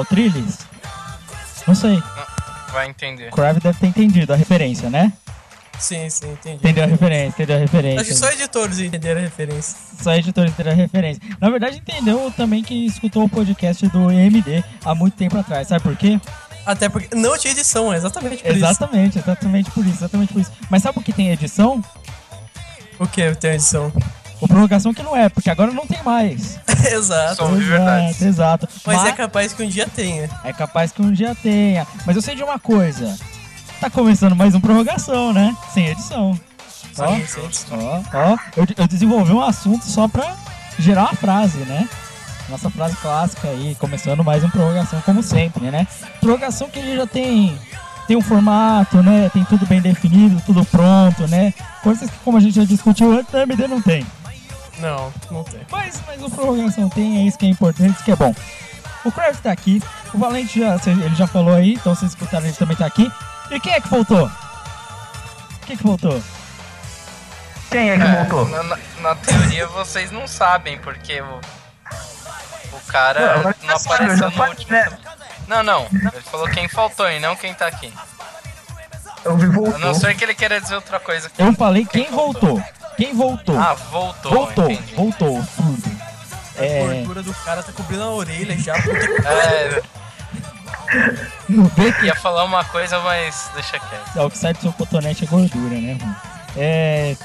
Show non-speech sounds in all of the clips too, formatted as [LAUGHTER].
O Trillis? Não sei. Vai entender. Crave deve ter entendido a referência, né? Sim, sim, entendi. Entendeu a referência, entendeu a referência. Acho que só editores entenderam a referência. Só editores entenderam a referência. Na verdade, entendeu também que escutou o podcast do EMD há muito tempo atrás. Sabe por quê? Até porque não tinha edição, é exatamente por Exatamente, exatamente por isso, exatamente por isso. Mas sabe por que tem edição? isso. O que tem edição? O prorrogação que não é, porque agora não tem mais. [LAUGHS] Exato. De verdade. Exato, exato. Mas é capaz que um dia tenha. É capaz que um dia tenha. Mas eu sei de uma coisa. Tá começando mais um prorrogação, né? Sem edição. Ó, ó, ó. Eu, eu desenvolvi um assunto só pra gerar uma frase, né? Nossa frase clássica aí, começando mais um prorrogação, como sempre, né? Prorrogação que ele já tem, tem um formato, né? Tem tudo bem definido, tudo pronto, né? Coisas que, como a gente já discutiu antes, a MD não tem. Não, não tem. Mas, mas o prorrogação tem, é isso que é importante, isso que é bom. O Kraft tá aqui, o Valente já, ele já falou aí, então vocês escutaram, ele também tá aqui. E quem é que faltou? Quem que faltou? Quem é que É, voltou? na, na- na teoria vocês não sabem, porque o, o cara não sabe, eu apareceu no falei, último. Não, não. Ele falou quem faltou e não quem tá aqui. Eu vi A voltou. não ser que ele queira dizer outra coisa. Eu falei quem voltou. Quem voltou? Ah, voltou. voltou, entendi. voltou, surdo. A É, gordura do cara tá cobrindo a orelha já. Porque... É, vê que ia falar uma coisa, mas deixa quieto. é, o que sai do seu cotonete é gordura, né, mano? É.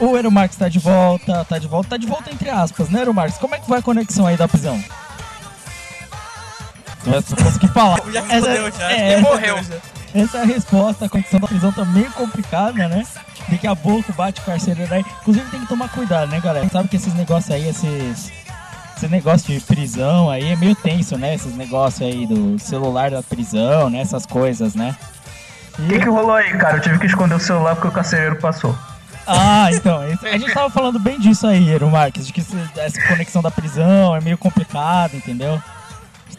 O Ero Marx tá de volta, tá de volta, tá de volta entre aspas, né, Ero Marx? Como é que vai a conexão aí da prisão? Eu só consegui falar. [LAUGHS] Já respondeu já. é, Ele morreu. Essa é a resposta. A condição da prisão tá meio complicada, né? Daqui a pouco bate o carcereiro aí. Inclusive tem que tomar cuidado, né, galera? Sabe que esses negócios aí, esses. Esse negócio de prisão aí é meio tenso, né? Esses negócios aí do celular da prisão, né? Essas coisas, né? O que, que rolou aí, cara? Eu tive que esconder o celular porque o carcereiro passou. Ah, então. A gente tava falando bem disso aí, Ero Marques, de que essa conexão da prisão é meio complicado, entendeu?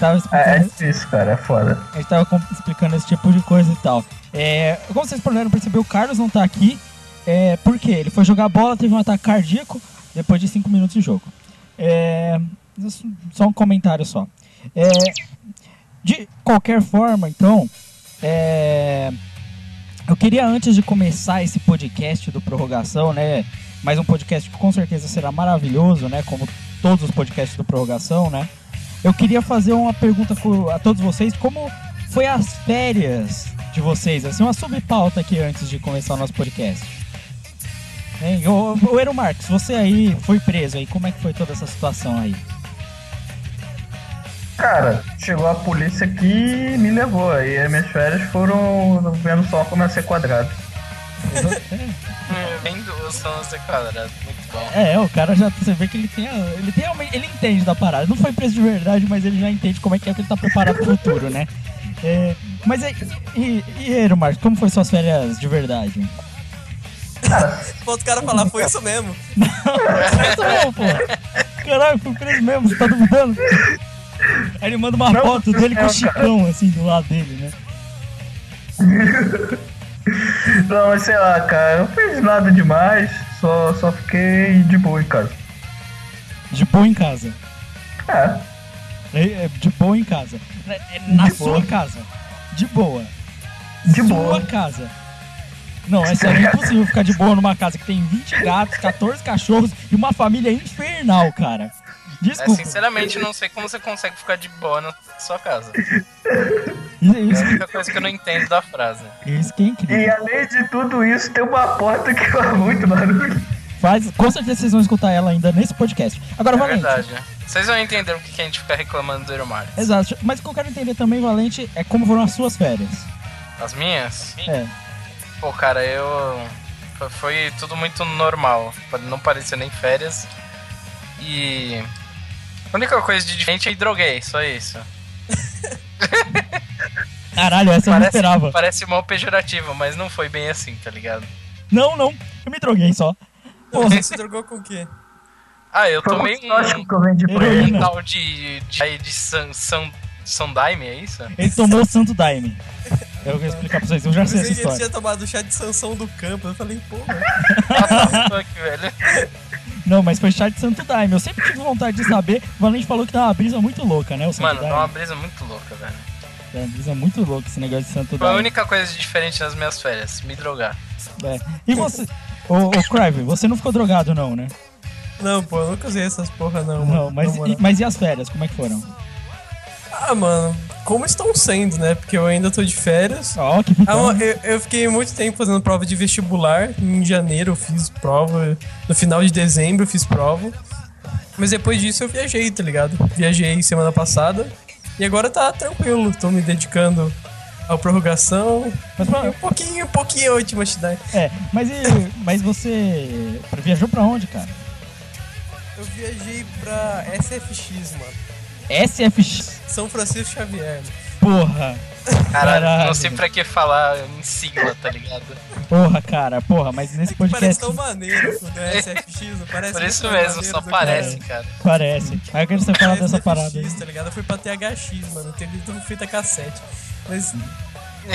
Tava É, é explicando difícil, cara. É foda. A gente tava explicando esse tipo de coisa e tal. É, como vocês puderam perceber, o Carlos não tá aqui. É, por quê? Ele foi jogar bola, teve um ataque cardíaco depois de 5 minutos de jogo. É, só um comentário só. É, de qualquer forma, então, é, eu queria antes de começar esse podcast do Prorrogação, né? Mais um podcast que com certeza será maravilhoso, né? Como todos os podcasts do Prorrogação, né? Eu queria fazer uma pergunta a todos vocês, como foi as férias de vocês? Assim, uma subpauta aqui antes de começar o nosso podcast. Hein? O, o Ero Marques, você aí foi preso aí, como é que foi toda essa situação aí? Cara, chegou a polícia aqui e me levou. Aí as minhas férias foram vendo só como ia ser quadrado. [LAUGHS] Bem duas são ser quadrado. Muito bom. É, o cara já, você vê que ele tem, a- ele tem, realmente- ele entende da parada. Não foi preso de verdade, mas ele já entende como é que é que ele tá preparado pro futuro, né? É, mas é, e, e Ero Marques, como foi suas férias de verdade? Falta [LAUGHS] o cara falar, foi isso mesmo. [LAUGHS] É isso mesmo, pô. Caralho, fui preso mesmo, você tá duvidando? Aí ele manda uma Não, foto dele com o não, cara. Chicão, assim, do lado dele, né? [LAUGHS] Não, mas sei lá, cara, eu não fiz nada demais, só, só fiquei de boa em casa. De boa em casa. É, É, é, De boa em casa. É, é Na De sua boa. casa. De boa. de sua boa. casa. Não, é sério, é impossível ficar de boa numa casa que tem 20 gatos, 14 cachorros e uma família infernal, cara. É, Desculpa. sinceramente, não sei como você consegue ficar de boa na sua casa. [LAUGHS] Isso, É a isso, única coisa que eu não entendo da frase. isso que é E incrível. além de tudo isso, tem uma porta que faz muito barulho. Faz, com certeza vocês vão escutar ela ainda nesse podcast. Agora, É Valente. verdade. Vocês vão entender o que a gente fica reclamando do Irmar. Exato. Mas o que eu quero entender também, Valente, é como foram as suas férias. As minhas? É. Pô, cara, eu. foi- Foi tudo muito normal. Não parecia nem férias. E. A única coisa de diferente é droguei, só isso. [LAUGHS] Caralho, essa eu não Parece, esperava. parece mal pejorativo, mas não foi bem assim, tá ligado? Não, não. Eu me droguei só. Porra. Você se drogou com o quê? Ah, eu Foi tomei um que eu vendi pra ele. Um tal de. de, de San, San, Sandaime, é isso? Ele tomou o Santo Daime. Eu vou explicar pra vocês, eu já Eu sei essa que ele tinha tomado o chá de Sansão do campo. Eu falei, porra. [LAUGHS] Fuck, velho. Não, mas foi chá de Santo Daime. Eu sempre tive vontade de saber. O Valente falou que dá uma brisa muito louca, né? O Santo Mano, dá Daime. uma brisa muito louca, velho. Dá uma brisa muito louca esse negócio de Santo Foi a Daime. única coisa diferente nas minhas férias, me drogar. É. E você. Ô, ô Crive, você não ficou drogado, não, né? Não, pô, eu nunca usei essas porra, não. Não, mano. mas, moral. e, mas e as férias? Como é que foram? Ah, mano, como estão sendo, né? Porque eu ainda tô de férias. Ó, que fitão. eu, eu fiquei muito tempo fazendo prova de vestibular. Em janeiro eu fiz prova. No final de dezembro eu fiz prova. Mas depois disso eu viajei, tá ligado? Viajei semana passada. E agora tá tranquilo. Tô me dedicando à prorrogação. Mas, pra- Um pouquinho, um pouquinho a última cidade. é, mas, e, mas você viajou pra onde, cara? Eu viajei pra SFX, mano. SFX. São Francisco Xavier. Porra. Caralho, Caralho. não sei pra que falar em sigla, tá ligado? Porra, cara. Porra, mas nesse Parece podcast tão maneiro quando é SFX, não parece Por isso mesmo, só parece, é. cara. parece. Aí eu quero você falar É dessa parada aí. tá ligado? Eu fui pra THX, mano. Tenho tudo fita cassete. Mas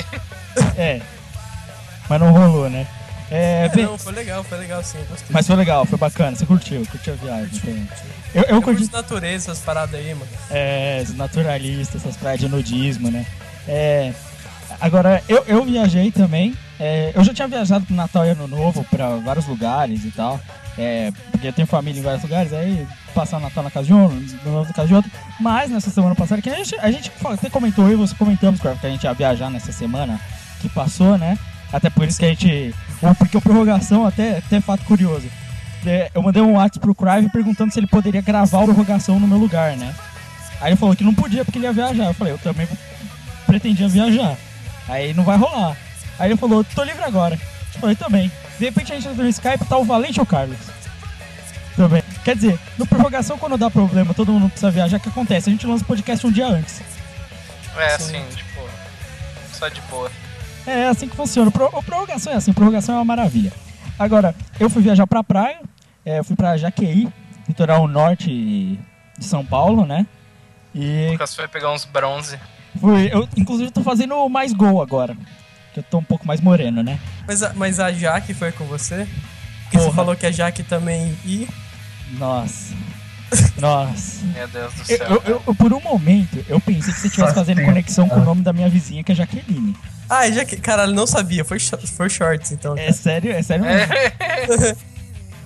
[LAUGHS] É. Mas não rolou, né? É, é, bem, não, foi legal, foi legal sim, eu gostei. mas foi legal, foi bacana. Você curtiu, curtiu a viagem. também. Eu, eu eu curti natureza, essas paradas aí, mano. é, os naturalistas, essas praias de nudismo, né? É, agora, eu, eu viajei também. é, eu já tinha viajado pro Natal e Ano Novo pra vários lugares e tal. É, porque eu tenho família em vários lugares, aí passar o Natal na casa de um, no Novo na casa de outro. Mas nessa semana passada, que a gente, a gente até comentou, e você comentamos, que a gente ia viajar nessa semana que passou, né? Até por isso que a gente. Porque a prorrogação, até, até fato curioso. É, eu mandei um WhatsApp pro Crive perguntando se ele poderia gravar a prorrogação no meu lugar, né? Aí ele falou que não podia porque ele ia viajar. Eu falei, eu também pretendia viajar. Aí não vai rolar. Aí ele falou, tô livre agora. Eu falei, também. De repente a gente entra no Skype tá o Valente ou o Carlos. Também. Quer dizer, no prorrogação, quando dá problema, todo mundo precisa viajar, o que acontece? A gente lança o podcast um dia antes. É assim, tipo, só de boa. É assim que funciona. A prorrogação é assim, prorrogação é uma maravilha. Agora, eu fui viajar pra praia, é, eu fui pra Jaqueí, litoral norte de São Paulo, né? E O Lucas foi pegar uns bronze. fui, eu inclusive tô fazendo mais gol agora. Que eu tô um pouco mais moreno, né? Mas a, mas a Jaque foi com você? Porque você Porra. falou que a Jaque também ia. Nossa. [LAUGHS] Nossa. Meu Deus do céu. eu- eu- eu, por um momento, eu pensei que você estivesse fazendo Nossa, conexão com o nome da minha vizinha, que é Jaqueline. Ah, a Jaque. Caralho, não sabia. Foi, foi shorts, então. É sério, é sério mesmo. [LAUGHS]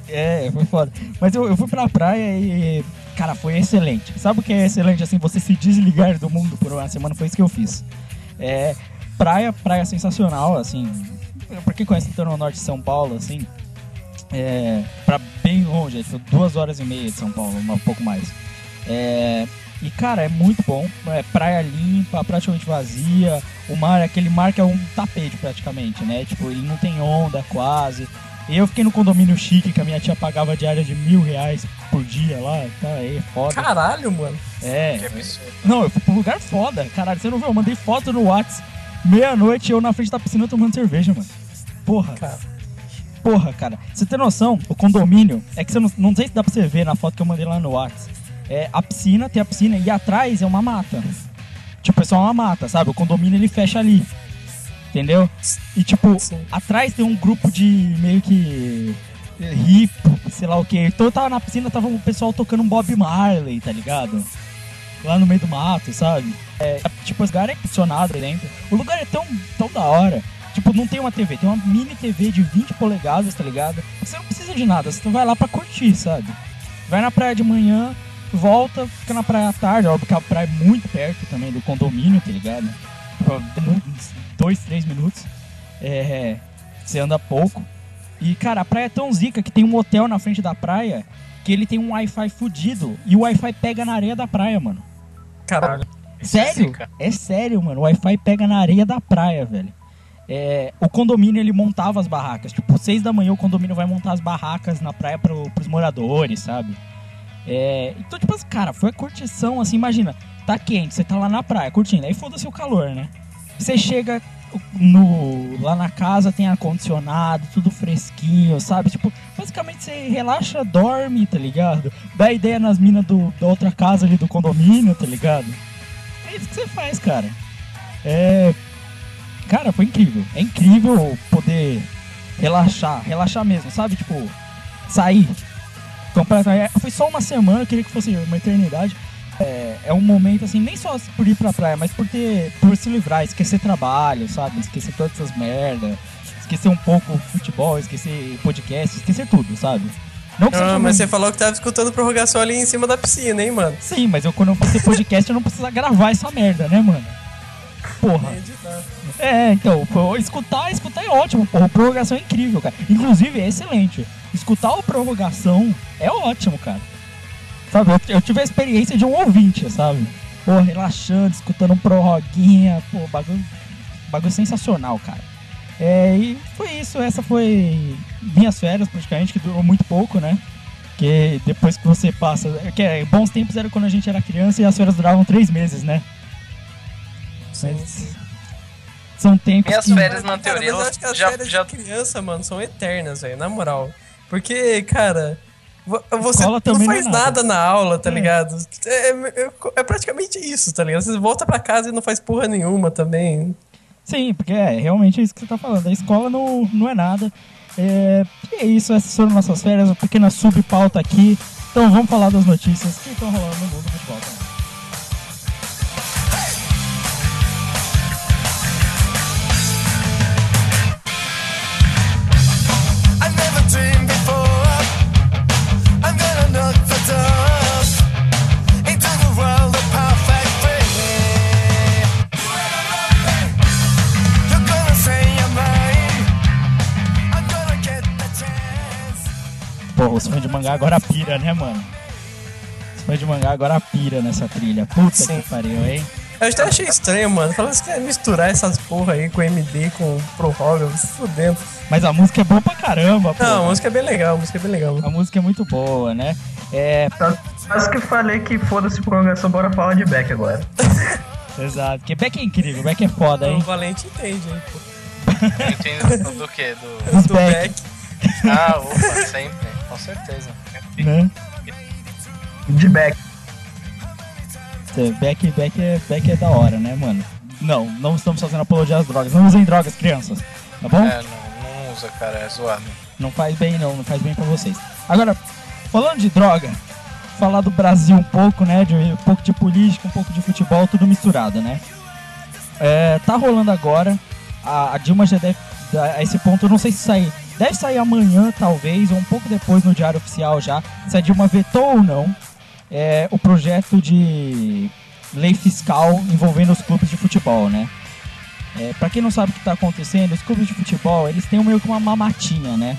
É, foi foda. Mas eu, eu fui pra praia e, cara, foi excelente. Sabe o que é excelente, assim, você se desligar do mundo por uma semana? Foi isso que eu fiz. É, praia, praia sensacional, assim. Pra quem conhece o norte de São Paulo, assim, é, pra bem longe, é, tipo, duas horas e meia de São Paulo, um pouco mais. É, e, cara, é muito bom. É praia limpa, praticamente vazia. O mar, aquele mar que é um tapete, praticamente, né? Tipo, ele não tem onda quase. Eu fiquei no condomínio chique, que a minha tia pagava diária de mil reais por dia lá. Tá aí, foda. Caralho, mano. É. Que absurdo. Não, eu fui pra um lugar foda. Caralho, você não viu? Eu mandei foto no Whats. Meia-noite eu na frente da piscina tomando cerveja, mano. Porra. Cara. Porra, cara. Você tem noção? O condomínio. É que você não, não sei se dá pra você ver na foto que eu mandei lá no Whats. É a piscina, tem a piscina e atrás é uma mata. Tipo, é só uma mata, sabe? O condomínio ele fecha ali. Entendeu? E tipo, Sim. atrás tem um grupo de meio que eh, hip, sei lá o que. Então eu tava na piscina, tava o pessoal tocando um Bob Marley, tá ligado? Lá no meio do mato, sabe? É, tipo, os lugar é aí dentro. O lugar é tão, tão da hora. Tipo, não tem uma TV, tem uma mini TV de 20 polegadas, tá ligado? Você não precisa de nada, você vai lá pra curtir, sabe? Vai na praia de manhã, volta, fica na praia à tarde, óbvio que a praia é muito perto também do condomínio, tá ligado? Tipo, dois, três minutos. É, você anda pouco. E, cara, a praia é tão zica que tem um hotel na frente da praia que ele tem um Wi-Fi fudido e o Wi-Fi pega na areia da praia, mano. Caralho. É Sério? zica. É sério, mano. O Wi-Fi pega na areia da praia, velho. É, o condomínio ele montava as barracas. Tipo, seis da manhã o condomínio vai montar as barracas na praia pro, pros moradores, sabe? É, então, tipo assim, cara, foi a curtição, assim, imagina, tá quente, você tá lá na praia curtindo, aí foda-se o calor, né? Você chega no, lá na casa, tem ar-condicionado, tudo fresquinho, sabe? Tipo, basicamente você relaxa, dorme, tá ligado? Dá ideia nas minas do, da outra casa ali do condomínio, tá ligado? É isso que você faz, cara. É. Cara, foi incrível. É incrível poder relaxar, relaxar mesmo, sabe? Tipo, sair. Completamente. Foi só uma semana, eu queria que fosse uma eternidade. É, é um momento assim, nem só por ir pra praia, mas por ter. por se livrar, esquecer trabalho, sabe? Esquecer todas essas merdas. Esquecer um pouco futebol, esquecer podcast, esquecer tudo, sabe? Não Ah, mas você falou que tava escutando prorrogação ali em cima da piscina, hein, mano? Sim, mas eu quando eu fazer podcast eu não preciso gravar essa merda, né, mano? Porra. É, então, pô, escutar, escutar é ótimo, porra. Prorrogação é incrível, cara. Inclusive, é excelente. Escutar o prorrogação é ótimo, cara. Sabe, eu, eu tive a experiência de um ouvinte, sabe? Pô, relaxando, escutando um prorroguinha, pô, bagulho, bagulho sensacional, cara. É, e foi isso, essa foi minhas férias, praticamente, que durou muito pouco, né? Porque depois que você passa. Que é, bons tempos era quando a gente era criança e as férias duravam três meses, né? Mas são tempos. Minhas que- férias, na Cara, teoria, mas eu acho que as já, férias já de criança, mano, são eternas, velho, na moral. Porque, cara, vo- você não não é faz nada. nada. na aula, tá É. ligado? É, é- é praticamente isso, tá ligado? Você volta pra casa e não faz porra nenhuma também. Sim, porque é realmente isso que você tá falando. A escola não, não é nada. É, e é isso, essas foram nossas férias, uma pequena subpauta aqui. Então vamos falar das notícias que estão rolando no mundo do futebol. também. Os fãs de mangá agora pira, né, mano? Os fãs de mangá agora pira nessa trilha. Puta Sim. que pariu, hein? Eu até achei estranho, mano. Falando que ia misturar essas porra aí com MD, com prorroga, se fudendo. Mas a música é boa pra caramba, pô. Não, a música é bem legal, a música é bem legal. A música é muito boa, né? É, Quase que falei que foda-se prorrogação, bora falar de Beck agora. [LAUGHS] exato. Porque Beck é incrível, Beck é foda, O hein? Valente entende, hein, pô. eu entendo do que? Do... Dos Do Beck, Beck. Ah, opa, sempre, com certeza. né? De Beck. Beck, Beck, é, Beck é da hora, né, mano? Não, não estamos fazendo apologia às drogas. Não usem drogas, crianças. Tá bom? É, não, não usa, cara, é zoado. Não faz bem, não. Não faz bem pra vocês. Agora, falando de droga, falar do Brasil um pouco, né? De, um pouco de política, um pouco de futebol, tudo misturado, né? É, tá rolando agora. A, a Dilma já deve. A esse ponto, eu não sei se sair. Deve sair amanhã, talvez, ou um pouco depois no Diário Oficial já. Se a Dilma vetou ou não é, o projeto de lei fiscal envolvendo os clubes de futebol, né? É, para quem não sabe o que está acontecendo, os clubes de futebol eles têm meio que uma mamatinha, né?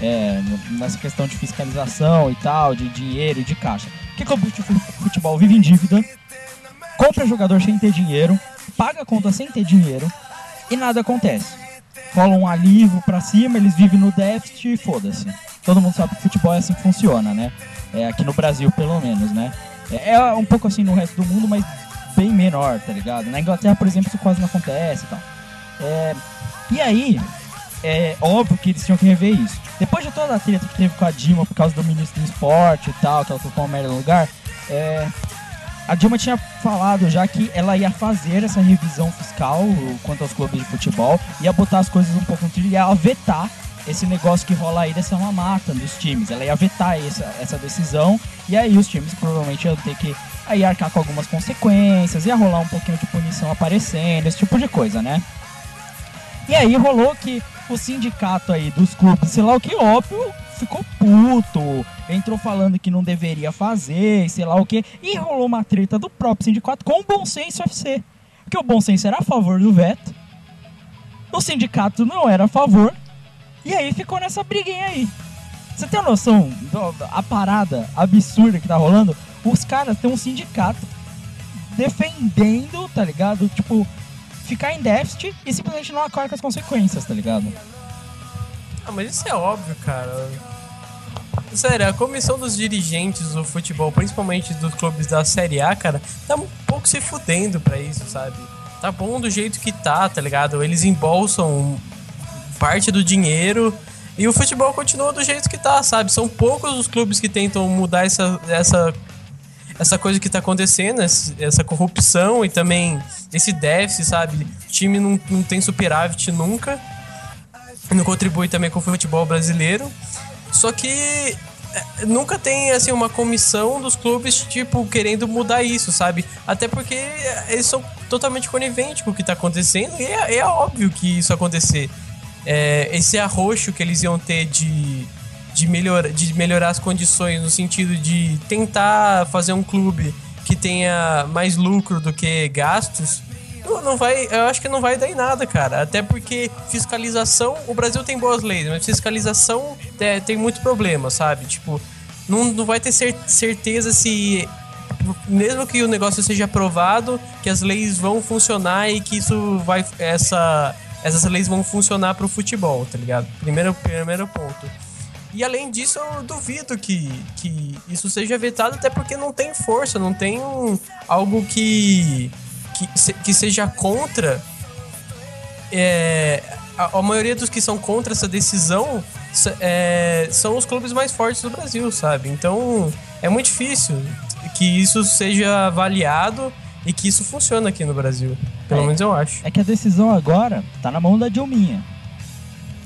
É, nessa questão de fiscalização e tal, de dinheiro e de caixa. Porque clube de fu- futebol vive em dívida, compra jogador sem ter dinheiro, paga a conta sem ter dinheiro e nada acontece. Rola um alívio pra cima, eles vivem no déficit e foda-se. Todo mundo sabe que futebol é assim que funciona, né? É, aqui no Brasil, pelo menos, né? É, é um pouco assim no resto do mundo, mas bem menor, tá ligado? Na Inglaterra, por exemplo, isso quase não acontece e tal. É, e aí, é óbvio que eles tinham que rever isso. Depois de toda a treta que teve com a Dilma por causa do ministro do esporte e tal, que ela colocou uma merda no lugar, é, a Dilma tinha falado já que ela ia fazer essa revisão fiscal quanto aos clubes de futebol, ia botar as coisas um pouco no trilho, ia vetar esse negócio que rola aí dessa mamata dos times. Ela ia vetar essa, essa decisão e aí os times provavelmente iam ter que aí arcar com algumas consequências, ia rolar um pouquinho de punição aparecendo, esse tipo de coisa, né? E aí rolou que o sindicato aí dos clubes, sei lá o que, óbvio, ficou puto, entrou falando que não deveria fazer, sei lá o que, e rolou uma treta do próprio sindicato com o Bom Senso FC. Porque o Bom Senso era a favor do veto, o sindicato não era a favor, e aí ficou nessa briguinha aí. Você tem noção da parada absurda que tá rolando? Os caras têm um sindicato defendendo, tá ligado? Tipo, ficar em déficit e simplesmente não acorda com as consequências, tá ligado? Ah, mas isso é óbvio, cara. Sério, a comissão dos dirigentes do futebol, principalmente dos clubes da Série A, cara, tá um pouco se fudendo pra isso, sabe? Tá bom do jeito que tá, tá ligado? Eles embolsam parte do dinheiro e o futebol continua do jeito que tá, sabe? São poucos os clubes que tentam mudar essa, essa, essa coisa que tá acontecendo, essa corrupção e também esse déficit, sabe? O time não, não tem superávit nunca não contribui também com o futebol brasileiro. Só que é, nunca tem assim uma comissão dos clubes tipo querendo mudar isso, sabe? Até porque eles são totalmente coniventes com o que tá acontecendo e é, é óbvio que isso acontecer. É, esse arroxo que eles iam ter de de, melhor, de melhorar as condições no sentido de tentar fazer um clube que tenha mais lucro do que gastos, não, vai, eu acho que não vai dar em nada, cara. Até porque fiscalização, o Brasil tem boas leis, mas fiscalização é, tem muito problema, sabe? Tipo, não, não vai ter cer- certeza se mesmo que o negócio seja aprovado, que as leis vão funcionar e que isso vai essa essas leis vão funcionar pro futebol, tá ligado? Primeiro primeiro ponto. E além disso, eu duvido que, que isso seja vetado, até porque não tem força, não tem um, algo que, que, se- que seja contra. É, a, a maioria dos que são contra essa decisão é, são os clubes mais fortes do Brasil, sabe? Então é muito difícil que isso seja avaliado e que isso funcione aqui no Brasil. Pelo É. menos eu acho. É que a decisão agora tá na mão da Dilminha.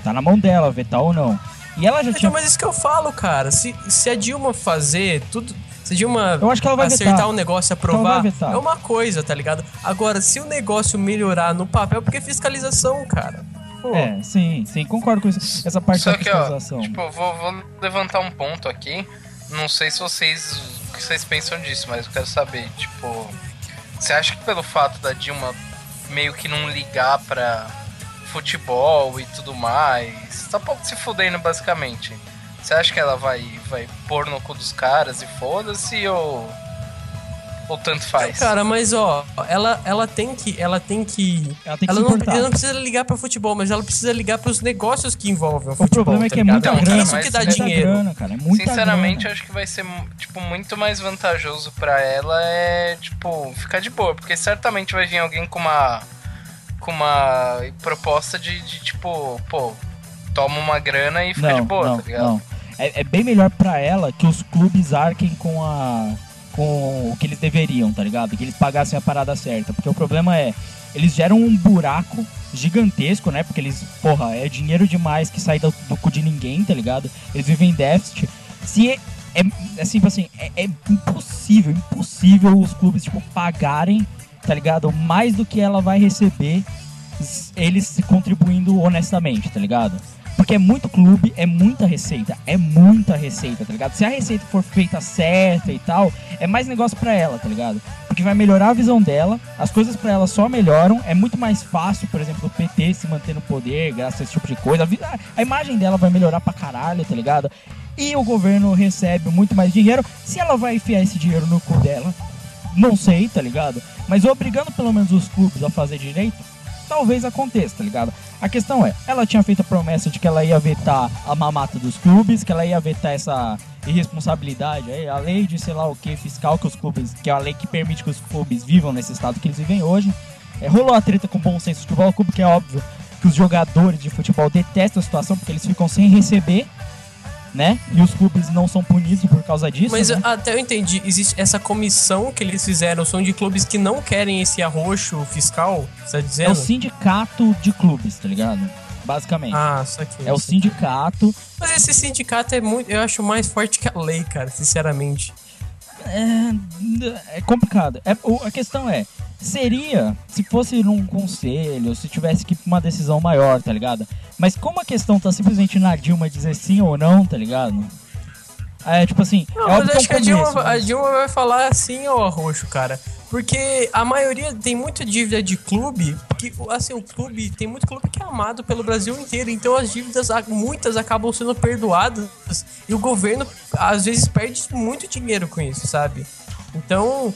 Tá na mão dela, vetar ou não. E ela já tinha. Então, mas isso que eu falo, cara. Se, se a Dilma fazer tudo. Se a Dilma Eu acho que ela vai acertar vetar. um negócio ela aprovar, vai vetar. é uma coisa, tá ligado? Agora, se o negócio melhorar no papel, porque fiscalização, cara. Pô, É, sim, sim, concordo com isso. essa parte Só da que, ó, fiscalização. tipo, vou, vou levantar um ponto aqui. Não sei se vocês. O que vocês pensam disso, mas eu quero saber, tipo. Você acha que pelo fato da Dilma meio que não ligar pra futebol e tudo mais. Tá pouco se fudendo basicamente. Você acha que ela vai, vai pôr no cu dos caras e foda-se ou. Ou tanto faz? Cara, mas ó, ela, ela tem que. Ela tem que. Ela tem que ela se não, ela não precisa ligar pra futebol, mas ela precisa ligar pros negócios que envolvem o O futebol. problema é tá que é ligado? muita Então, grana. mas isso que dá é dinheiro. grana, cara. É muita Sinceramente, grana. acho que vai ser tipo muito mais vantajoso pra ela é tipo ficar de boa, porque certamente vai vir alguém com uma com uma proposta de, de, tipo, pô, toma uma grana e fica Não, de boa, não, tá ligado? não. É, é bem melhor pra ela que os clubes arquem com a com o que eles deveriam, tá ligado? Que eles pagassem a parada certa. Porque o problema é, eles geram um buraco gigantesco, né? Porque eles, porra, é dinheiro demais que sai do, do cu de ninguém, tá ligado? Eles vivem em déficit. Se é, é assim, assim, é, é impossível, impossível os clubes, tipo, pagarem, tá ligado? Mais do que ela vai receber, eles contribuindo honestamente, tá ligado? Porque é muito clube, é muita receita, é muita receita, tá ligado? Se a receita for feita certa e tal, é mais negócio pra ela, tá ligado? Porque vai melhorar a visão dela, as coisas pra ela só melhoram, é muito mais fácil, por exemplo, o PT se manter no poder, graças a esse tipo de coisa. A, vida, a imagem dela vai melhorar pra caralho, tá ligado? E o governo recebe muito mais dinheiro. Se ela vai enfiar esse dinheiro no cu dela, não sei, tá ligado? Mas obrigando pelo menos os clubes a fazer direito, talvez aconteça, tá ligado? A questão é, ela tinha feito a promessa de que ela ia vetar a mamata dos clubes, que ela ia vetar essa irresponsabilidade, a lei de sei lá o que fiscal que os clubes, que é a lei que permite que os clubes vivam nesse estado que eles vivem hoje. É, rolou a treta com o bom senso de futebol clube, que é óbvio que os jogadores de futebol detestam a situação porque eles ficam sem receber. Né? E os clubes não são punidos por causa disso. Mas né? até eu entendi, existe essa comissão que eles fizeram, são de clubes que não querem esse arroxo fiscal, você tá É dizendo? o sindicato de clubes, tá ligado? Basicamente. Ah, isso aqui. é o sindicato. Mas esse sindicato é muito, eu acho mais forte que a lei, cara, sinceramente. É, é complicado. É, a questão é, seria se fosse num conselho, se tivesse que ir pra uma decisão maior, tá ligado? Mas como a questão tá simplesmente na Dilma dizer sim ou não, tá ligado? É tipo assim, Não, é mas é acho que a Dilma, começo, a mas- Dilma vai falar assim ao arroxo, cara. Porque a maioria tem muita dívida de clube, que assim, o clube, tem muito clube que é amado pelo Brasil inteiro, então as dívidas, muitas acabam sendo perdoadas e o governo às vezes perde muito dinheiro com isso, sabe? Então,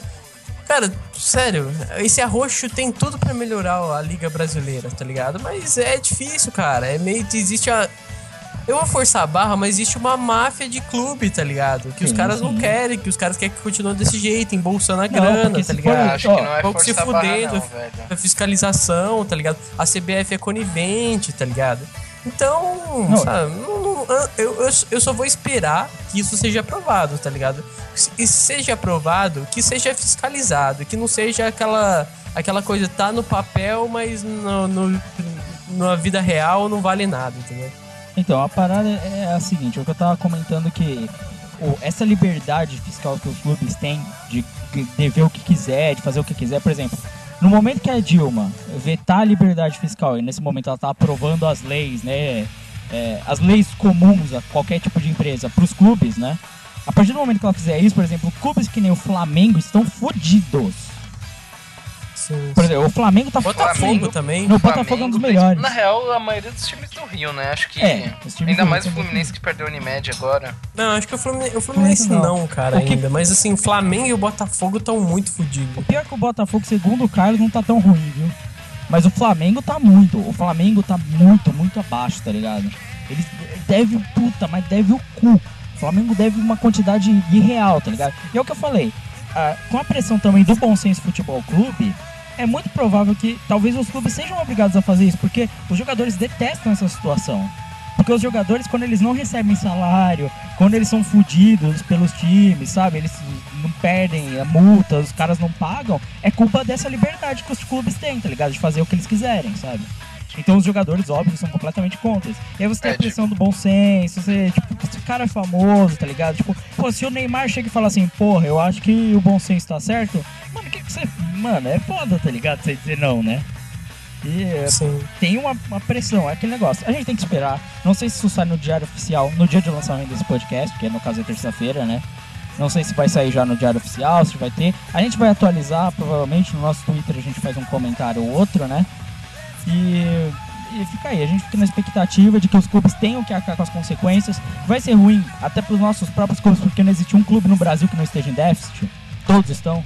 cara, sério, esse arroxo tem tudo pra melhorar a liga brasileira, tá ligado? Mas é difícil, cara, é meio existe a eu vou forçar a barra, mas existe uma máfia de clube, tá ligado? Que os Sim, caras não sim. querem, que os caras querem que continue desse jeito, embolsando a Não, grana, tá se for- ligado? Acho ó, que não é pouco se a barra, fudendo. não, velho. A fiscalização, tá ligado? A CBF é conivente, tá ligado? Então, Não. sabe, não- eu, eu, eu só vou esperar que isso seja aprovado, tá ligado? E seja aprovado, que seja fiscalizado, que não seja aquela, aquela coisa, tá no papel, mas no, no- na vida real não vale nada, entendeu? Então, a parada é a seguinte, o que eu tava comentando que o- essa liberdade fiscal que os clubes têm de que- dever o que quiser, de fazer o que quiser, por exemplo, no momento que a Dilma vetar a liberdade fiscal e nesse momento ela tá aprovando as leis, né, é, as leis comuns a qualquer tipo de empresa para os clubes, né, a partir do momento que ela fizer isso, por exemplo, clubes que nem o Flamengo estão fodidos. Sim, Por exemplo, o Flamengo tá Botafogo Flamengo- também. No Botafogo é um dos melhores. Na real, a maioria dos times do Rio, né? Acho que. É, ainda mais o Fluminense que perdeu o Unimed agora. Não, acho que o Fluminense, o Fluminense não, não. cara, O que- ainda. Mas assim, o Flamengo e o Botafogo estão muito fodidos. O pior é que o Botafogo, segundo o Carlos, não tá tão ruim, viu? Mas o Flamengo tá muito. O Flamengo tá muito, muito abaixo, tá ligado? Ele deve, puta, mas deve o cu. O Flamengo deve uma quantidade irreal, tá ligado? E é o que eu falei. ah, com a pressão também do Bom Senso Futebol Clube, é muito provável que talvez os clubes sejam obrigados a fazer isso, porque os jogadores detestam essa situação. Porque os jogadores, quando eles não recebem salário, quando eles são fudidos pelos times, sabe? Eles não perdem a multa, os caras não pagam, é culpa dessa liberdade que os clubes têm, tá ligado? De fazer o que eles quiserem, sabe? Então os jogadores, óbvio, são completamente contra. E aí você tem É, a pressão do bom senso, você, tipo, se o cara é famoso, tá ligado? Tipo, pô, se o Neymar chega e fala assim, porra, eu acho que o bom senso tá certo, mano, o que, que você. Mano, é foda, tá ligado? Você dizer não, né? E é, tem uma, uma pressão, é aquele negócio. A gente tem que esperar. Não sei se isso sai no diário oficial, no dia de lançamento desse podcast, que é no caso é terça-feira, né? Não sei se vai sair já no diário oficial, se vai ter. A gente vai atualizar, provavelmente, no nosso Twitter a gente faz um comentário ou outro, né? E, e fica aí, a gente fica na expectativa de que os clubes tenham que arcar com as consequências. Vai ser ruim, até para os nossos próprios clubes, porque não existe um clube no Brasil que não esteja em déficit. Todos estão.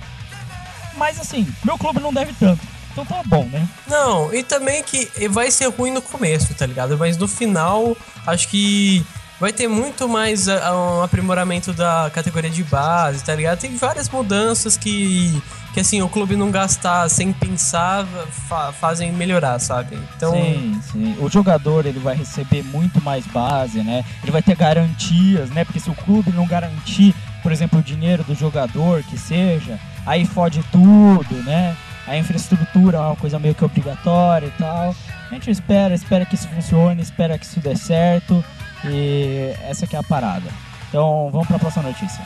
Mas assim, meu clube não deve tanto. Então tá bom, né? Não, e também que vai ser ruim no começo, tá ligado? Mas no final, acho que vai ter muito mais ah, um aprimoramento da categoria de base, tá ligado? Tem várias mudanças que, que assim, o clube não gastar sem pensar fa- fazem melhorar, sabe? Então, Sim, sim. O jogador ele vai receber muito mais base, né? Ele vai ter garantias, né? Porque se o clube não garantir, por exemplo, o dinheiro do jogador, que seja, aí fode tudo, né? A infraestrutura é uma coisa meio que obrigatória e tal. A gente espera, espera que isso funcione, espera que isso dê certo. E essa que é a parada. Então vamos para a próxima notícia.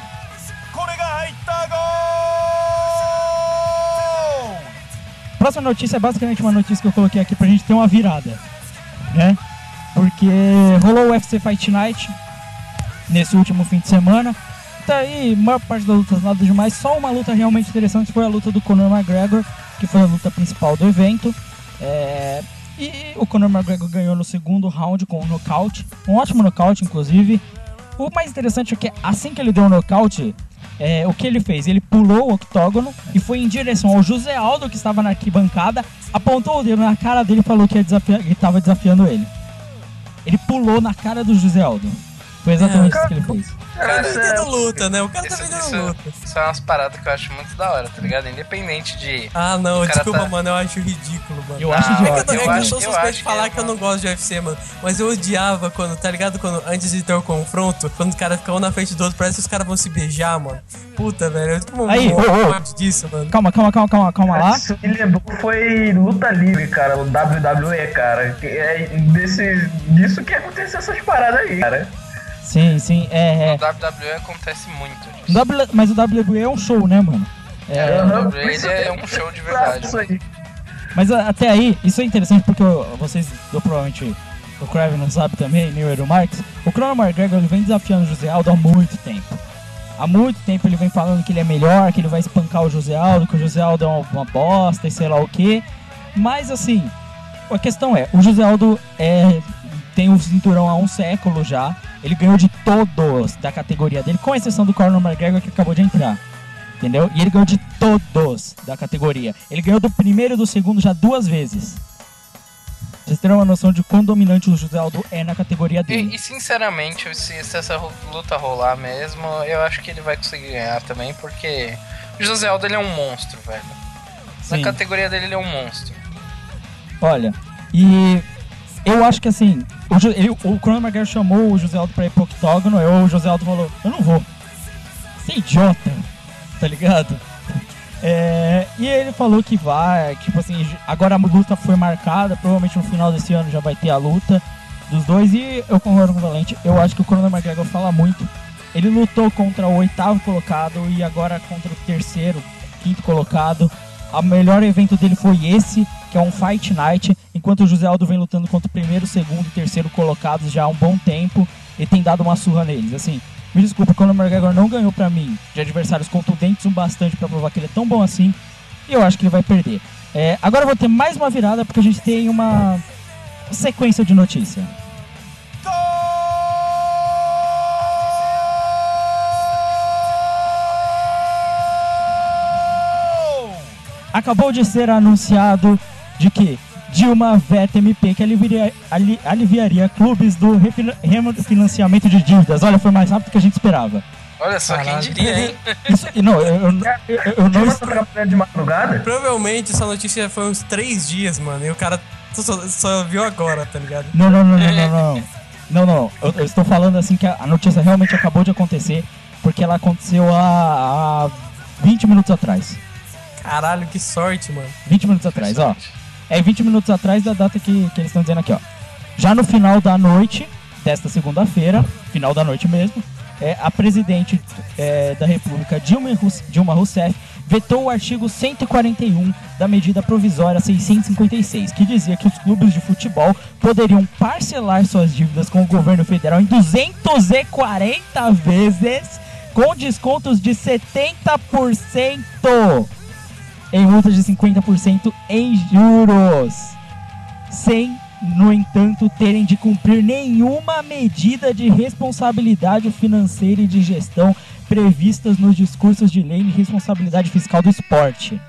Próxima notícia é basicamente uma notícia que eu coloquei aqui pra gente ter uma virada, né? Porque rolou o UFC Fight Night nesse último fim de semana. Tá aí, maior parte das lutas nada demais. Só uma luta realmente interessante foi a luta do Conor McGregor, que foi a luta principal do evento. É, E o Conor McGregor ganhou no segundo round com um nocaute. Um ótimo nocaute, inclusive. O mais interessante é que assim que ele deu o nocaute, é, o que ele fez? Ele pulou o octógono e foi em direção ao José Aldo, que estava na arquibancada, apontou o dedo na cara dele e falou que ia desafiar, que estava desafiando ele. Ele pulou na cara do José Aldo. Foi exatamente É, isso que ele fez. Cara, Tá Isso é- vendendo luta, né? O cara tá Isso, vendendo isso, luta. isso é umas paradas que eu acho muito da hora, tá ligado? Independente de. Ah, não, cara desculpa, tá- mano, eu acho ridículo, mano. Eu acho Ah, É que eu, idiota. não- é Eu que eu acho- sou eu suspeito de que falar é que eu não gosto de UFC, mano. Mas eu odiava quando, tá ligado? Quando, antes de ter o confronto, quando o cara fica um na frente do outro, parece que os caras vão se beijar, mano. Puta, velho. Eu tipo, Aí, morro ô, ô. ódio disso, mano. Calma, calma, calma, calma, calma lá. Isso me lembrou foi luta livre, cara, o WWE, cara. Que É desse, disso que aconteceu essas paradas aí, cara. Sim, sim, é, é. No WWE acontece muito disso. W- mas o WWE é um show, né, mano? É, É, o WWE é um show de verdade. Isso aí. Mas a- até aí, isso é interessante porque eu- vocês, eu provavelmente, o Kraven não sabe também, nem o Eero Marx. O Conor McGregor ele vem desafiando o José Aldo há muito tempo. Há muito tempo ele vem falando que ele é melhor, que ele vai espancar o José Aldo, que o José Aldo é uma, uma bosta e sei lá o que. Mas assim, a questão é, o José Aldo é, tem o cinturão há um século já. Ele ganhou de todos da categoria dele, com exceção do Conor McGregor que acabou de entrar. Entendeu? E ele ganhou de todos da categoria. Ele ganhou do primeiro e do segundo já duas vezes. Vocês terem uma noção de quão dominante o José Aldo é na categoria dele. E, e, sinceramente, se, se essa luta rolar mesmo, eu acho que ele vai conseguir ganhar também, porque o José Aldo ele é um monstro, velho. Na Sim. categoria dele ele é um monstro. Olha, e eu acho que assim, o, ele- o Conor McGregor chamou o José Aldo pra ir pro octógono, e o José Aldo falou, eu não vou. Você é idiota, tá ligado? É, e ele falou que vai, tipo assim, agora a luta foi marcada, provavelmente no final desse ano já vai ter a luta dos dois, e eu concordo com o Valente, eu acho que o Conor McGregor fala muito. Ele lutou contra o oitavo colocado e agora contra o terceiro, quinto colocado. O melhor evento dele foi esse, que é um Fight Night, enquanto o José Aldo vem lutando contra o primeiro, segundo e terceiro colocados já há um bom tempo e tem dado uma surra neles. Assim, me desculpa, o McGregor não ganhou pra mim de adversários contundentes o bastante pra provar que ele é tão bom assim, e eu acho que ele vai perder. É, agora eu vou ter mais uma virada porque a gente tem uma sequência de notícia. Acabou de ser anunciado de que Dilma veta MP que aliviaria, ali- aliviaria clubes do refina- refinanciamento de dívidas. Olha, foi mais rápido que a gente esperava. Olha só, Caralho. quem diria, hein? [LAUGHS] Isso, não, eu, eu, eu- eu não de madrugada? Provavelmente essa notícia foi uns três dias, mano. E o cara só, só viu agora, tá ligado? Não, não, não, não, não, não. Não, não. Eu, eu estou falando assim que a, a notícia realmente acabou de acontecer, porque ela aconteceu há, há 20 minutos atrás. Caralho, que sorte, mano. 20 minutos atrás, ó. É 20 minutos atrás da data que, que eles estão dizendo aqui, ó. Já no final da noite desta segunda-feira, final da noite mesmo, é, a presidente é, da República, Dilma, Rous- Dilma Rousseff, vetou o artigo 141 da medida provisória 656, que dizia que os clubes de futebol poderiam parcelar suas dívidas com o governo federal em 240 vezes, com descontos de 70% em multas de 50% em juros, sem, no entanto, terem de cumprir nenhuma medida de responsabilidade financeira e de gestão previstas nos discursos de lei de responsabilidade fiscal do esporte.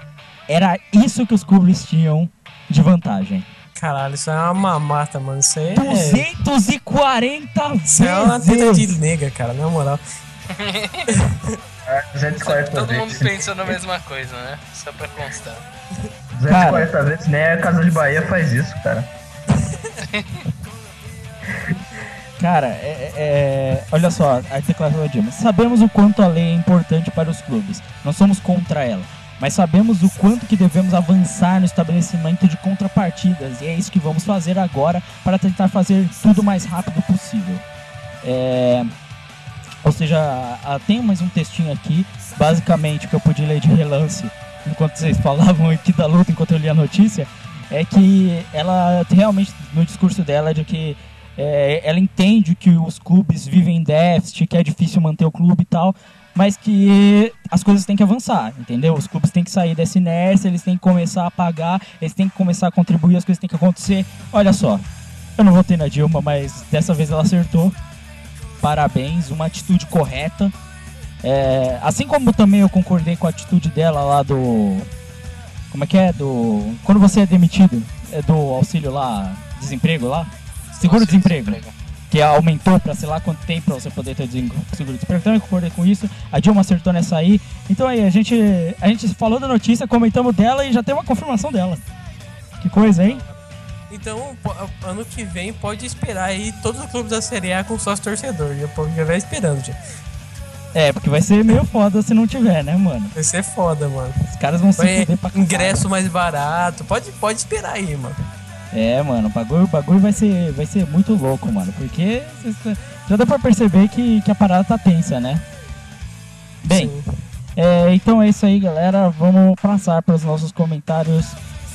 Era isso que os clubes tinham de vantagem. Caralho, isso é uma mamata, mano. Isso aí é. 240 Isso é uma teta de vezes! nega, cara, na moral. [LAUGHS] É, 240 Todo mundo vezes. pensou na mesma coisa, né? Só pra constar. 240 vezes, nem a Casa de Bahia faz isso, cara. [LAUGHS] Cara, é, é- olha só a declaração da Dilma. Sabemos o quanto a lei é importante para os clubes. Não somos contra ela. Mas sabemos o quanto que devemos avançar no estabelecimento de contrapartidas. E é isso que vamos fazer agora para tentar fazer tudo o mais rápido possível. É, Ou seja, a- a- tem mais um textinho aqui. Basicamente, que eu pude ler de relance enquanto vocês [LAUGHS] falavam aqui da luta, enquanto eu li a notícia, é que ela realmente, no discurso dela, é de que é, ela entende que os clubes vivem em déficit, que é difícil manter o clube e tal, mas que as coisas têm que avançar, entendeu? Os clubes têm que sair dessa inércia, eles têm que começar a pagar, eles têm que começar a contribuir, as coisas têm que acontecer. Olha só, eu não votei na Dilma, mas dessa vez ela acertou. Parabéns, uma atitude correta. É, assim como também eu concordei com a atitude dela lá do. Como é que é? Do. Quando você é demitido, é do auxílio lá, desemprego lá? Seguro-desemprego. que aumentou pra sei lá quanto tempo pra você poder ter seguro-desemprego. Então eu concordei com isso. A Dilma acertou nessa aí. Então aí, a gente, a gente falou da notícia, comentamos dela e já tem uma confirmação dela. Que coisa, hein? Então, ano que vem pode esperar aí todos os clubes da Série A com sócio torcedor. Já já vai esperando, já. É, porque vai ser meio foda se não tiver, né, mano? Vai ser foda, mano. Os caras vão se Vai fuder pra ingresso mais barato. Pode, pode esperar aí, mano. É, mano, o bagulho, o bagulho vai, ser, vai ser muito louco, mano. Porque tá- já dá pra perceber que, que a parada tá tensa, né? Bem, é, então é isso aí, galera. Vamos passar para os nossos comentários.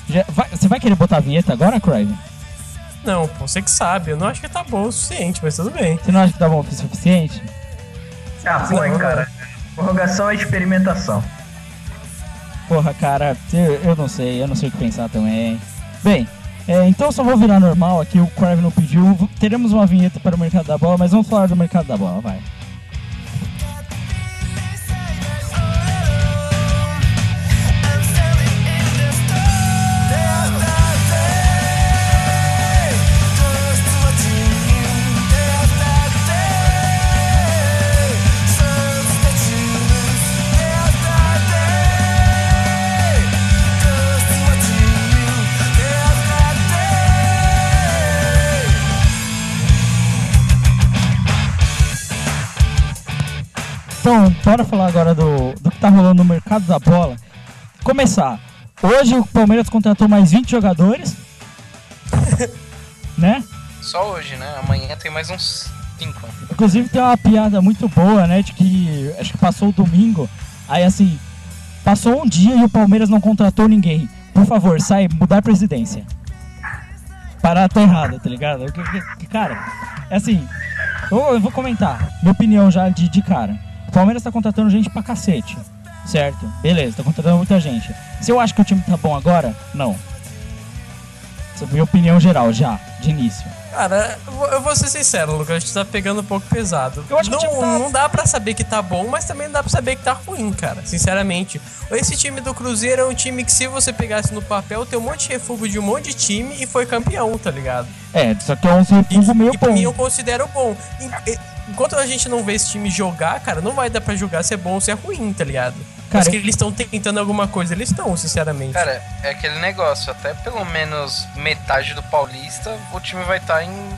Já- vai- você vai querer botar a vinheta agora, Crive? Não, pô, você que sabe. Eu não acho que tá bom o suficiente, mas tudo bem. Você não acha que tá bom o suficiente? Ah, foi, cara. Prorrogação é experimentação. Porra, cara, eu, eu não sei, eu não sei o que pensar também. Bem, é, então eu só vou virar normal aqui, o Crive não pediu. Teremos uma vinheta para o mercado da bola, mas vamos falar do mercado da bola, vai. Então, bora falar agora do, do que tá rolando no mercado da bola. Começar. Hoje o Palmeiras contratou mais 20 jogadores. [LAUGHS] né? Só hoje, né? Amanhã tem mais uns 5. Inclusive tem uma piada muito boa, né? De que acho que passou o domingo. Aí assim, passou um dia e o Palmeiras não contratou ninguém. Por favor, sai, mudar a presidência. Parada tá errada, tá ligado? Cara, é assim, eu, eu vou comentar, minha opinião já de, de cara. Palmeiras tá contratando gente pra cacete. Certo? Beleza, tá contratando muita gente. Se eu acho que o time tá bom agora, não. Essa é a minha opinião geral, já, de início. Cara, eu vou- ser sincero, Lucas, a gente tá pegando um pouco pesado. Eu acho que não, time tá- não dá pra saber que tá bom, mas também não dá pra saber que tá ruim, cara. Sinceramente. Esse time do Cruzeiro é um time que, se você pegasse no papel, tem um monte de refúgio de um monte de time e foi campeão, tá ligado? É, só que é um refúgio meio E pra bom. mim eu considero bom. E- e- Enquanto a gente não vê esse time jogar, cara, não vai dar pra julgar se é bom ou se é ruim, tá ligado? Cara, Mas que eles estão tentando alguma coisa, eles estão, sinceramente. Cara, é aquele negócio, até pelo menos metade do Paulista, o time vai estar em,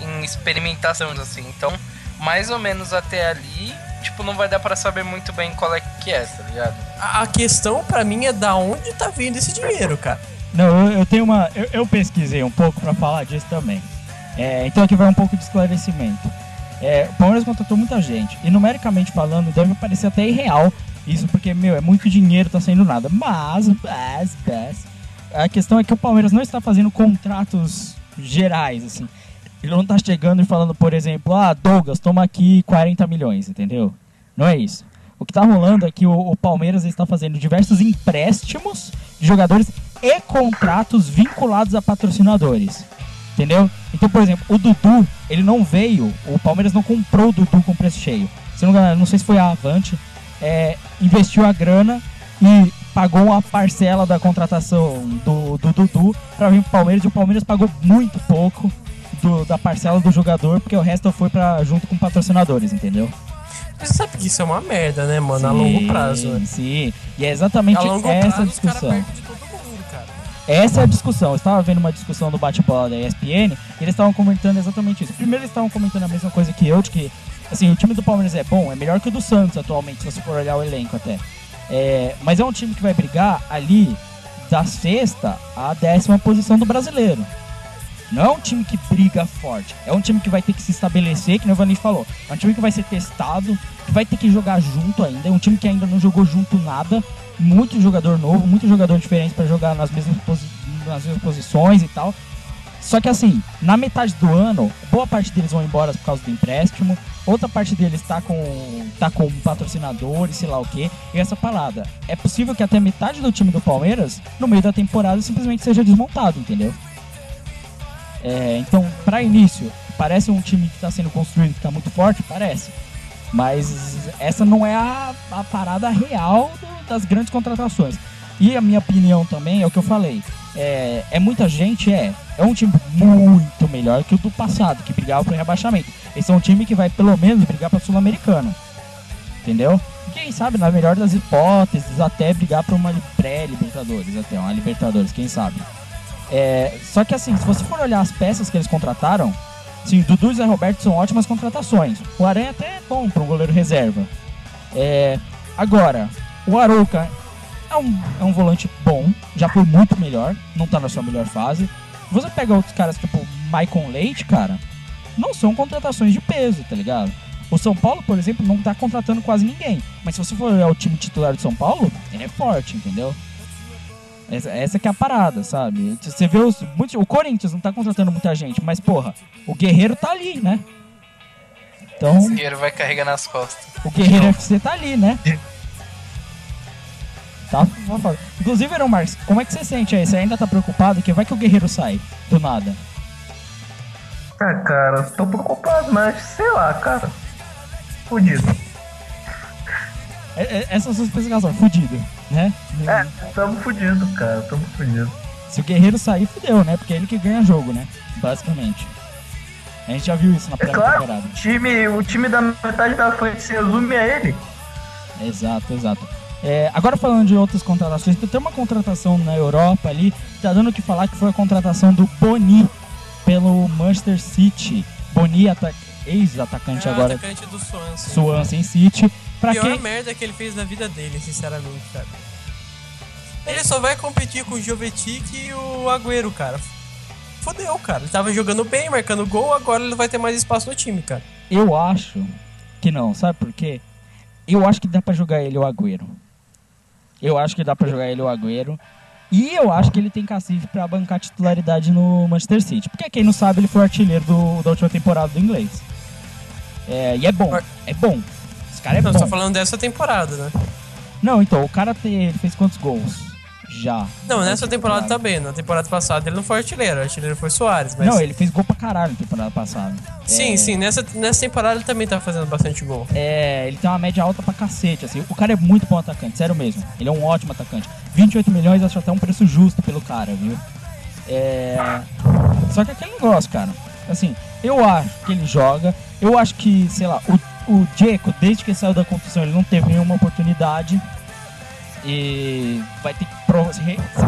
em experimentação, assim. Então, mais ou menos até ali, tipo, não vai dar pra saber muito bem qual é que é, tá ligado? A a questão pra mim é da onde tá vindo esse dinheiro, cara. Não, eu, eu tenho uma. Eu, eu pesquisei um pouco pra falar disso também. É, então aqui vai um pouco de esclarecimento. É, o Palmeiras contratou muita gente. E numericamente falando, deve parecer até irreal isso, porque, meu, é muito dinheiro, tá saindo nada. Mas, mas, mas. A questão é que o Palmeiras não está fazendo contratos gerais, assim. Ele não tá chegando e falando, por exemplo, ah, Douglas, toma aqui 40 milhões, entendeu? Não é isso. O que tá rolando é que o, o Palmeiras está fazendo diversos empréstimos de jogadores e contratos vinculados a patrocinadores. Entendeu? Então, por exemplo, o Dudu, ele não veio, o Palmeiras não comprou o Dudu com preço cheio. Se não, não sei se foi a Avante, é, investiu a grana e pagou uma parcela da contratação do, do Dudu para vir pro Palmeiras e o Palmeiras pagou muito pouco do- da parcela do jogador, porque o resto foi para junto com patrocinadores, entendeu? Mas você sabe que isso é uma merda, né, mano? a longo prazo. né? Sim, e é exatamente A longo essa prazo, a discussão. Essa é a discussão. Eu estava vendo uma discussão do bate-bola da ESPN e eles estavam comentando exatamente isso. Primeiro, eles estavam comentando a mesma coisa que eu, de que assim, o time do Palmeiras é bom, é melhor que o do Santos atualmente, se você for olhar o elenco até. É, mas é um time que vai brigar ali da sexta à décima posição do brasileiro. Não é um time que briga forte. É um time que vai ter que se estabelecer, que o Vanis falou. É um time que vai ser testado, que vai ter que jogar junto ainda. É um time que ainda não jogou junto nada. Muito jogador novo, muito jogador diferente para jogar nas mesmas, nas mesmas posições e tal. Só que assim, na metade do ano, boa parte deles vão embora por causa do empréstimo, outra parte deles tá com tá com patrocinador e sei lá o que. E essa parada, é possível que até metade do time do Palmeiras, no meio da temporada, simplesmente seja desmontado, entendeu? É, então, para início, parece um time que está sendo construído, que está muito forte, parece. Mas essa não é a, a parada real do- das grandes contratações. E a minha opinião também é o que eu falei. é, é muita gente, é. É um time muito melhor que o do passado, que brigava pro rebaixamento. Esse é um time que vai pelo menos brigar pra Sul-Americana. Entendeu? Quem sabe, na melhor das hipóteses, até brigar pra uma pré-Libertadores, até uma Libertadores, quem sabe. É, só que assim, se você for olhar as peças que eles contrataram, sim, Dudu e Zé Roberto são ótimas contratações. O Aranha até é bom para um goleiro reserva. É, agora, o Arouca é um, é um volante bom, já foi muito melhor, não tá na sua melhor fase. Você pega outros caras tipo Maicon Leite, cara, não são contratações de peso, tá ligado? O São Paulo, por exemplo, não tá contratando quase ninguém. Mas se você for olhar o time titular do São Paulo, ele é forte, entendeu? Essa, essa que é a parada, sabe? Você vê os. muitos- o Corinthians não tá contratando muita gente, mas porra, o Guerreiro tá ali, né? Então, O Guerreiro vai carregar nas costas. o Guerreiro FC tá ali, né? Tá foda. Inclusive, Aaron Marques, como é que você sente aí? Você ainda tá preocupado? Que vai que o Guerreiro sai do nada. Ah, cara, tô preocupado, mas sei lá, cara. Fudido. É- é- Essa é a sua explicação, fudido, né? É, tamo fudido, cara, tamo fudido. Se o Guerreiro sair, fudeu, né? Porque é ele que ganha jogo, né? Basicamente. A gente já viu isso na É primeira claro, temporada. o time, o time da metade da frente se resume a ele. Exato, exato. É, agora falando de outras contratações, tem uma contratação na Europa ali, que tá dando o que falar que foi a contratação do Boni pelo Manchester City. Boni, ata ex-atacante É agora, atacante do Swansea. Swansea City. Pra Pior quem... merda que ele fez na vida dele, sinceramente, cara. Ele só vai competir com o Jovetic e o Agüero, cara. Fodeu, cara. Ele tava jogando bem, marcando gol, agora ele vai ter mais espaço no time, cara. Eu acho que não, sabe por quê? Eu acho que dá pra jogar ele o Agüero. Eu acho que dá pra jogar ele o Agüero. E eu acho que ele tem cacife pra bancar titularidade no Manchester City. Porque quem não sabe, ele foi artilheiro do- da última temporada do inglês. É, e é bom, é bom. Cara é não, bom. você tá falando dessa temporada, né? Não, então, o cara ele fez quantos gols? Já. Não, nessa temporada tá bem. Na temporada passada ele não foi artilheiro, o artilheiro foi Soares, mas. Não, ele fez gol pra caralho na temporada passada. Sim, É, sim, nessa, nessa temporada ele também tá fazendo bastante gol. É, ele tem uma média alta pra cacete, assim. O cara é muito bom atacante, sério mesmo. Ele é um ótimo atacante. 28 milhões, acho até um preço justo pelo cara, viu? É... Só que aquele negócio, cara. Assim, eu acho que ele joga. Eu acho que, sei lá, o, o Dzeko, desde que saiu da competição, ele não teve nenhuma oportunidade. E vai ter que pro- se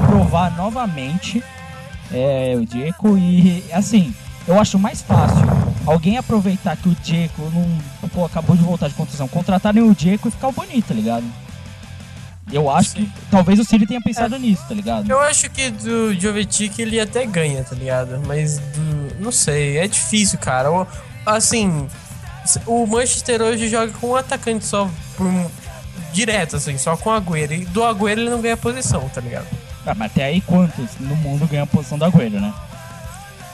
provar novamente. É, o Dzeko. E, assim, eu acho mais fácil alguém aproveitar que o Dzeko não, pô, acabou de voltar de contusão, contratarem o Dzeko e ficar bonito, tá ligado? Eu acho que talvez o City tenha pensado nisso, tá ligado? Eu acho que do Jovetic ele até ganha, tá ligado? Mas do. Não sei, é difícil, cara. Assim, o Manchester hoje joga com um atacante só por um- direto, assim, só com o Agüero. E do Agüero ele não ganha posição, tá ligado? Ah, mas até aí quantos no mundo ganham a posição do Agüero, né?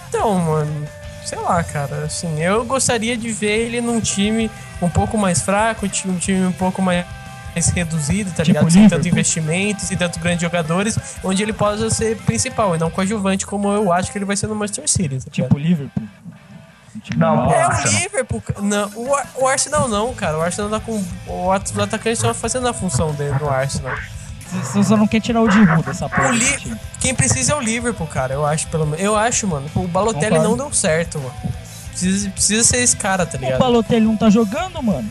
Então, mano, sei lá, cara. Assim, eu gostaria de ver ele num time um pouco mais fraco, um ti- time um pouco mais reduzido, tá Tipo ligado? Sem tanto investimento, sem tanto grandes jogadores, onde ele possa ser principal e não coadjuvante, como eu acho que ele vai ser no Manchester City. Tá? Tipo Liverpool. Não. É o. Liverpool. Não, o, Ar- o Arsenal não, cara. O Arsenal tá com. O at- os atacantes estão fazendo a função dele no Arsenal. Você só não quer tirar o Giroud dessa porra. O desse Li... time. Quem precisa é o Liverpool, cara. Eu acho, pelo menos. Eu acho, mano. O Balotelli Concordo. não deu certo, mano. Precisa, precisa ser esse cara, tá O ligado? Balotelli não tá jogando, mano.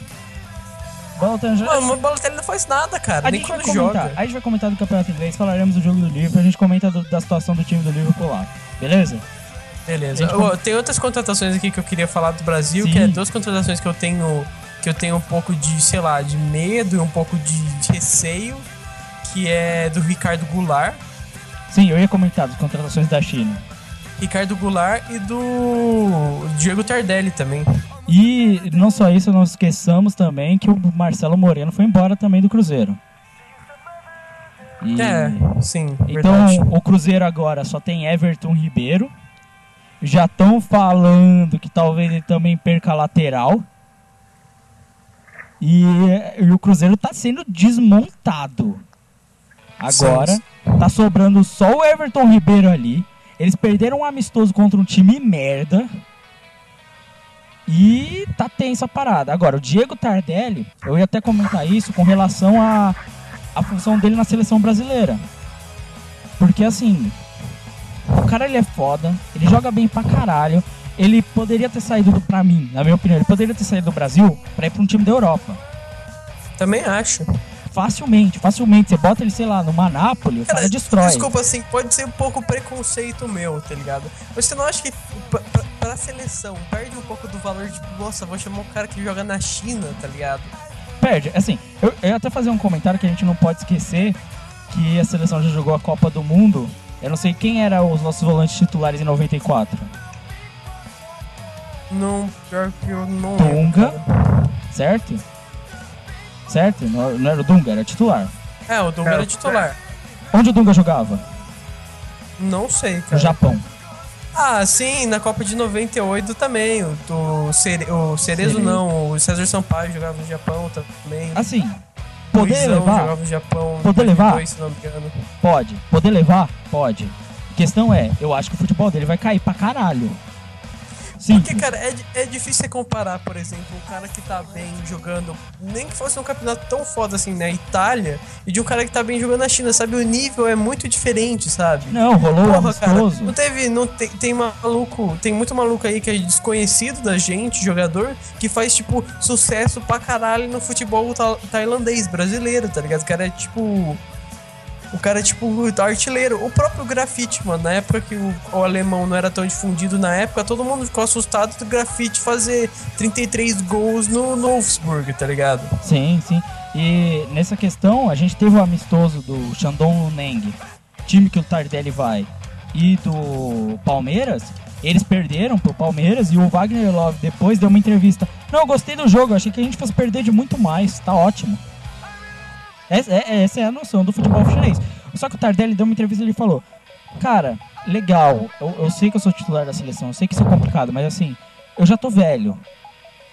O Balotelli já... Mano, o Balotelli não faz nada, cara. A nem quando comentar, joga. a gente vai comentar do campeonato inglês, falaremos do jogo do Liverpool, a gente comenta do- da situação do time do Liverpool lá. Beleza? Beleza. Gente, tem outras contratações aqui que eu queria falar do Brasil, Sim. que é duas contratações que eu tenho. Que eu tenho um pouco de, sei lá, de medo e um pouco de, de receio. Que é do Ricardo Goulart. Sim, eu ia comentar das contratações da China. Ricardo Goulart e do Diego Tardelli também. E não só isso, não esqueçamos também que o Marcelo Moreno foi embora também do Cruzeiro. E- É, sim, Então verdade. o Cruzeiro agora só tem Everton Ribeiro. Já estão falando que talvez ele também perca a lateral. E, e o Cruzeiro tá sendo desmontado. Agora tá sobrando só o Everton Ribeiro ali. Eles perderam um amistoso contra um time merda. E tá tensa a parada. Agora, o Diego Tardelli, eu ia até comentar isso com relação a a função dele na seleção brasileira. Porque assim, cara ele é foda, ele joga bem pra caralho. Ele poderia ter saído, do- pra mim, na minha opinião, ele poderia ter saído do Brasil pra ir pra um time da Europa. Também acho. Facilmente, facilmente. Você bota ele, sei lá, numa Nápoles, o cara destrói. Desculpa, assim, pode ser um pouco preconceito meu, tá ligado? Mas você não acha que pra, pra, pra seleção perde um pouco do valor, tipo, nossa, vou chamar um cara que joga na China, tá ligado? Perde. Assim, eu, eu ia até fazer um comentário que a gente não pode esquecer que a seleção já jogou a Copa do Mundo. Eu não sei quem eram os nossos volantes titulares em 94. Não, pior que eu não Dunga. lembro. Certo? Certo? Não, não era o Dunga, era titular. É, o Dunga É, era titular. Onde o Dunga jogava? Não sei, No cara. Japão. Ah, sim, na Copa de 98 também. O, o, Cere, o Cerezo Cerezo. não, o César Sampaio jogava no Japão também. Assim, poder Luizão levar? Japão. Poder levar? 2002, se não me engano. Pode. Poder levar? Pode. A questão é, eu acho que o futebol dele vai cair pra caralho. Sim. Porque, cara, é, é difícil você comparar, por exemplo, um cara que tá bem jogando, nem que fosse um campeonato tão foda assim na Itália, e de um cara que tá bem jogando na China, sabe? O nível é muito diferente, sabe? Não, rolou Porra, cara, não teve, não tem, tem maluco, tem muito maluco aí que é desconhecido da gente, jogador, que faz, tipo, sucesso pra caralho no futebol ta- tailandês, brasileiro, tá ligado? O cara é, tipo... O cara é tipo artilheiro. O próprio grafite, mano. Na época que o, o alemão não era tão difundido na época, todo mundo ficou assustado do grafite fazer 33 gols no, Wolfsburg, tá ligado? Sim, sim. E nessa questão, a gente teve o amistoso do Shandong Luneng, time que o Tardelli vai, e do Palmeiras. Eles perderam pro Palmeiras e o Wagner Love depois deu uma entrevista. Não, gostei do jogo, achei que a gente fosse perder de muito mais, tá ótimo. Essa é, essa é a noção do futebol chinês. Só que o Tardelli deu uma entrevista e ele falou: Cara, legal, eu, eu sei que eu sou titular da seleção, eu sei que isso é complicado, mas assim, eu já tô velho.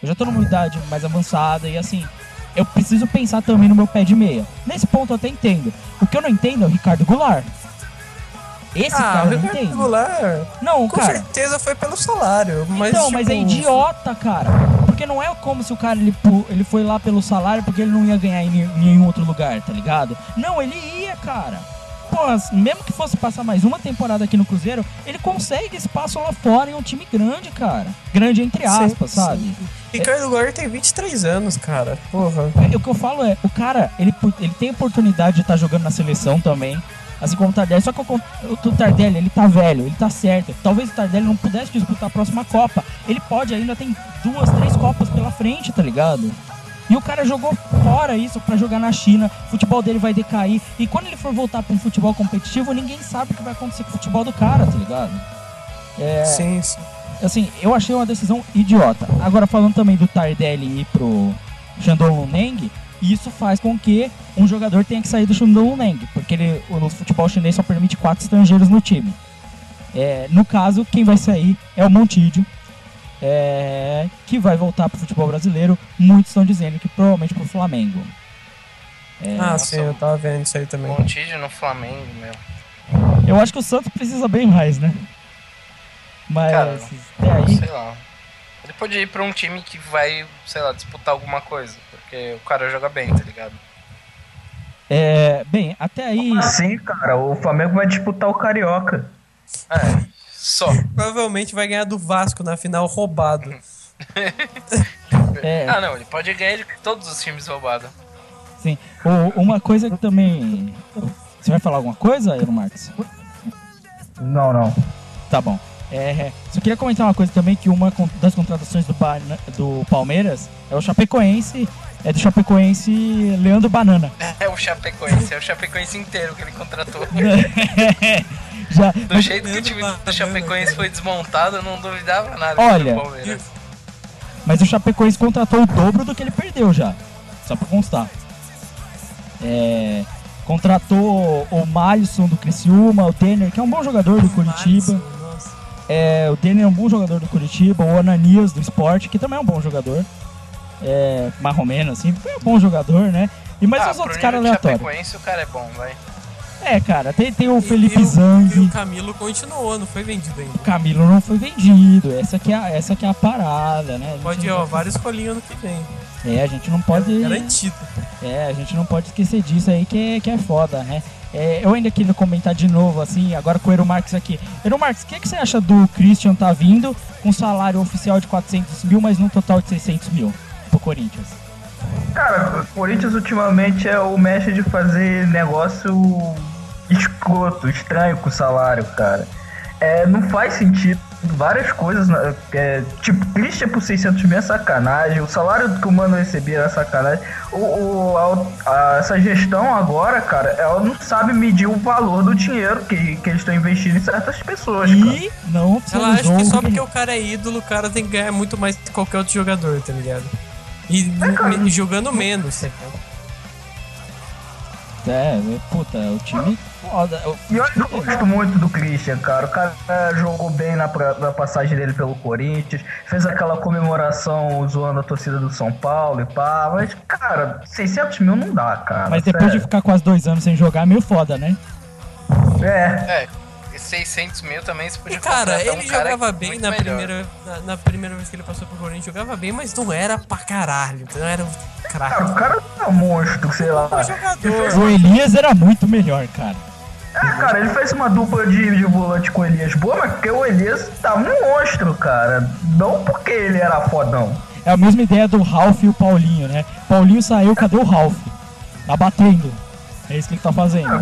Eu já tô numa idade mais avançada e assim, eu preciso pensar também no meu pé de meia. Nesse ponto eu até entendo. O que eu não entendo é o Ricardo Goulart. Esse cara eu não Ricardo entendo. Não, com cara. certeza foi pelo salário, mas então, mas é tipo, idiota, cara. Porque não é como se o cara ele, ele foi lá pelo salário porque ele não ia ganhar em nenhum outro lugar, tá ligado? Não, ele ia, cara. Pô, mesmo que fosse passar mais uma temporada aqui no Cruzeiro, ele consegue espaço lá fora em um time grande, cara. Grande entre Sim, aspas, sim. sabe? Ricardo Goulart tem 23 anos, cara. Porra. É, O que eu falo é, o cara, ele, ele tem oportunidade de estar jogando na seleção também. Assim como o Tardelli, só que o, o Tardelli, ele tá velho, ele tá certo. Talvez o Tardelli não pudesse disputar a próxima Copa. Ele pode ainda, tem duas, três Copas pela frente, tá ligado? E o cara jogou fora isso pra jogar na China, o futebol dele vai decair. E quando ele for voltar pra um futebol competitivo, ninguém sabe o que vai acontecer com o futebol do cara, tá ligado? É, Sim, sim. assim, eu achei uma decisão idiota. Agora, falando também do Tardelli ir pro Shandong Luneng, isso faz com que um jogador tenha que sair do Shandong Luneng, porque ele, o futebol chinês só permite quatro estrangeiros no time. É, no caso, quem vai sair é o Montijo, é, que vai voltar pro futebol brasileiro. Muitos estão dizendo que provavelmente pro Flamengo. É, ah, nossa, sim, eu tava vendo isso aí também. Montijo no Flamengo, meu. eu acho que o Santos precisa bem mais, né? Mas Cara, até aí. Sei lá. Ele pode ir pra um time que vai, sei lá, disputar alguma coisa. Porque o cara joga bem, tá ligado? É, bem, até aí. Assim, cara, o Flamengo vai disputar o Carioca. É, só. Provavelmente vai ganhar do Vasco na final roubado. [LAUGHS] É, Ah, não, ele pode ganhar com todos os times roubados. Sim. O- uma coisa que também. Você vai falar alguma coisa, Eero Marques? Não, não. Tá bom. É, só queria comentar uma coisa também, que uma das contratações do, do Palmeiras é o Chapecoense, é do Chapecoense Leandro Banana. [LAUGHS] É o Chapecoense, é o Chapecoense inteiro que ele contratou. [LAUGHS] Já, Do jeito que o time do Chapecoense foi desmontado, eu não duvidava nada Olha, do Palmeiras. mas o Chapecoense contratou o dobro do que ele perdeu já. Só pra constar. É, contratou o Malisson do Criciúma, o Denner, que é um bom jogador do Curitiba. É, o Denner é um bom jogador do Curitiba, o Ananias do Sport, que também é um bom jogador. É, marromeno, assim, é um bom jogador, né? E mais ah, os outros caras aleatórios. Chapecoense o cara é bom, vai. É, cara, tem, tem o E- Felipe e o- Zang. E o Camilo continuou, não foi vendido ainda. O Camilo não foi vendido. Essa que é a, essa que é a parada, né? A Pode ir, ó, vários colinhos ano que vem. É, a gente não pode. Garantido. É, a gente não pode esquecer disso aí que é, que é foda, né? É, eu ainda queria comentar de novo, assim, agora com o Eero Marques aqui. Eero Marques, o que, que você acha do Christian tá vindo com salário oficial de 400 mil, mas num total de 600 mil pro Corinthians? Cara, o Corinthians ultimamente é o mestre de fazer negócio escroto, estranho com o salário, cara. É, não faz sentido. Várias coisas, né, é, tipo, Christian por 600 mil é sacanagem, o salário que o Mano recebia era sacanagem. O, o- a- a- essa gestão agora, cara, ela não sabe medir o valor do dinheiro que, que eles estão investindo em certas pessoas, cara. E não Ela acha que só o- porque o cara é ídolo, o cara tem que ganhar muito mais que qualquer outro jogador, tá ligado? E É, me- jogando menos, ligado? É, puta, o time foda. Eu- E eu gosto muito do Christian, cara. O cara é, jogou bem na, pra- na passagem dele pelo Corinthians, fez aquela comemoração zoando a torcida do São Paulo e pá. Mas, cara, 600 mil não dá, cara. Mas depois de sério. ficar quase dois anos sem jogar, é meio foda, né? É, É, 600 mil também você E podia cara, contratar ele um cara jogava bem na melhor. primeira, na, na primeira vez que ele passou pro Corinthians, jogava bem, mas não era pra caralho, não era um cara, craque. o cara é um monstro, sei lá. O Elias era muito melhor, cara. É, cara, ele fez uma dupla de, de volante com o Elias boa, mas porque o Elias tá um monstro, cara. Não porque ele era fodão. É a mesma ideia do Ralph e o Paulinho, né? Paulinho saiu, cadê o Ralph? Tá batendo. É isso que ele tá fazendo.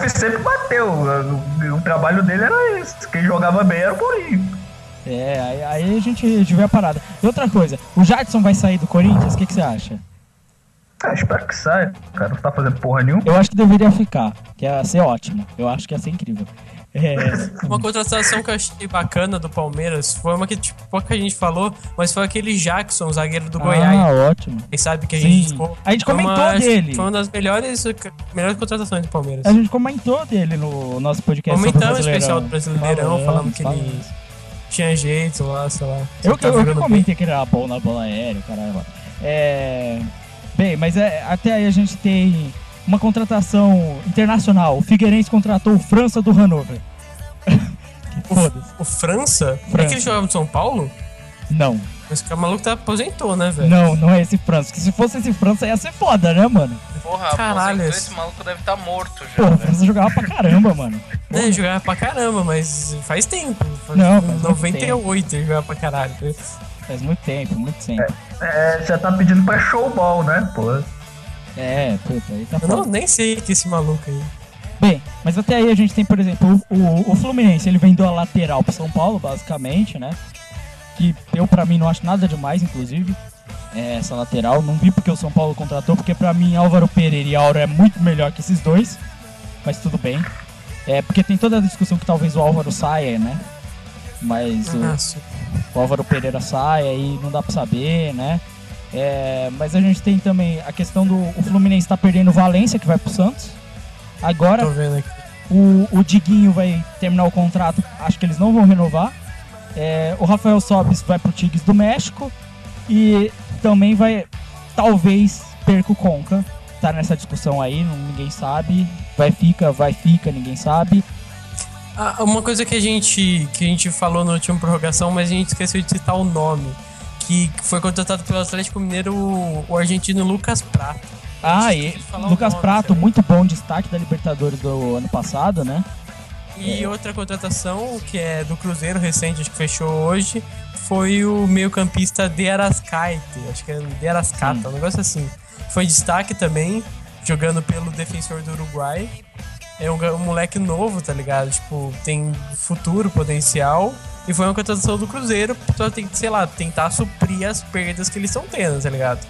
Ele sempre bateu. O, o trabalho dele era isso. Quem jogava bem era o Borinho. É, aí, aí a gente, a gente vê a parada. E outra coisa, o Jadson vai sair do Corinthians? O que, que você acha? Ah, espero que saia. Cara, não tá fazendo porra nenhuma. Eu acho que deveria ficar, que ia ser ótimo. Eu acho que ia ser incrível. É, Uma contratação que eu achei bacana do Palmeiras foi uma que, tipo, pouca gente falou, mas foi aquele Jackson, zagueiro do ah, Goiás. ótimo. Quem sabe que a Sim. gente ficou. A gente comentou uma- dele. Foi uma das melhores, melhores contratações do Palmeiras. A gente comentou dele no nosso podcast Comentamos o especial do Brasileirão, falando que ele tinha jeito lá, sei lá. Eu, Tá eu, que comentei que ele era bom na bola aérea, caralho. É... Bem, mas é, até aí a gente tem uma contratação internacional. O Figueirense contratou o França do Hannover. [LAUGHS] Foda-se. O França? É França. que ele jogava no São Paulo? Não, Esse cara maluco tá aposentou, né, velho? não, não é esse França. Que se fosse esse França ia ser foda, né, mano? Porra, Caralho, esse- esse maluco deve estar morto já, Pô, o. França jogava pra caramba, mano. [LAUGHS] É, jogava pra caramba, mas faz tempo. Faz Não, faz muito 98 ele jogava pra caralho. Faz muito tempo, muito tempo. É, já tá pedindo pra showball, né, pô? É, puta, aí tá Eu não, nem sei que esse maluco aí. Bem, mas até aí a gente tem, por exemplo, o, o, o Fluminense, ele vendeu a lateral pro São Paulo, basicamente, né? Que eu, pra mim, não acho nada demais, inclusive, é, essa lateral. Não vi porque o São Paulo contratou, porque pra mim Álvaro Pereira e Auro é muito melhor que esses dois, mas tudo bem. É, porque tem toda a discussão que talvez o Álvaro saia, né? Mas o, Nossa. o Álvaro Pereira saia e não dá pra saber, né? É, mas a gente tem também a questão do o Fluminense tá perdendo o Valência, que vai pro Santos. Agora Tô vendo aqui. o, o Diguinho vai terminar o contrato, acho que eles não vão renovar. É, o Rafael Sobis vai pro Tigres do México e também vai, talvez, perca o Conca. Tá nessa discussão aí, não- ninguém sabe. Vai, fica, vai, fica, ninguém sabe. Ah, uma coisa que a gente que a gente falou na última prorrogação, mas a gente esqueceu de citar o nome. Que foi contratado pelo Atlético Mineiro o, argentino Lucas Prato. Ah, e Lucas nome, Prato, muito bom destaque da Libertadores do ano passado, né? E outra contratação, que é do Cruzeiro recente, acho que fechou hoje, foi o meio-campista De Arascaite. Acho que é De Arascata, um negócio assim. Foi destaque também, jogando pelo defensor do Uruguai. É um, um moleque novo, tá ligado? Tipo, tem futuro, potencial. E foi uma contratação do Cruzeiro pra, tem- sei lá, tentar suprir as perdas que eles estão tendo, tá ligado?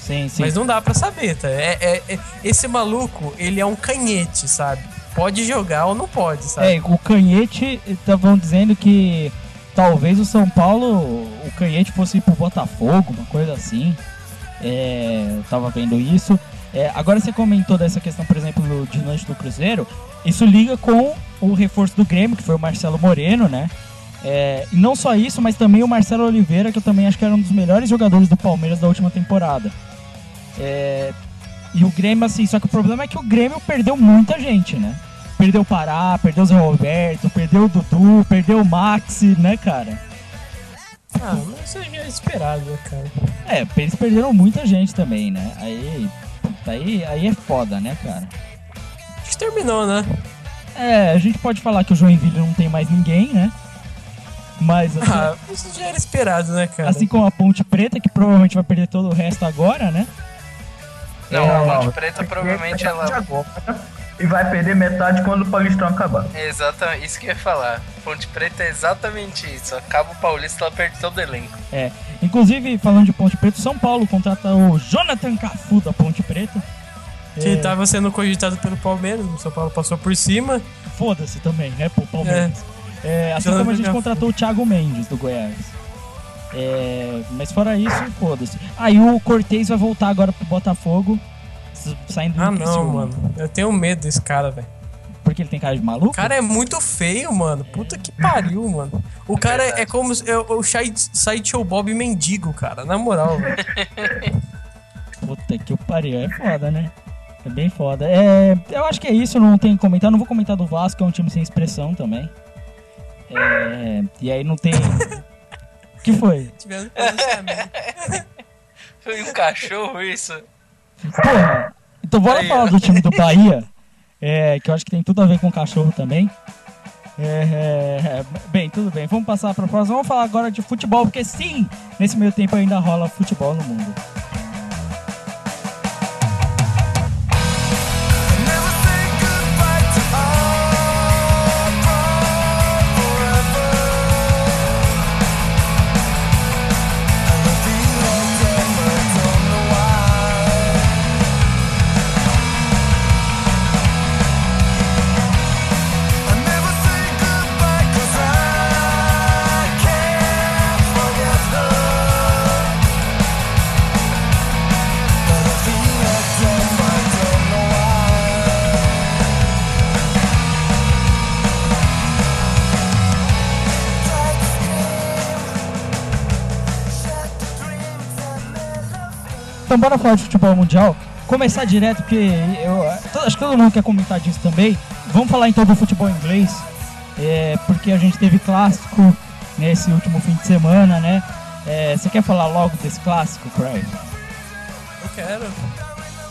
Sim, sim. Mas não dá pra saber, tá? É, é- é- esse maluco, ele é um canhete, sabe? Pode jogar ou não pode, sabe? É, o Canhete, estavam dizendo que talvez o São Paulo, o Canhete fosse ir pro Botafogo, uma coisa assim. É, eu tava vendo isso. É, agora você comentou dessa questão, por exemplo, do de lanche do Cruzeiro. Isso liga com o reforço do Grêmio, que foi o Marcelo Moreno, né? É, e não só isso, mas também o Marcelo Oliveira, que eu também acho que era um dos melhores jogadores do Palmeiras da última temporada. É, e o Grêmio, assim, só que o problema é que o Grêmio perdeu muita gente, né? Perdeu o Pará, perdeu o Zé Roberto, perdeu o Dudu, perdeu o Maxi, né, cara? Ah, mas isso já é esperado, né, cara? É, eles perderam muita gente também, né? Aí, aí, aí é foda, né, cara? que terminou, né? É, a gente pode falar que o Joinville não tem mais ninguém, né? Mas assim, Ah, isso já era esperado, né, cara? assim como a Ponte Preta, que provavelmente vai perder todo o resto agora, né? Não, É, a Ponte não. Preta provavelmente ela. agora E vai perder metade quando o Paulistão acabar. Exatamente, isso que eu ia falar. Ponte Preta é exatamente isso. Acaba o Paulista, ela perde todo o elenco. É. Inclusive, falando de Ponte Preta, São Paulo contrata o Jonathan Cafu da Ponte Preta. Que É, tava sendo cogitado pelo Palmeiras, o São Paulo passou por cima. Foda-se também, né, pô, Palmeiras. É, assim Jonathan como a gente contratou o Thiago Mendes do Goiás. É, mas fora isso, foda-se. Aí o Cortez vai voltar agora pro Botafogo, saindo do Ah, não, mano. Eu tenho medo desse cara, velho. Porque ele tem cara de maluco? O cara é muito feio, mano. Puta que pariu, mano. O cara é como se- é o Side- Sideshow Bob mendigo, cara. Na moral, velho. Puta que pariu, é foda, né? É bem foda. É, eu acho que é isso, não tem que comentar. Não vou comentar do Vasco, que é um time sem expressão também. É, e aí não tem. O que foi? Tivemos. Foi um cachorro isso. Porra! Então bora Aí, falar do time do Bahia, é, que eu acho que tem tudo a ver com cachorro também. É, é, é, bem, tudo bem. Vamos passar para a próxima. Vamos falar agora de futebol, porque sim, nesse meio tempo ainda rola futebol no mundo. Então bora falar de futebol mundial. Começar direto, porque eu acho que todo mundo quer comentar disso também. Vamos falar então do futebol inglês, é, porque a gente teve clássico nesse último fim de semana, né? É, você quer falar logo desse clássico, Craig? Eu quero.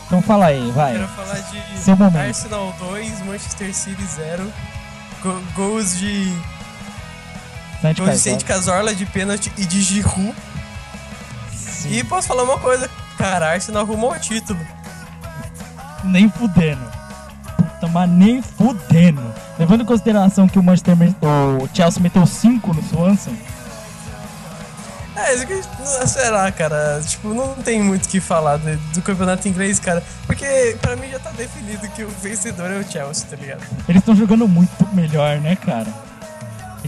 Então fala aí, vai. Quero falar de Seu momento. Arsenal 2, Manchester City 0. Go- gols de. Gols de. Saint Cazorla de pênalti e de Giroud. E posso falar uma coisa, cara, Arsenal arrumou o título. Nem fudendo. Puta, mas nem fudendo. Levando em consideração que o Manchester o Chelsea meteu 5 no Swansea. É, isso que, será, cara? Tipo, não tem muito o que falar do, do campeonato inglês, cara. Porque pra mim já tá definido que o vencedor é o Chelsea, tá ligado? Eles estão jogando muito melhor, né, cara?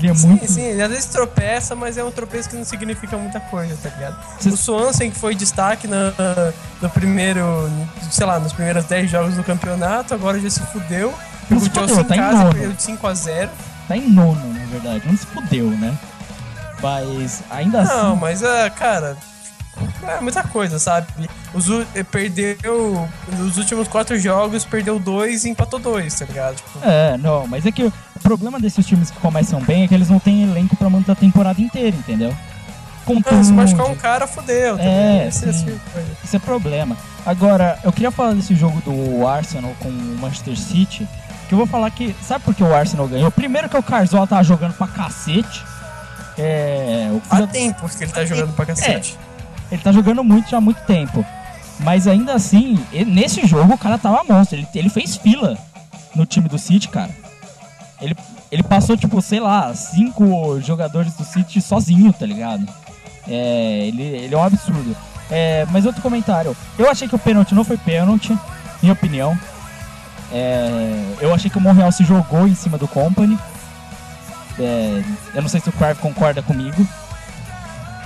Ele é Sim, muito. sim, às vezes tropeça, mas é um tropeço que não significa muita coisa, tá ligado? O Swansea, que foi destaque na- no primeiro, sei lá, nos primeiros 10 jogos do campeonato, agora já se fudeu. Não Pegou o Chelsea tá em casa, nono. perdeu de 5x0. Tá em nono, na verdade. Não se fudeu, né? Mas ainda Não, assim. mas, ah, cara, é muita coisa, sabe? Os, eh, perdeu, nos últimos quatro jogos, perdeu dois e empatou dois, tá ligado? Tipo, É, não, mas é que o problema desses times que começam bem é que eles não têm elenco pra manter a temporada inteira, entendeu? ah, se machucar um cara, fodeu. tá É? Esse- esse tipo. Isso é problema. Agora, eu queria falar desse jogo do Arsenal com o Manchester City. Que eu vou falar que. Sabe por que o Arsenal ganhou? Primeiro que o Carzola tava jogando pra cacete. É. O Há tempos que ele tá jogando pra cacete. ele tá jogando muito já há muito tempo. Mas ainda assim, nesse jogo o cara tava monstro. Ele, ele fez fila no time do City, cara. Ele, ele passou, tipo, sei lá, cinco jogadores do City sozinho, tá ligado? É, ele, ele é um absurdo. É, mas outro comentário. Eu achei que o pênalti não foi pênalti, minha opinião. É, eu achei que o Monreal se jogou em cima do Company. É, eu não sei se o Crave concorda comigo.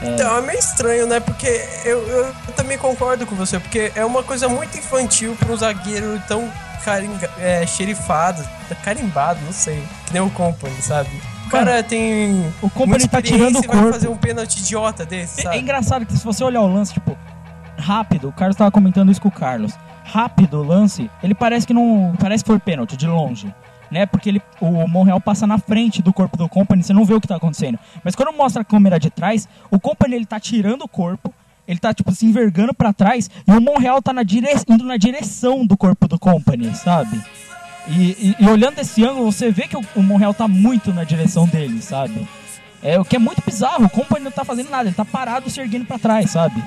Então, é meio estranho, né? Porque eu, eu também concordo com você, porque é uma coisa muito infantil pra um zagueiro tão caringa, é, xerifado, carimbado, não sei, que nem o Company, sabe? O cara tem. O Company tá tirando o e vai corpo. fazer um pênalti idiota desse, É, sabe? é engraçado que se você olhar o lance, tipo, rápido, o Carlos tava comentando isso com o Carlos. Rápido o lance, ele parece que não. Parece que foi pênalti, de longe. Né? Porque ele, o Monreal passa na frente do corpo do Company, você não vê o que tá acontecendo. Mas quando mostra a câmera de trás, o Company ele tá tirando o corpo, ele tá tipo se envergando pra trás, e o Monreal tá na dire... indo na direção do corpo do Company, sabe? E, e- e olhando desse ângulo, você vê que o, o Monreal tá muito na direção dele, sabe? É, o que é muito bizarro, o Company não tá fazendo nada, ele tá parado se erguendo pra trás, sabe?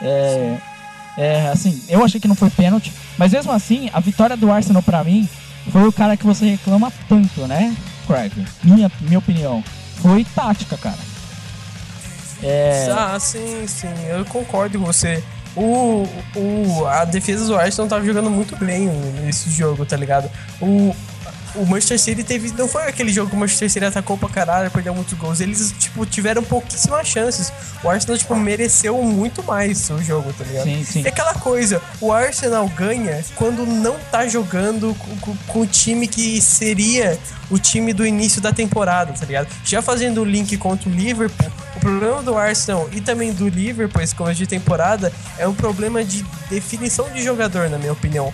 É, é, assim, eu achei que não foi pênalti, mas mesmo assim, a vitória do Arsenal pra mim foi o cara que você reclama tanto, né, Craig? Minha, minha opinião. Foi tática, cara. É, Ah, sim, sim, eu concordo com você. O, o, a defesa do Arsenal tava jogando muito bem nesse jogo, tá ligado? O, o Manchester City teve. Não foi aquele jogo que o Manchester City atacou pra caralho, perdeu muitos gols. Eles, tipo, tiveram pouquíssimas chances. O Arsenal, tipo, mereceu muito mais o jogo, tá ligado? Sim, sim. É aquela coisa, o Arsenal ganha quando não tá jogando com, com- com o time que seria o time do início da temporada, tá ligado? Já fazendo o link contra o Liverpool, problema do Arsenal e também do Liverpool, esse começo de temporada, é um problema de definição de jogador, na minha opinião.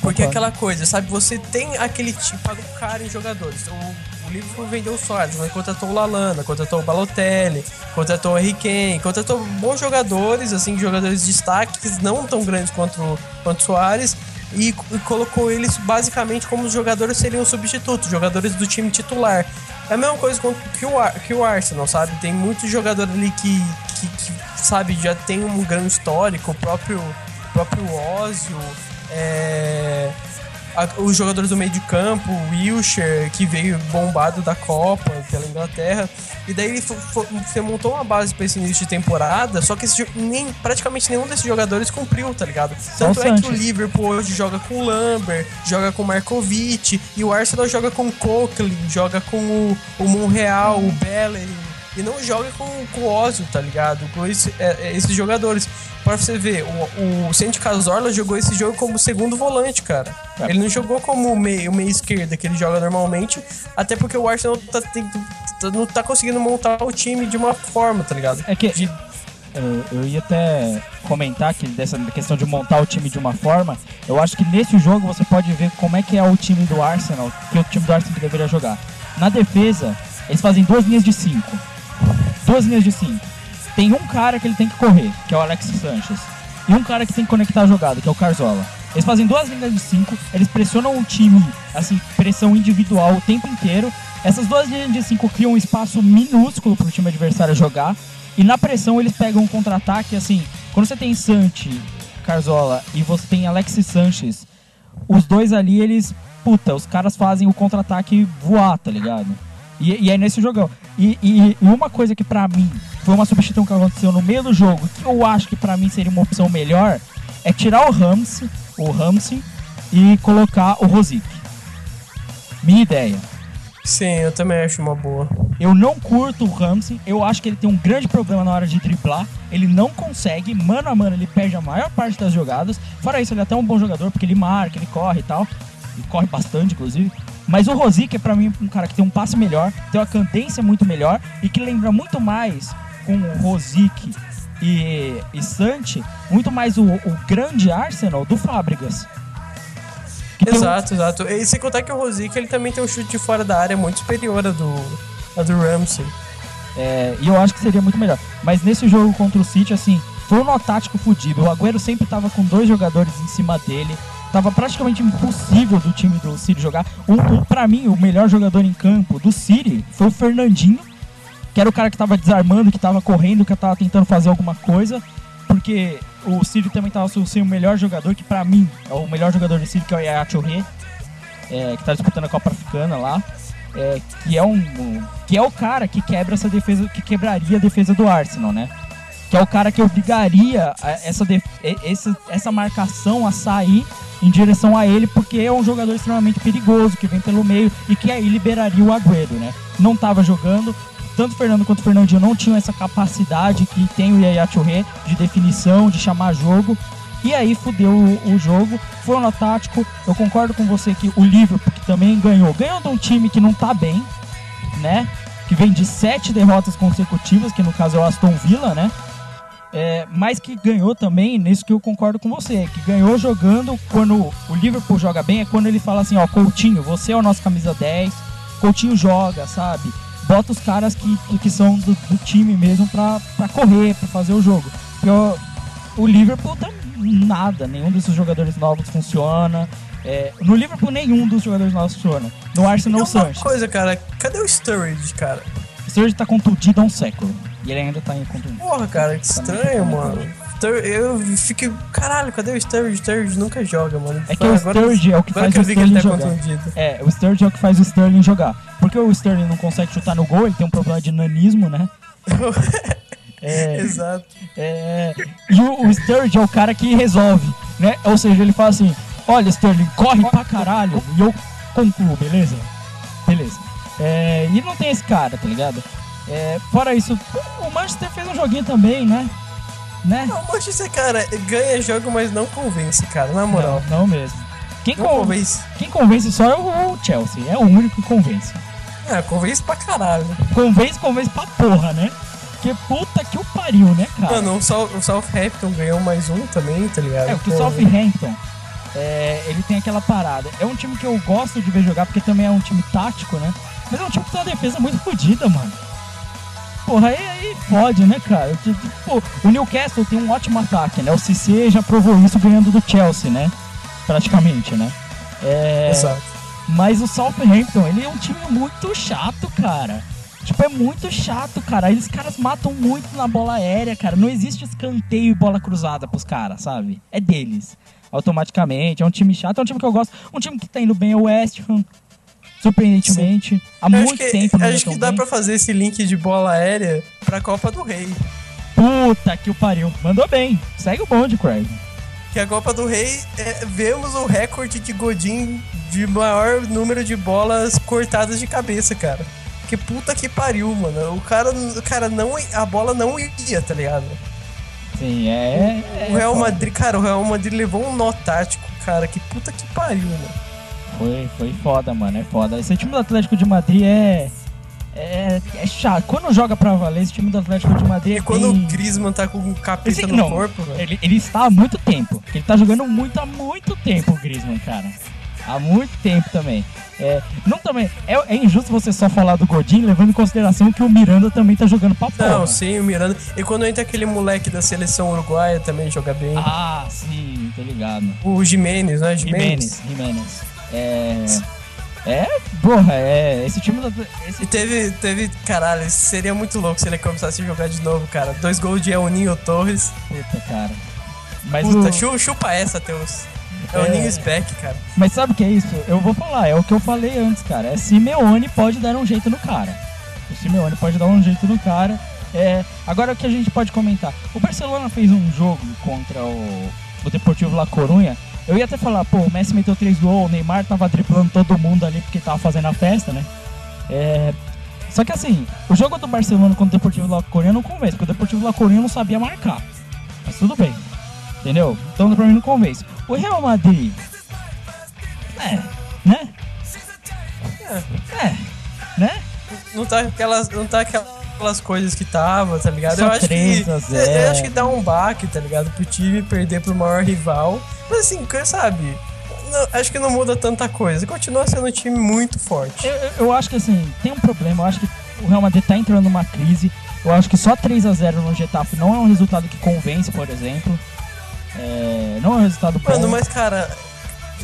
Porque é aquela coisa, sabe? Você tem aquele tipo, paga um cara em jogadores. O, o Liverpool vendeu o Soares, mas contratou o Lalana, contratou o Balotelli, contratou o Kane, contratou bons jogadores, assim, jogadores de destaques, não tão grandes quanto, quanto o Soares, e, e colocou eles basicamente como os jogadores seriam substitutos, jogadores do time titular. É a mesma coisa que o, que o Arsenal, sabe? Tem muitos jogadores ali que, que, que, sabe, já tem um grande histórico, o próprio, próprio Ozio, é, a- os jogadores do meio de campo, o Wilshere, que veio bombado da Copa pela Inglaterra. E daí você montou uma base pra esse início de temporada, só que esse nem, praticamente nenhum desses jogadores cumpriu, tá ligado? Tanto o é que o. Liverpool hoje joga com o Lambert, joga com o Markovic, e o Arsenal joga com o Coquelin, joga com o, o Monreal, o Bellerin. E não joga com, com o Ozil, tá ligado? Com esse- é, é, esses jogadores. Pra você ver, o, o Santi Cazorla jogou esse jogo como segundo volante, cara. É. Ele não jogou como o meio, meio esquerda que ele joga normalmente, até porque o Arsenal tá, tem- não tá conseguindo montar o time de uma forma, tá ligado? É que De- eu, eu ia até comentar que dessa questão de montar o time de uma forma, eu acho que nesse jogo você pode ver como é que é o time do Arsenal, que é o time do Arsenal que deveria jogar. Na defesa, eles fazem duas linhas de cinco. Duas linhas de cinco. Tem um cara que ele tem que correr, que é o Alex Sanchez. E um cara que tem que conectar a jogada, que é o Carzola. Eles fazem duas linhas de cinco, eles pressionam o time, assim, pressão individual o tempo inteiro. Essas duas linhas de cinco criam um espaço minúsculo para o time adversário jogar. E na pressão eles pegam um contra-ataque, assim, quando você tem Santi, Carzola e você tem Alexis Sanches, os dois ali, eles, puta, os caras fazem o contra-ataque voar, tá ligado? E, e é nesse jogão. E, e- uma coisa que pra mim foi uma substituição que aconteceu no meio do jogo, que eu acho que pra mim seria uma opção melhor, é tirar o Ramsey, o Ramsey e colocar o Rosic. Minha ideia. Sim, eu também acho uma boa. Eu não curto o Ramsey, eu acho que ele tem um grande problema na hora de driblar. Ele não consegue, mano a mano, ele perde a maior parte das jogadas. Fora isso, ele é até um bom jogador, porque ele marca, ele corre e tal. Ele corre bastante, inclusive. Mas o Rosic é pra mim um cara que tem um passe melhor, tem uma cadência muito melhor e que lembra muito mais com o Rosic e, e Santi, muito mais o, o grande Arsenal do Fábricas. Um- Exato, exato. E sem contar que o Rosic, ele também tem um chute de fora da área muito superior a do, a do Ramsey. É, e eu acho que seria muito melhor. Mas nesse jogo contra o City, assim, foi um nó tático fudido. O Agüero sempre tava com dois jogadores em cima dele. Tava praticamente impossível do time do City jogar. Um, pra mim, o melhor jogador em campo do City foi o Fernandinho, que era o cara que tava desarmando, que tava correndo, que tava tentando fazer alguma coisa. Porque o City também tava sem o melhor jogador, que pra mim é o melhor jogador do City, que é o Yaya Touré, é, que tá disputando a Copa Africana lá. é, que é um, que é o cara que quebra essa defesa, que quebraria a defesa do Arsenal, né? Que é o cara que obrigaria essa, def- essa, essa marcação a sair em direção a ele, porque é um jogador extremamente perigoso, que vem pelo meio e que aí liberaria o Agüero, né? Não tava jogando, tanto o Fernando quanto o Fernandinho não tinham essa capacidade que tem o Yaya Touré de definição, de chamar jogo. E aí fudeu o, o jogo. Foi um nó tático. Eu concordo com você que o Liverpool que também ganhou. Ganhou de um time que não tá bem, né? Que vem de sete derrotas consecutivas, que no caso é o Aston Villa, né? É, mas que ganhou também, nisso que eu concordo com você, que ganhou jogando quando o Liverpool joga bem, é quando ele fala assim, ó, Coutinho, você é o nosso camisa 10, Coutinho joga, sabe? Bota os caras que, que são do, do time mesmo pra, pra correr, pra fazer o jogo. Porque o, o Liverpool tá nada, nenhum desses jogadores novos funciona. É, no Liverpool, nenhum dos jogadores nossos funciona. No Arsenal, o uma Sanches. coisa, cara, cadê o Sturridge, cara? O Sturridge tá contundido há um século. E ele ainda tá em contundido. Porra, cara, que estranho, mano. Stur- Eu fico, caralho, cadê o Sturridge? Sturridge nunca joga, mano. É que o Sturridge é o que faz que o ele Sterling tá jogar. contundido. É, o Sturridge é o que faz o Sterling jogar. Porque o Sterling não consegue chutar no gol, ele tem um problema de nanismo, né? [LAUGHS] É, Exato. é, e o, o Sturridge é o cara que resolve, né? Ou seja, ele fala assim, olha Sterling, corre pra caralho e eu concluo, beleza? Beleza. É, e não tem esse cara, tá ligado? É, fora isso, o Manchester fez um joguinho também, né? Né? Não, Manchester, cara, ganha jogo, mas não convence, cara, na moral. Não, não mesmo. Quem, Não con- convence. quem convence só é o Chelsea, é o único que convence. É, convence pra caralho. Convence, convence pra porra, né? Que puta que o pariu, né, cara? Mano, o, South, o Southampton ganhou mais um também, tá ligado? É, o que o Southampton, é, ele tem aquela parada. É um time que eu gosto de ver jogar, porque também é um time tático, né? Mas é um time que tem uma defesa muito fodida, mano. Porra, aí, aí fode, né, cara? Tipo, Pô, o Newcastle tem um ótimo ataque, né? O CC já provou isso ganhando do Chelsea, né? Praticamente, né? É, Exato. mas o Southampton, ele é um time muito chato, cara. Tipo, é muito chato, cara. Eles caras matam muito na bola aérea, cara. Não existe escanteio e bola cruzada pros caras, sabe? É deles. Automaticamente. É um time chato, é um time que eu gosto. Um time que tá indo bem é o West Ham. Surpreendentemente. Há Eu muito acho que, tempo acho que dá pra fazer esse link de bola aérea pra Copa do Rei. Puta que o pariu. Mandou bem. Segue o bonde, Craig. Que a Copa do Rei, é, vemos o recorde de Godin de maior número de bolas cortadas de cabeça, cara. Que puta que pariu, mano. O cara, o cara não. A bola não ia, tá ligado? Sim, é. é o Real foda. Madrid, cara, o Real Madrid levou um nó tático, cara. Que puta que pariu, mano. Foi, foi foda, mano. É foda. Esse time do Atlético de Madrid é. É, é chato. Quando joga pra valer, esse time do Atlético de Madrid é E quando bem... o Griezmann tá com um capeta Esse- no não, corpo, velho. ele, ele está há muito tempo. Ele tá jogando muito há muito tempo, o Griezmann, cara. Há muito tempo também. É, não também. É, é injusto você só falar do Godin, levando em consideração que o Miranda também tá jogando pra porra. Não, sim, o Miranda. E quando entra aquele moleque da seleção uruguaia também joga bem. Ah, sim, tô ligado. O Jimenez, né? Jimenez, Jimenez. É. É, porra, é. Esse time. Esse E teve, teve, caralho, seria muito louco se ele começasse a jogar de novo, cara. Dois gols de El Ninho Torres. Puta, cara. Mas, Puta, o- chu- chupa essa, Teus. É. Ninho is back, cara. mas sabe o que é isso? Eu vou falar, é o que eu falei antes, cara. É Simeone pode dar um jeito no cara. O Simeone pode dar um jeito no cara. É, agora o que a gente pode comentar? O Barcelona fez um jogo contra o, o Deportivo La Corunha. Eu ia até falar, pô, o Messi meteu três gols, o Neymar tava driblando todo mundo ali porque tava fazendo a festa, né? É, só que assim, o jogo do Barcelona contra o Deportivo La Corunha não convence, porque o Deportivo La Corunha não sabia marcar. Mas tudo bem. Entendeu? Então pra mim não convence. O Real Madrid. É, né? É, né? Não tá aquelas, não tá aquelas coisas que tava, tá ligado? Só eu acho que 3 a 0. eu acho que dá um baque, tá ligado? Pro time perder pro maior rival. Mas assim, sabe? não- acho que não muda tanta coisa. Continua sendo um time muito forte. Eu, eu- eu acho que assim, tem um problema. Eu acho que o Real Madrid tá entrando numa crise. Eu acho que só 3 a 0 no Getafe não é um resultado que convence, por exemplo. É, não é um resultado bom. Mano, mas cara,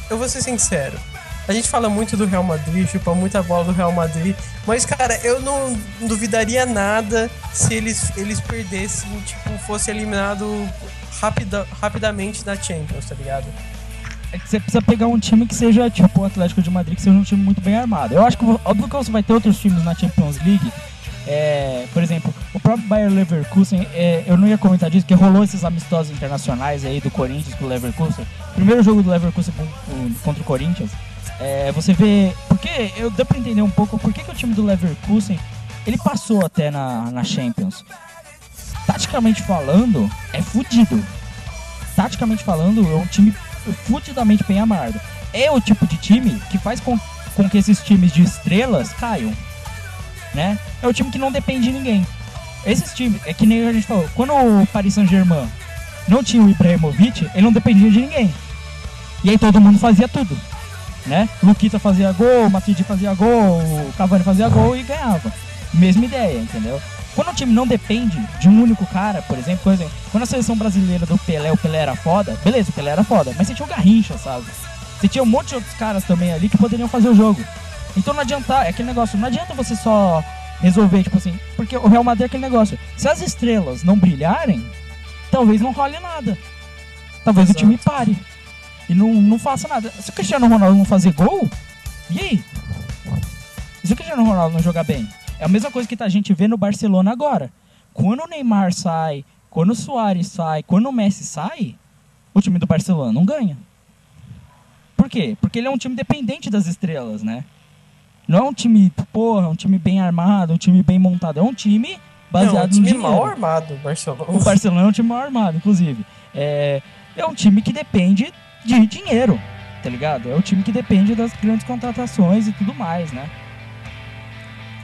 eu vou ser sincero. A gente fala muito do Real Madrid, chupa muita bola do Real Madrid, mas cara, eu não duvidaria nada se eles, eles perdessem, tipo, fosse eliminado rapida, rapidamente da Champions, tá ligado? É que você precisa pegar um time que seja tipo o Atlético de Madrid, que seja um time muito bem armado. Eu acho que óbvio que você vai ter outros times na Champions League. É, por exemplo, o próprio Bayer Leverkusen, é, eu não ia comentar disso, porque rolou esses amistosos internacionais aí do Corinthians com o Leverkusen. Primeiro jogo do Leverkusen contra o Corinthians. É, você vê. Porque eu deu pra entender um pouco por que, que o time do Leverkusen ele passou até na, na Champions. Taticamente falando, é fudido taticamente falando, é um time fudidamente bem amargo. É o tipo de time que faz com, com que esses times de estrelas caiam. Né? É o time que não depende de ninguém. Esses times, é que nem a gente falou, quando o Paris Saint-Germain não tinha o Ibrahimovic, ele não dependia de ninguém. E aí todo mundo fazia tudo. Né? Luquita fazia gol, Matuidi fazia gol, Cavani fazia gol e ganhava. Mesma ideia, entendeu? Quando o time não depende de um único cara, por exemplo, por exemplo, quando a seleção brasileira do Pelé, o Pelé era foda, beleza, o Pelé era foda, mas você tinha o Garrincha, sabe? Você tinha um monte de outros caras também ali que poderiam fazer o jogo. Então não adianta, é aquele negócio, não adianta você só resolver, tipo assim, porque o Real Madrid é aquele negócio. Se as estrelas não brilharem, talvez não role nada. Talvez Exato. o time pare. E não, não faça nada. Se o Cristiano Ronaldo não fazer gol, e aí? E se o Cristiano Ronaldo não jogar bem? É a mesma coisa que a gente vê no Barcelona agora. Quando o Neymar sai, quando o Soares sai, quando o Messi sai, o time do Barcelona não ganha. Por quê? Porque ele é um time dependente das estrelas, né? Não é um time, porra, um time bem armado, um time bem montado. É um time baseado não, um no time dinheiro. mal armado, o Barcelona. O Barcelona é um time mal armado, inclusive. É, é um time que depende de dinheiro, tá ligado? É um time que depende das grandes contratações e tudo mais, né?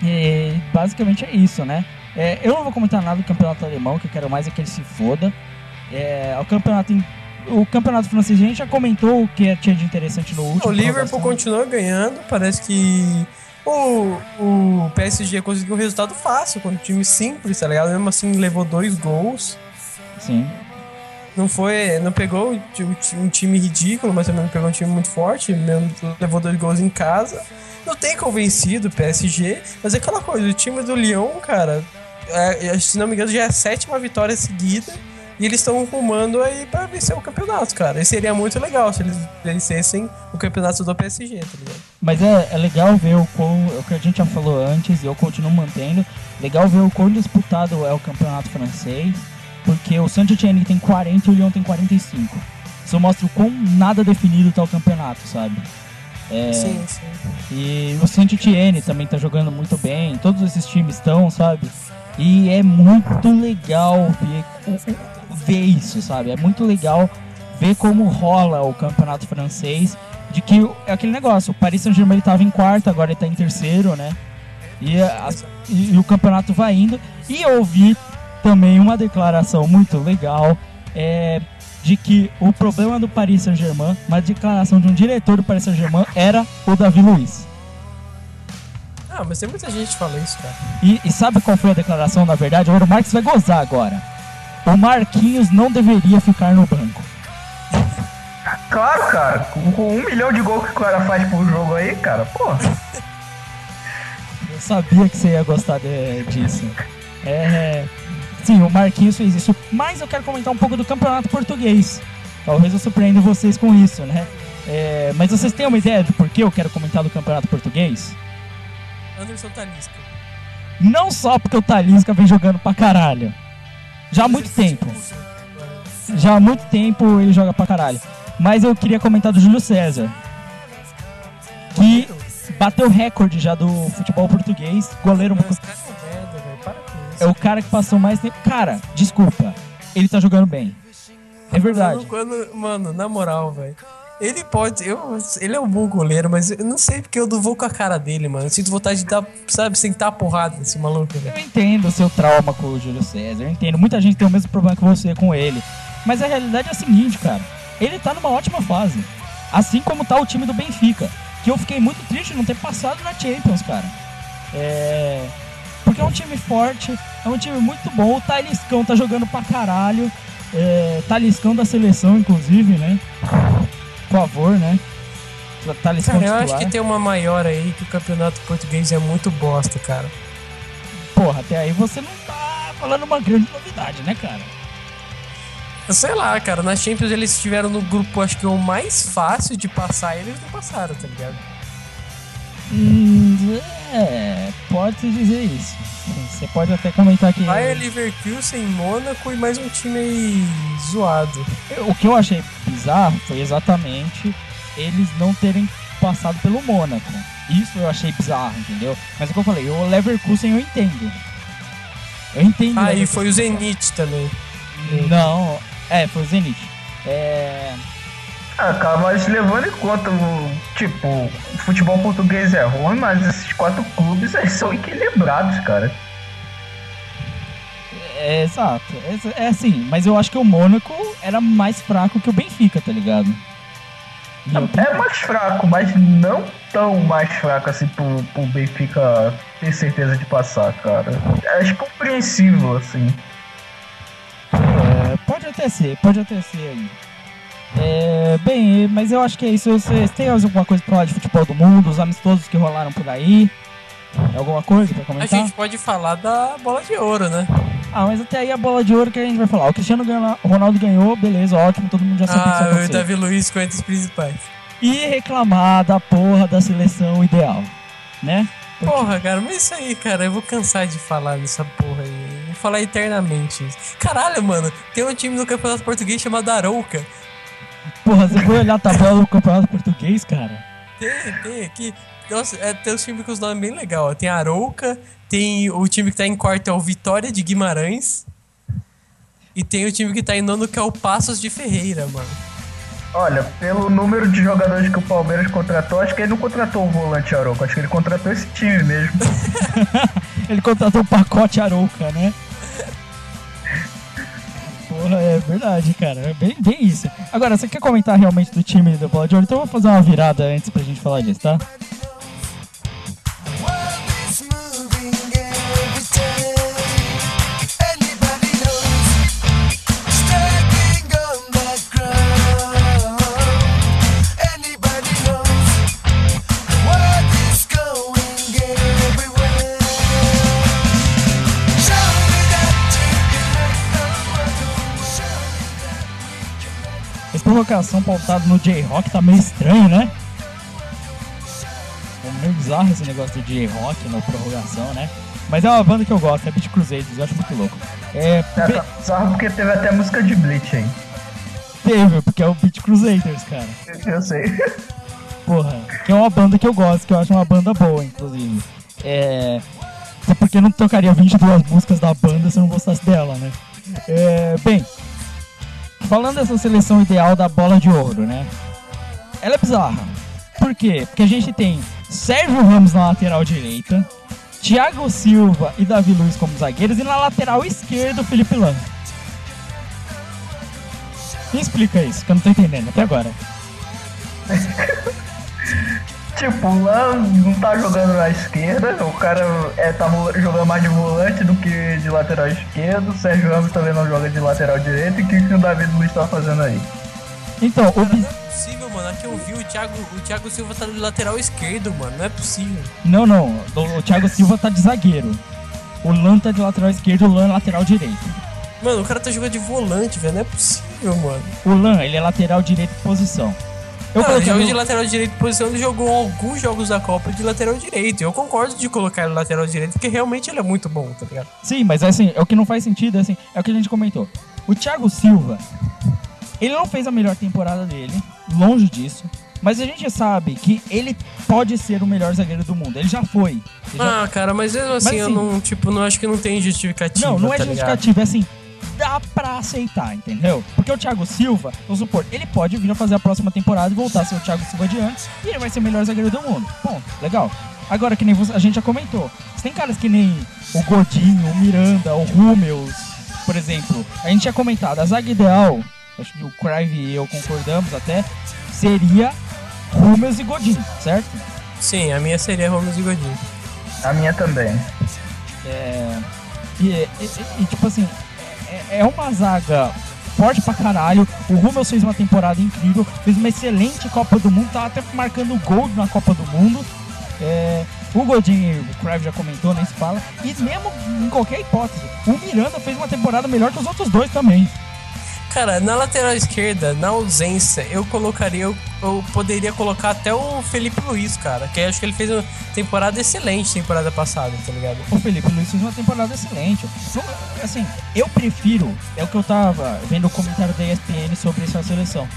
E basicamente é isso, né? É, eu não vou comentar nada do campeonato alemão, que eu quero mais é que ele se foda. É, o campeonato em- o campeonato francês a gente já comentou o que tinha de interessante no último. O Liverpool prorrogação. continua ganhando, parece que o, o PSG conseguiu um resultado fácil, com um time simples, tá ligado? Mesmo assim levou dois gols. Sim. Não foi. Não pegou um time ridículo, mas também não pegou um time muito forte. Mesmo, levou dois gols em casa. Não tem convencido o PSG, mas é aquela coisa, o time do Lyon, cara, é, se não me engano, já é a sétima vitória seguida. E eles estão rumando aí pra vencer o campeonato, cara. E seria muito legal se eles vencessem o campeonato do PSG, tá ligado? Mas é, é legal ver o quão, o que a gente já falou antes e eu continuo mantendo. Legal ver o quão disputado é o campeonato francês, porque o Saint-Etienne tem 40 e o Lyon tem 45. Isso mostra o quão nada definido tá o campeonato, sabe? É, Sim, sim. E o Saint-Etienne também tá jogando muito bem, todos esses times estão, sabe? E é muito legal ver, ver isso, sabe? É muito legal ver como rola o campeonato francês, de que é aquele negócio, o Paris Saint-Germain ele tava em quarto, agora ele tá em terceiro, né? E, as- e- e o campeonato vai indo. E eu ouvi também uma declaração muito legal, é, de que o problema do Paris Saint-Germain, uma declaração de um diretor do Paris Saint-Germain, era o Davi Luiz. Ah, mas tem muita gente que fala isso, cara. E, e sabe qual foi a declaração, na verdade? Agora o Marques vai gozar agora. O Marquinhos não deveria ficar no banco. Claro, cara. Com, um milhão de gols que o cara faz por jogo aí, cara, porra. Eu sabia que você ia gostar de- disso. É, sim, o Marquinhos fez isso. Mas eu quero comentar um pouco do campeonato português. Talvez eu surpreenda vocês com isso, né? É, mas vocês têm uma ideia de por que eu quero comentar do campeonato português? Anderson Talisca. Não só porque o Talisca vem jogando pra caralho. Já há muito tempo. Já há muito tempo ele joga pra caralho. Mas eu queria comentar do Júlio César. Que bateu recorde já do futebol português. Goleiro. Mas, É o cara que passou mais tempo. Cara, desculpa. Ele tá jogando bem. É verdade. Quando, mano, na moral, velho. Ele pode. Eu, ele é um bom goleiro, mas eu não sei porque eu não vou com a cara dele, mano. Eu sinto vontade de dar, sabe, sentar a porrada nesse maluco, velho. Eu entendo o seu trauma com o Júlio César. Eu entendo. Muita gente tem o mesmo problema que você com ele. Mas a realidade é a seguinte, cara. Ele tá numa ótima fase. Assim como tá o time do Benfica. Que eu fiquei muito triste de não ter passado na Champions, cara. É. Porque é um time forte, é um time muito bom. O Taliscão tá jogando pra caralho. É... Taliscão da seleção, inclusive, né? Por favor, né? Taliscão Cara, eu acho titular. que tem uma maior aí que o campeonato português é muito bosta, cara. Porra, até aí você não tá falando uma grande novidade, né, cara? Sei lá, cara, na Champions eles estiveram no grupo, acho que o mais fácil de passar, e eles não passaram, tá ligado? Hum, é, pode-se dizer isso. Você pode até comentar que. Bayern, Leverkusen, Mônaco e mais um time aí zoado. O que eu achei bizarro foi exatamente eles não terem passado pelo Mônaco. Isso eu achei bizarro, entendeu? Mas é o que eu falei, o Leverkusen eu entendo. Eu entendo. Ah, e foi o Zenit também. Não, é, foi o Zenit. É. Cara, mas levando em conta. Tipo, o futebol português é ruim, mas esses quatro clubes são equilibrados, cara. É, exato. É, é assim, mas eu acho que o Mônaco era mais fraco que o Benfica, tá ligado? É mais fraco, mas não tão mais fraco assim pro, pro Benfica ter certeza de passar, cara. Acho compreensível, assim. É, pode até ser, pode até ser aí. É, bem, mas eu acho que é isso. Vocês têm alguma coisa pra falar de futebol do mundo, os amistosos que rolaram por aí? Alguma coisa pra A comentar? gente pode falar da bola de ouro, né? Ah, mas até aí a bola de ouro que a gente vai falar. O Cristiano ganhou- Ronaldo ganhou, beleza, ótimo, todo mundo já sabe o que isso Ah, o. Davi Luiz com entre os principais. E reclamar da porra da seleção ideal, né? Porra, cara, mas isso aí, cara, eu vou cansar de falar nessa porra aí. Vou falar eternamente. isso. Caralho, mano, tem um time no Campeonato Português chamado Arouca. Porra, você foi olhar a tabela do campeonato português, cara? Tem, tem aqui. Nossa, é, tem os times com os nomes bem legais. ó. Tem Arouca, tem o time que tá em quarto é o Vitória de Guimarães. E tem o time que tá em nono que é o Passos de Ferreira, mano. Olha, pelo número de jogadores que o Palmeiras contratou, acho que ele não contratou o volante Aroco, acho que ele contratou esse time mesmo. [LAUGHS] Ele contratou o pacote Arouca, né? É verdade, cara. É bem, bem isso. Agora, você quer comentar realmente do time do Bola de Ouro? Então eu vou fazer uma virada antes pra gente falar disso, tá? Essa provocação pautada no J-Rock tá meio estranho, né? É meio bizarro esse negócio do J-Rock na prorrogação, né? Mas é uma banda que eu gosto, é Beat Crusaders, eu acho muito louco. É, É, tá bizarro porque teve até música de Bleach aí. teve, porque é o Beat Crusaders, cara. Eu sei. Porra, que é uma banda que eu gosto, que eu acho uma banda boa, inclusive. É. Até porque eu não tocaria 22 músicas da banda se eu não gostasse dela, né? É, bem, falando dessa seleção ideal da bola de ouro, né? Ela é bizarra. Por quê? Porque a gente tem Sérgio Ramos na lateral direita, Thiago Silva e Davi Luiz como zagueiros, e na lateral esquerda o Felipe Lan. Me explica isso, que eu não tô entendendo até agora. [LAUGHS] Tipo, o Lan não tá jogando na esquerda, o cara é, tá jogando mais de volante do que de lateral esquerdo, o Sérgio Ramos também não joga de lateral direito, e o que, que o David Luiz tá fazendo aí? Então, o Não é possível, mano. Aqui eu vi o Thiago, o Thiago Silva tá de lateral esquerdo, mano. Não é possível. Não, não. O o Thiago Silva tá de zagueiro. O Lan tá de lateral esquerdo, o Lan é lateral direito. Mano, o cara tá jogando de volante, velho. Não é possível, mano. O Lan, ele é lateral direito posição. Eu não, ele coloquei joga o- de lateral direito posição, ele jogou alguns jogos da Copa de lateral direito. Eu concordo de colocar ele lateral direito, porque realmente ele é muito bom, tá ligado? Sim, mas assim, é o que não faz sentido, é assim, é o que a gente comentou. O Thiago Silva, ele não fez a melhor temporada dele, longe disso. Mas a gente sabe que ele pode ser o melhor zagueiro do mundo. Ele já foi. Ele já- Ah, cara, mas mesmo assim, eu assim- não, tipo, não acho que não tem justificativa. Não, não é tá ligado? justificativo, é assim, dá pra aceitar, entendeu? Porque o Thiago Silva, vamos supor, ele pode vir a fazer a próxima temporada e voltar a ser o Thiago Silva de antes e ele vai ser o melhor zagueiro do mundo. Bom, legal. Agora, que nem você- a gente já comentou, você tem caras que nem o Godinho, o Miranda, o Rúmeus, por exemplo. A gente tinha comentado, a zaga ideal, acho que o Crive e eu concordamos até, seria Rúmeus e Godinho, certo? Sim, a minha seria Ramos e Godinho. A minha também. É, e, e- e- e, tipo assim, é, é uma zaga forte pra caralho. O Rummels fez uma temporada incrível, fez uma excelente Copa do Mundo, tava até marcando gol na Copa do Mundo. É, o Godinho, o Crave já comentou, nem se fala. E mesmo em qualquer hipótese, o Miranda fez uma temporada melhor que os outros dois também. Cara, na lateral esquerda, na ausência, eu colocaria, eu, eu poderia colocar até o Felipe Luiz, cara. Que acho que ele fez uma temporada excelente temporada passada, tá ligado? O Felipe Luiz fez uma temporada excelente. Assim, eu prefiro, é o que eu tava vendo o comentário da ESPN sobre essa seleção.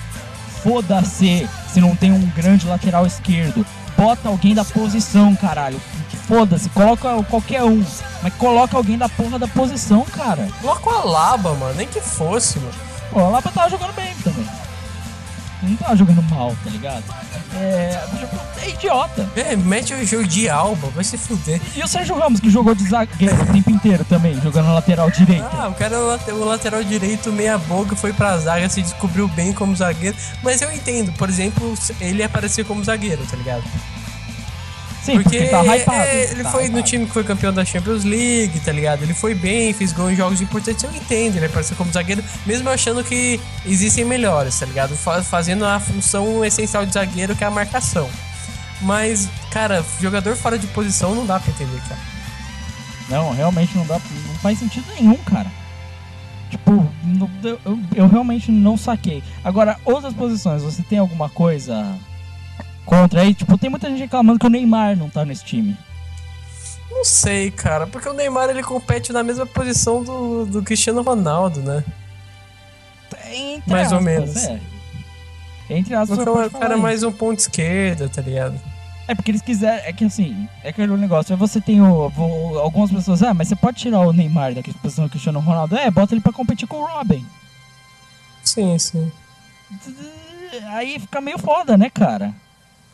Foda-se se não tem um grande lateral esquerdo. Bota alguém da posição, caralho. Foda-se, coloca qualquer um. Mas coloca alguém da porra da posição, cara. Coloca o Alaba, mano, nem que fosse, mano. Pô, a Lapa tava jogando bem também. Não tava jogando mal, tá ligado? É. É idiota. É, mete o jogo de Alba, vai se fuder. E o Sérgio Ramos, que jogou de zagueiro o tempo inteiro também, jogando na lateral direita. Ah, o cara, o late- o lateral direito, meia boca, foi pra zaga, se descobriu bem como zagueiro. Mas eu entendo, por exemplo, ele aparecer como zagueiro, tá ligado? Sim, porque, ele tá hypado. é, ele tá foi no hypado. time que foi campeão da Champions League, tá ligado? Ele foi bem, fez gol em jogos importantes, eu entendo, ele apareceu como zagueiro, mesmo achando que existem melhores, tá ligado? Fa- Fazendo a função essencial de zagueiro, que é a marcação. Mas, cara, jogador fora de posição não dá pra entender, cara. Não, realmente não dá. Não faz sentido nenhum, cara. Tipo, eu- eu realmente não saquei. Agora, outras posições, você tem alguma coisa contra aí? Tipo, tem muita gente reclamando que o Neymar não tá nesse time. Não sei, cara, porque o Neymar ele compete na mesma posição do, do Cristiano Ronaldo, né? Entre Mais ou aspas, menos. É. Entre aspas, Porque o cara é mais um ponto esquerda, tá ligado? É porque eles quiseram. É que assim, é aquele negócio. Aí você tem o, vo- algumas pessoas. Ah, mas você pode tirar o Neymar da posição do Cristiano Ronaldo. É, bota ele pra competir com o Robin. Sim, sim. Aí fica meio foda, né, cara?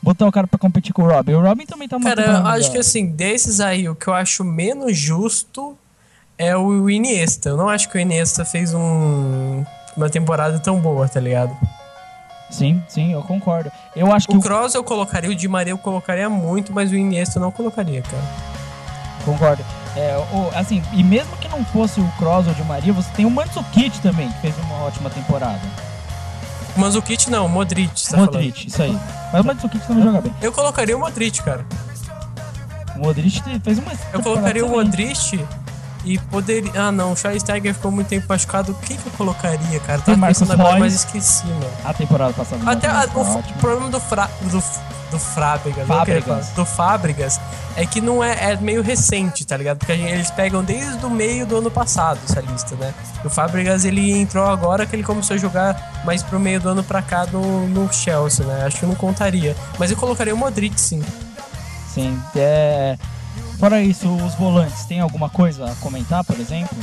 Botar o cara pra competir com o Robin. O Robin também tá uma Cara, acho que assim, desses aí, o que eu acho menos justo é o Iniesta. Eu não acho que o Iniesta fez um, uma temporada tão boa, tá ligado? Sim, sim, eu concordo. Eu acho que O o. Kroos eu colocaria, o Di Maria eu colocaria muito, mas o Iniesta eu não colocaria, cara. Concordo. É, o, assim, e mesmo que não fosse o Kroos ou o Di Maria, você tem o Mandzukic também, que fez uma ótima temporada. O Kit não, o Modric, tá Modric, isso aí. Mas o Mandzukic também joga bem. Eu colocaria o Modric, cara. O Modric fez uma. Eu colocaria o Modric e poderia... Ah, não, o Schweinsteiger ficou muito tempo machucado. O que eu colocaria, cara? Tá pensando agora, mas esqueci, mano. A temporada passada. Até a- foi o, ótima. problema do, fra, do, do queria Fábricas. do Fábricas, é que não é, é meio recente, tá ligado? Porque gente- eles pegam desde o meio do ano passado essa lista, né? O Fábricas ele entrou agora que ele começou a jogar mais pro meio do ano pra cá no, no Chelsea, né? Acho que não contaria. Mas eu colocaria o Modric, sim. Sim, é. Fora isso, os volantes, tem alguma coisa a comentar, por exemplo?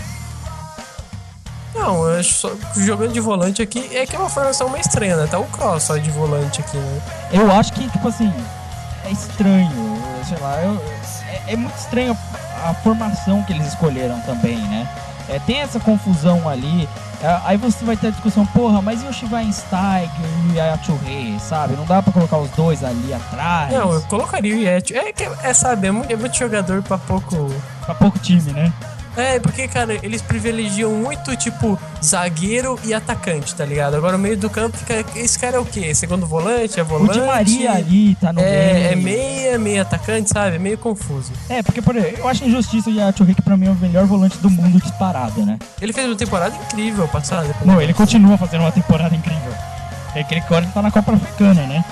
Não, eu acho só, jogando de volante aqui é que é uma formação meio estranha, né? Tá o Cross só de volante aqui, né? Eu acho que, tipo assim, é estranho, sei lá, eu- é, é muito estranho a formação que eles escolheram também, né? É, tem essa confusão ali, aí você vai ter a discussão, porra, mas e o Schweinsteiger e a Churré, sabe? Não dá pra colocar os dois ali atrás, Não, eu colocaria o Yeti. É, que, é sabe, é muito, é muito jogador pra pouco. pra pouco time, né? É, porque, cara, eles privilegiam muito, tipo, zagueiro e atacante, tá ligado? Agora o meio do campo fica. Esse cara é o quê? Segundo volante? É O volante? Di Maria ali tá no É, meio. é meia, meia atacante, sabe? É meio confuso. É, porque, por exemplo, eu acho injustiça o que pra mim é o melhor volante do mundo disparado, né? Ele fez uma temporada incrível passada. Não, ele continua fazendo uma temporada incrível. É aquele que ele tá na Copa Africana, né?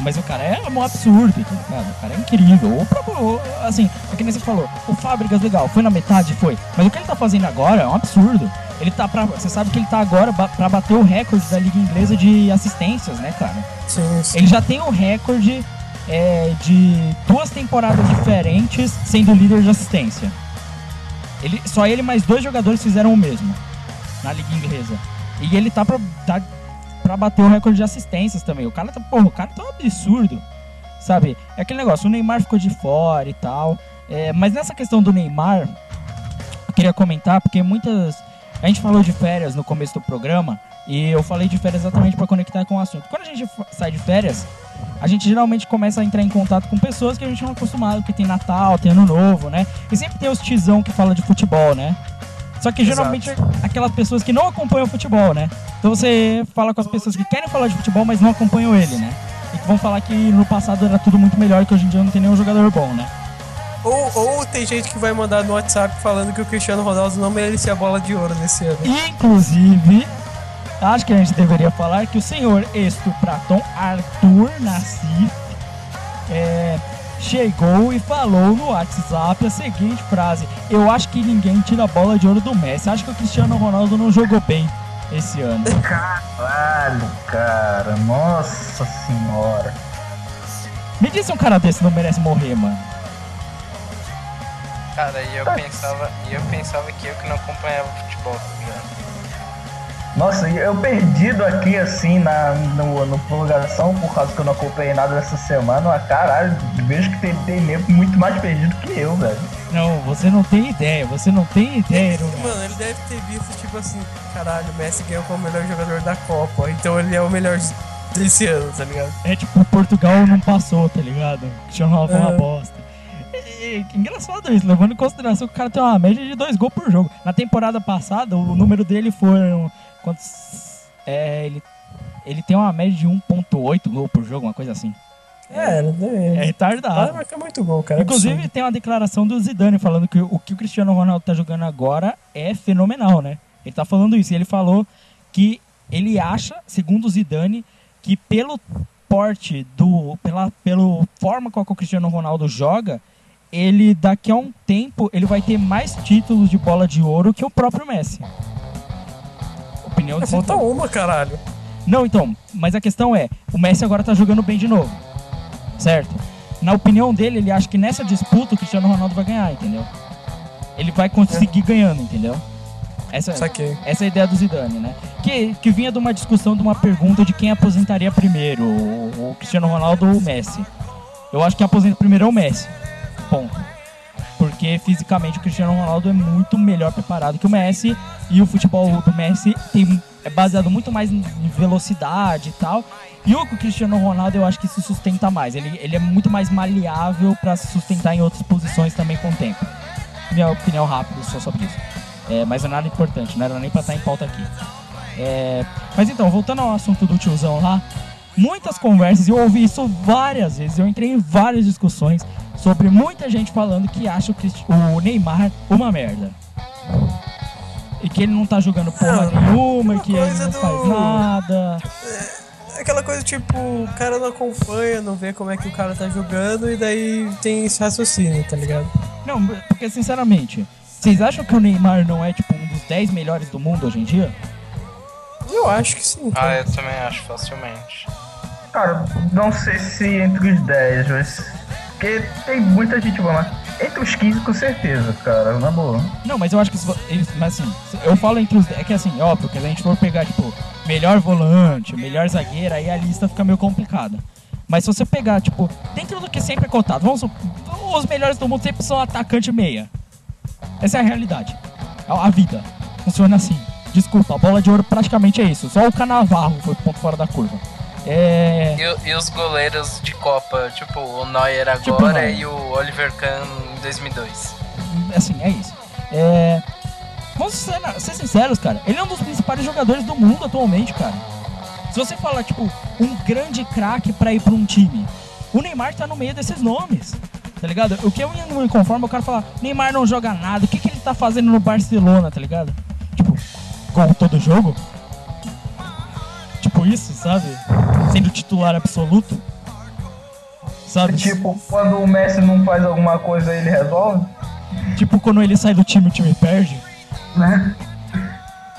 Mas o cara é um absurdo, ligado? O cara é incrível. O próprio, assim, é que nem você falou, o Fábricas legal, foi na metade, foi. Mas o que ele tá fazendo agora é um absurdo. Ele tá pra. Você sabe que ele tá agora pra bater o recorde da Liga Inglesa de assistências, né, cara? Sim, sim. Ele já tem o recorde é, de duas temporadas diferentes sendo líder de assistência. Ele, só ele mais dois jogadores fizeram o mesmo na Liga Inglesa. E ele tá pra, tá pra bater o recorde de assistências também. O cara tá, porra, o cara tá um absurdo. Sabe? É aquele negócio, o Neymar ficou de fora e tal. É, mas nessa questão do Neymar, eu queria comentar, porque muitas. A gente falou de férias no começo do programa. E eu falei de férias exatamente para conectar com o assunto. Quando a gente sai de férias, a gente geralmente começa a entrar em contato com pessoas que a gente não é acostumado, que tem Natal, tem Ano Novo, né? E sempre tem os tizão que fala de futebol, né? Só que Exato. geralmente é aquelas pessoas que não acompanham o futebol, né? Então você fala com as pessoas que querem falar de futebol, mas não acompanham ele, né? E que vão falar que no passado era tudo muito melhor, que hoje em dia não tem nenhum jogador bom, né? Ou, ou tem gente que vai mandar no WhatsApp falando que o Cristiano Ronaldo não merecia a bola de ouro nesse ano. Inclusive, acho que a gente deveria falar que o senhor estupraton Arthur Nassif é, chegou e falou no WhatsApp a seguinte frase: Eu acho que ninguém tira a bola de ouro do Messi. Acho que o Cristiano Ronaldo não jogou bem esse ano. Caralho, cara. Nossa senhora. Me diz se um cara desse não merece morrer, mano. Cara, e eu pensava, e eu pensava que eu que não acompanhava futebol, tá ligado? Nossa, eu perdido aqui assim na no, no prorrogação por causa que eu não acompanhei nada dessa semana. Mas caralho, vejo que tem, tem nego muito mais perdido que eu, velho. Não, você não tem ideia, você não tem ideia, Man. Mano, ele deve ter visto, tipo assim, caralho, o Messi ganhou como o melhor jogador da Copa, então ele é o melhor desse ano, tá ligado? É tipo, Portugal não passou, tá ligado? Foi uma É. bosta. engraçado isso, levando em consideração que o cara tem uma média de dois gols por jogo. Na temporada passada, o número dele foram. Quantos. É, ele, ele tem uma média de 1,8 gol por jogo, uma coisa assim. É, É é. Retardado. marcar muito gol, cara. Inclusive, absurdo. tem uma declaração do Zidane falando que o que o Cristiano Ronaldo tá jogando agora é fenomenal, né? Ele tá falando isso. E ele falou que ele acha, segundo o Zidane, que pelo porte do. pela pelo forma com a que o Cristiano Ronaldo joga, ele daqui a um tempo ele vai ter mais títulos de bola de ouro que o próprio Messi. Opinião de É, falta Zidane. uma, caralho. Não, então, mas a questão é, o Messi agora tá jogando bem de novo. Certo? Na opinião dele, ele acha que nessa disputa o Cristiano Ronaldo vai ganhar, entendeu? Ele vai conseguir ganhando, entendeu? Essa, Saquei. essa é a ideia do Zidane, né? Que, que vinha de uma discussão, de uma pergunta de quem aposentaria primeiro, o, o Cristiano Ronaldo ou o Messi. Eu acho que aposenta primeiro é o Messi. Ponto. Porque fisicamente o Cristiano Ronaldo é muito melhor preparado que o Messi e o futebol do Messi tem, é baseado muito mais em velocidade e tal. E o Cristiano Ronaldo eu acho que se sustenta mais. Ele, ele é muito mais maleável para se sustentar em outras posições também com o tempo. Minha opinião rápida só sobre isso. É, mas é nada importante, não era nem pra estar em pauta aqui. É, mas então, voltando ao assunto do tiozão lá, muitas conversas, eu ouvi isso várias vezes, eu entrei em várias discussões sobre muita gente falando que acha o, Neymar uma merda. E que ele não tá jogando porra Não, nenhuma, e uma que ele não do- faz nada. Aquela coisa tipo, o cara não acompanha, não vê como é que o cara tá jogando e daí tem esse raciocínio, tá ligado? Não, porque sinceramente, vocês acham que o Neymar não é tipo um dos 10 melhores do mundo hoje em dia? Eu acho que sim. Ah, cara. eu também acho, facilmente. Cara, não sei se entre os 10, mas. Porque tem muita gente boa, mas entre os 15 com certeza, cara, na boa. Não, mas eu acho que mas assim, eu falo entre os. É que assim, óbvio, que a gente for pegar, tipo, melhor volante, melhor zagueiro, aí a lista fica meio complicada. Mas se você pegar, tipo, dentro do que sempre é cotado, vamos os melhores do mundo sempre são atacante meia. Essa é a realidade. A vida. Funciona assim. Desculpa, a bola de ouro praticamente é isso. Só o Canavarro foi ponto fora da curva. É. E, e os goleiros de Copa, tipo o Neuer agora Tipo o Neuer. e o Oliver Kahn em 2002. assim, é isso. É, vamos ser, ser sinceros, cara. Ele é um dos principais jogadores do mundo atualmente, cara. Se você falar, tipo, um grande craque pra ir pra um time, o Neymar tá no meio desses nomes. Tá ligado? O que eu não me conformo é o cara falar, Neymar não joga nada, o que, que ele tá fazendo no Barcelona, tá ligado? Tipo, gol todo jogo? Tipo isso, sabe? Sendo titular absoluto. Sabe? Tipo, quando o Messi não faz alguma coisa, ele resolve, Tipo, quando ele sai do time, o time perde. né?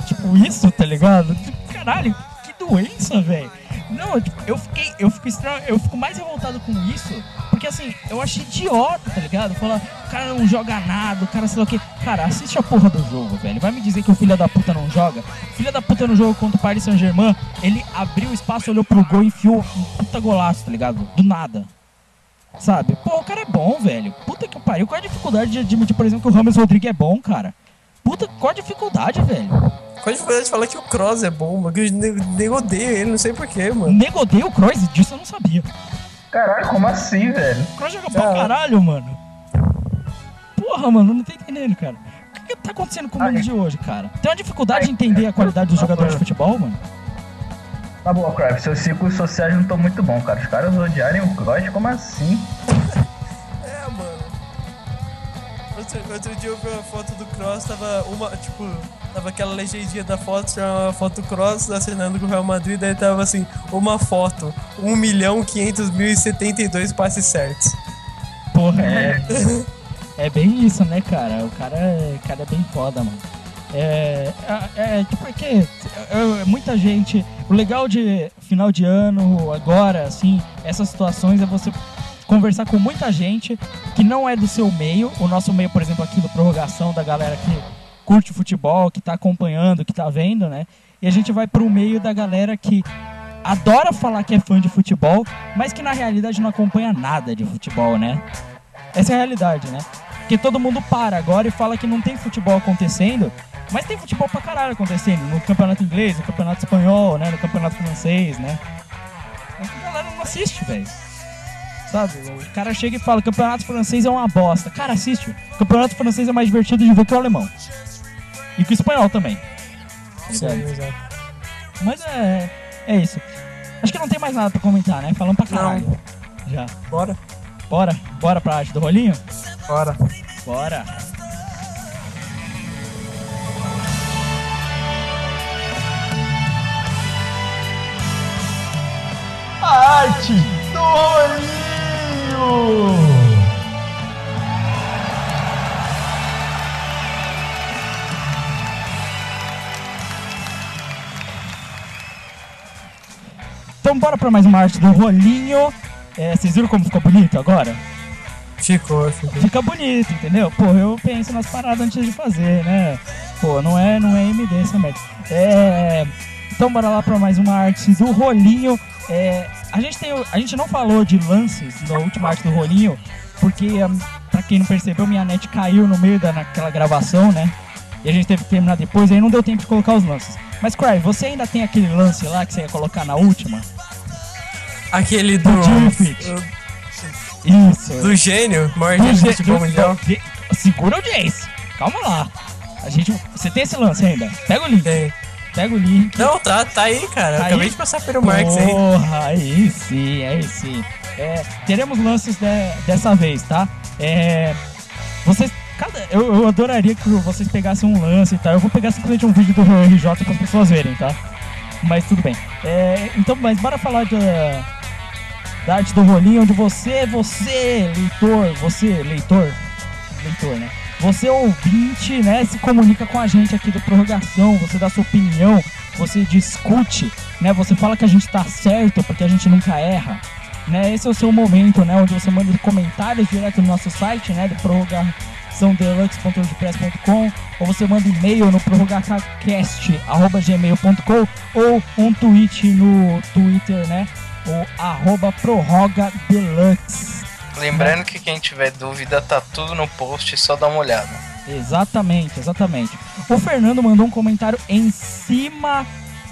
Tipo, isso, tá ligado? Tipo, Caralho, que doença, velho. Não, tipo, eu fiquei, eu fico estranho, eu fico mais revoltado com isso, porque assim, eu achei idiota, tá ligado? Falar, o cara não joga nada, o cara sei lá o quê. Cara, assiste a porra do jogo, velho. Vai me dizer que o filho da puta não joga? Filho da puta no jogo contra o Paris Saint-Germain, ele abriu o espaço, olhou pro gol e enfiou um puta golaço, tá ligado? Do nada. Sabe? Pô, o cara é bom, velho. Puta que pariu. Qual é a dificuldade de admitir, por exemplo, que o Ramos Rodrigues é bom, cara? Puta, qual a dificuldade, velho? Qual a dificuldade de falar que o Cross é bom, mano? Que eu ne- nego odeio ele, não sei porquê, mano. Nego o Kroos, disso eu não sabia. Caralho, como assim, velho? O Kroos joga pra caralho, mano. Porra, mano, não tô entendendo, cara. O que, que tá acontecendo com o mundo de hoje, cara? Tem uma dificuldade de entender a qualidade dos jogadores de futebol, mano? Na boa, Crave, seus ciclos sociais não estão muito bons, cara. Os caras odiarem o Kroos, como assim? [LAUGHS] Outro, outro dia eu vi uma foto do Cross, tava uma, tipo, tava aquela legendinha da foto, tinha uma foto Cross assinando com o Real Madrid, daí tava assim, uma foto, 1 milhão 500 mil e 72 passes certos. Porra, é. É bem isso, né, cara? O cara é, o cara é bem foda, mano. É, é, é tipo, é que é, é, muita gente. O legal de final de ano, agora, assim, essas situações é você conversar com muita gente que não é do seu meio. O nosso meio, por exemplo, aqui do Prorrogação, da galera que curte futebol, que tá acompanhando, que tá vendo, né? E a gente vai pro meio da galera que adora falar que é fã de futebol, mas que na realidade não acompanha nada de futebol, né? Essa é a realidade, né? Porque todo mundo para agora e fala que não tem futebol acontecendo, mas tem futebol pra caralho acontecendo no campeonato inglês, no campeonato espanhol, né? No campeonato francês, né? Mas a galera não assiste, velho. Sabe? O cara chega e fala: campeonato francês é uma bosta. Cara, assiste. O campeonato francês é mais divertido de ver que o alemão. E que o espanhol também. Exato. Mas é. É isso. Acho que não tem mais nada pra comentar, né? Falando pra caralho. Já. Bora, Bora? Bora pra arte do rolinho? bora. Bora. Arte do rolinho! Então bora pra mais uma arte do rolinho. É, vocês viram como ficou bonito agora? Ficou, ficou. fica bonito, entendeu? Pô, eu penso nas paradas antes de fazer, né? Pô, não é, não é MD merda. É, então bora lá pra mais uma arte do rolinho. É, a gente tem, o- a gente não falou de lances na última arte do rolinho, porque hum, pra quem não percebeu, minha net caiu no meio da naquela gravação, né? E a gente teve que terminar depois, aí não deu tempo de colocar os lances. Mas Cry, você ainda tem aquele lance lá que você ia colocar na última? Aquele do. Do. Isso. Do gênio, maior Do gênio futebol mundial. Segura a audiência. Calma lá. A gente, você tem esse lance ainda? Pega o link. Tem. Pega o link. Não, tá, tá aí, cara. Tá acabei aí? de passar pelo Marx aí. Porra, aí sim, aí sim. É, teremos lances de- dessa vez, tá? É, vocês. Cada, eu, eu adoraria que vocês pegassem um lance e tal. Eu vou pegar simplesmente um vídeo do RJ para as pessoas verem, tá? Mas tudo bem. É, então, mas bora falar da, da arte do rolinho, onde você, você, leitor, você, leitor, leitor, né? Você ouvinte, né, se comunica com a gente aqui do Prorrogação, você dá sua opinião, você discute, né? Você fala que a gente tá certo porque a gente nunca erra, né? Esse é o seu momento, né, onde você manda comentários direto no nosso site, né, do prorrogaçãodeluxe.wordpress.com ou você manda e-mail no prorrogacast@gmail.com ou um tweet no Twitter, né? O arroba prorrogadeluxe. Lembrando que quem tiver dúvida tá tudo no post, só dá uma olhada. Exatamente, exatamente. O Fernando mandou um comentário em cima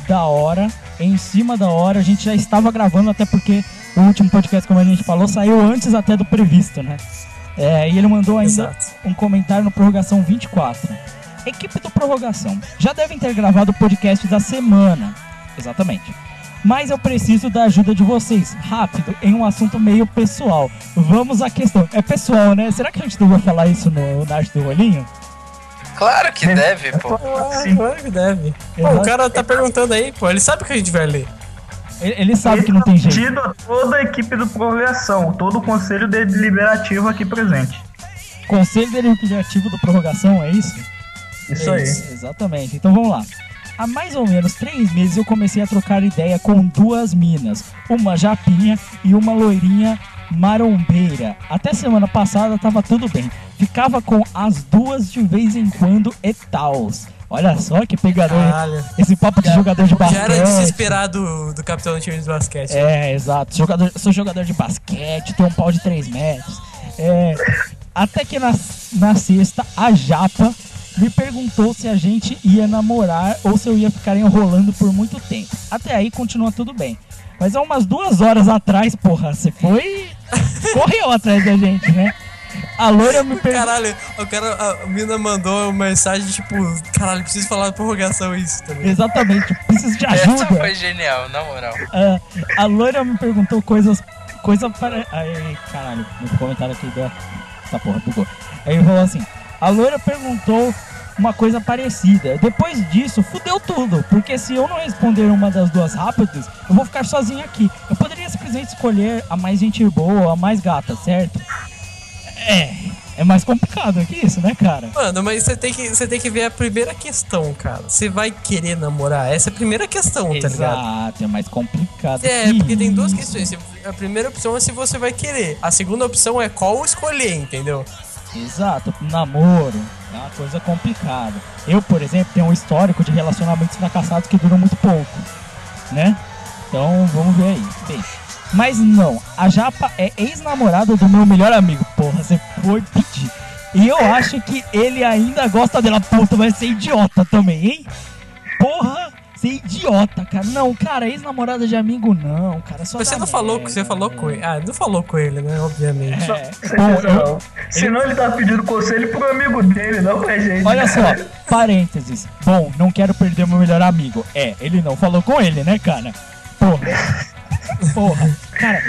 da hora. Em cima da hora. A gente já estava gravando, até porque o último podcast, como a gente falou, saiu antes até do previsto, né? É, e ele mandou ainda Exato. um comentário no Prorrogação 24. Equipe do Prorrogação, já devem ter gravado o podcast da semana. Exatamente. Mas eu preciso da ajuda de vocês, rápido, em um assunto meio pessoal. Vamos à questão. É pessoal, né? Será que a gente devia falar isso no, na arte do rolinho? Claro que deve, pô. Sim. claro que deve. Pô, o cara tá perguntando aí, pô. Ele sabe que a gente vai ler. Ele, ele sabe que não tem jeito. Tido a toda a equipe do Prorrogação, todo o conselho deliberativo aqui presente. Conselho Deliberativo do Prorrogação, é isso? Isso É aí. Exatamente. Então vamos lá. Há mais ou menos três meses eu comecei a trocar ideia com duas minas, uma japinha e uma loirinha marombeira. Até semana passada tava tudo bem. Ficava com as duas de vez em quando e tals. Olha só que pegador. Caralho. Esse papo de jogador de basquete. Já era desesperado do, capitão do time de basquete. É, exato. Jogador, sou jogador de basquete, tenho um pau de 3 metros. É, até que na, na sexta, a Japa me perguntou se a gente ia namorar ou se eu ia ficar enrolando por muito tempo. Até aí continua tudo bem. Mas há umas duas horas atrás, porra, você foi. [LAUGHS] correu atrás da gente, né? A loira me perguntou. Caralho, o cara, a mina mandou uma mensagem tipo, caralho, preciso falar da prorrogação isso também. Exatamente, preciso de Essa ajuda. foi genial, na moral. Ah, a loira me perguntou coisas. Coisa para. Ai, caralho, meu comentário aqui deu. Essa porra bugou. Aí ele falou assim: a loira perguntou uma coisa parecida. Depois disso, fudeu tudo. Porque se eu não responder uma das duas rápidas, eu vou ficar sozinho aqui. Eu poderia simplesmente escolher a mais gente boa, a mais gata, certo? É. É mais complicado que isso, né, cara? Mano, mas você tem, que, você tem que ver a primeira questão, cara. Você vai querer namorar? Essa é a primeira questão, tá ligado? Exato, é mais complicado. É, que porque tem duas isso. questões. A primeira opção é se você vai querer. A segunda opção é qual escolher, entendeu? Exato, namoro é uma coisa complicada. Eu, por exemplo, tenho um histórico de relacionamentos fracassados que duram muito pouco, né? Então, vamos ver aí. Mas não, a Japa é ex-namorada do meu melhor amigo. Porra, você foi pedir. E eu acho que ele ainda gosta dela. Puta, vai ser idiota também, hein? Porra, ser idiota, cara. Não, cara, ex-namorada de amigo não, cara. Só Você não falou, merda, você falou né? com ele. Ah, não falou com ele, né? Obviamente. É. Eu- não. Senão ele tá pedindo conselho pro amigo dele, não pra gente. Olha só, parênteses. Bom, não quero perder meu melhor amigo. É, ele não falou com ele, né, cara? Porra. Porra. Cara,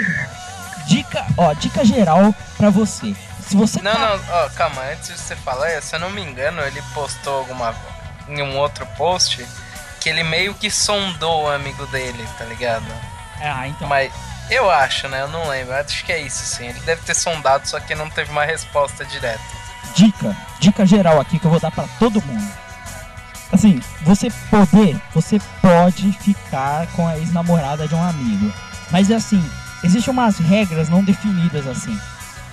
dica, ó, dica geral pra você. Se você Não, tá- não, ó, calma, antes de você falar, se eu não me engano, ele postou alguma em um outro post que ele meio que sondou o amigo dele, tá ligado? Ah, então. Mas eu acho, né? Eu não lembro. Acho que é isso, sim. Ele deve ter sondado, só que não teve uma resposta direta. Dica, dica geral aqui que eu vou dar pra todo mundo. Assim, você poder, você pode ficar com a ex-namorada de um amigo. Mas é assim, existem umas regras não definidas assim.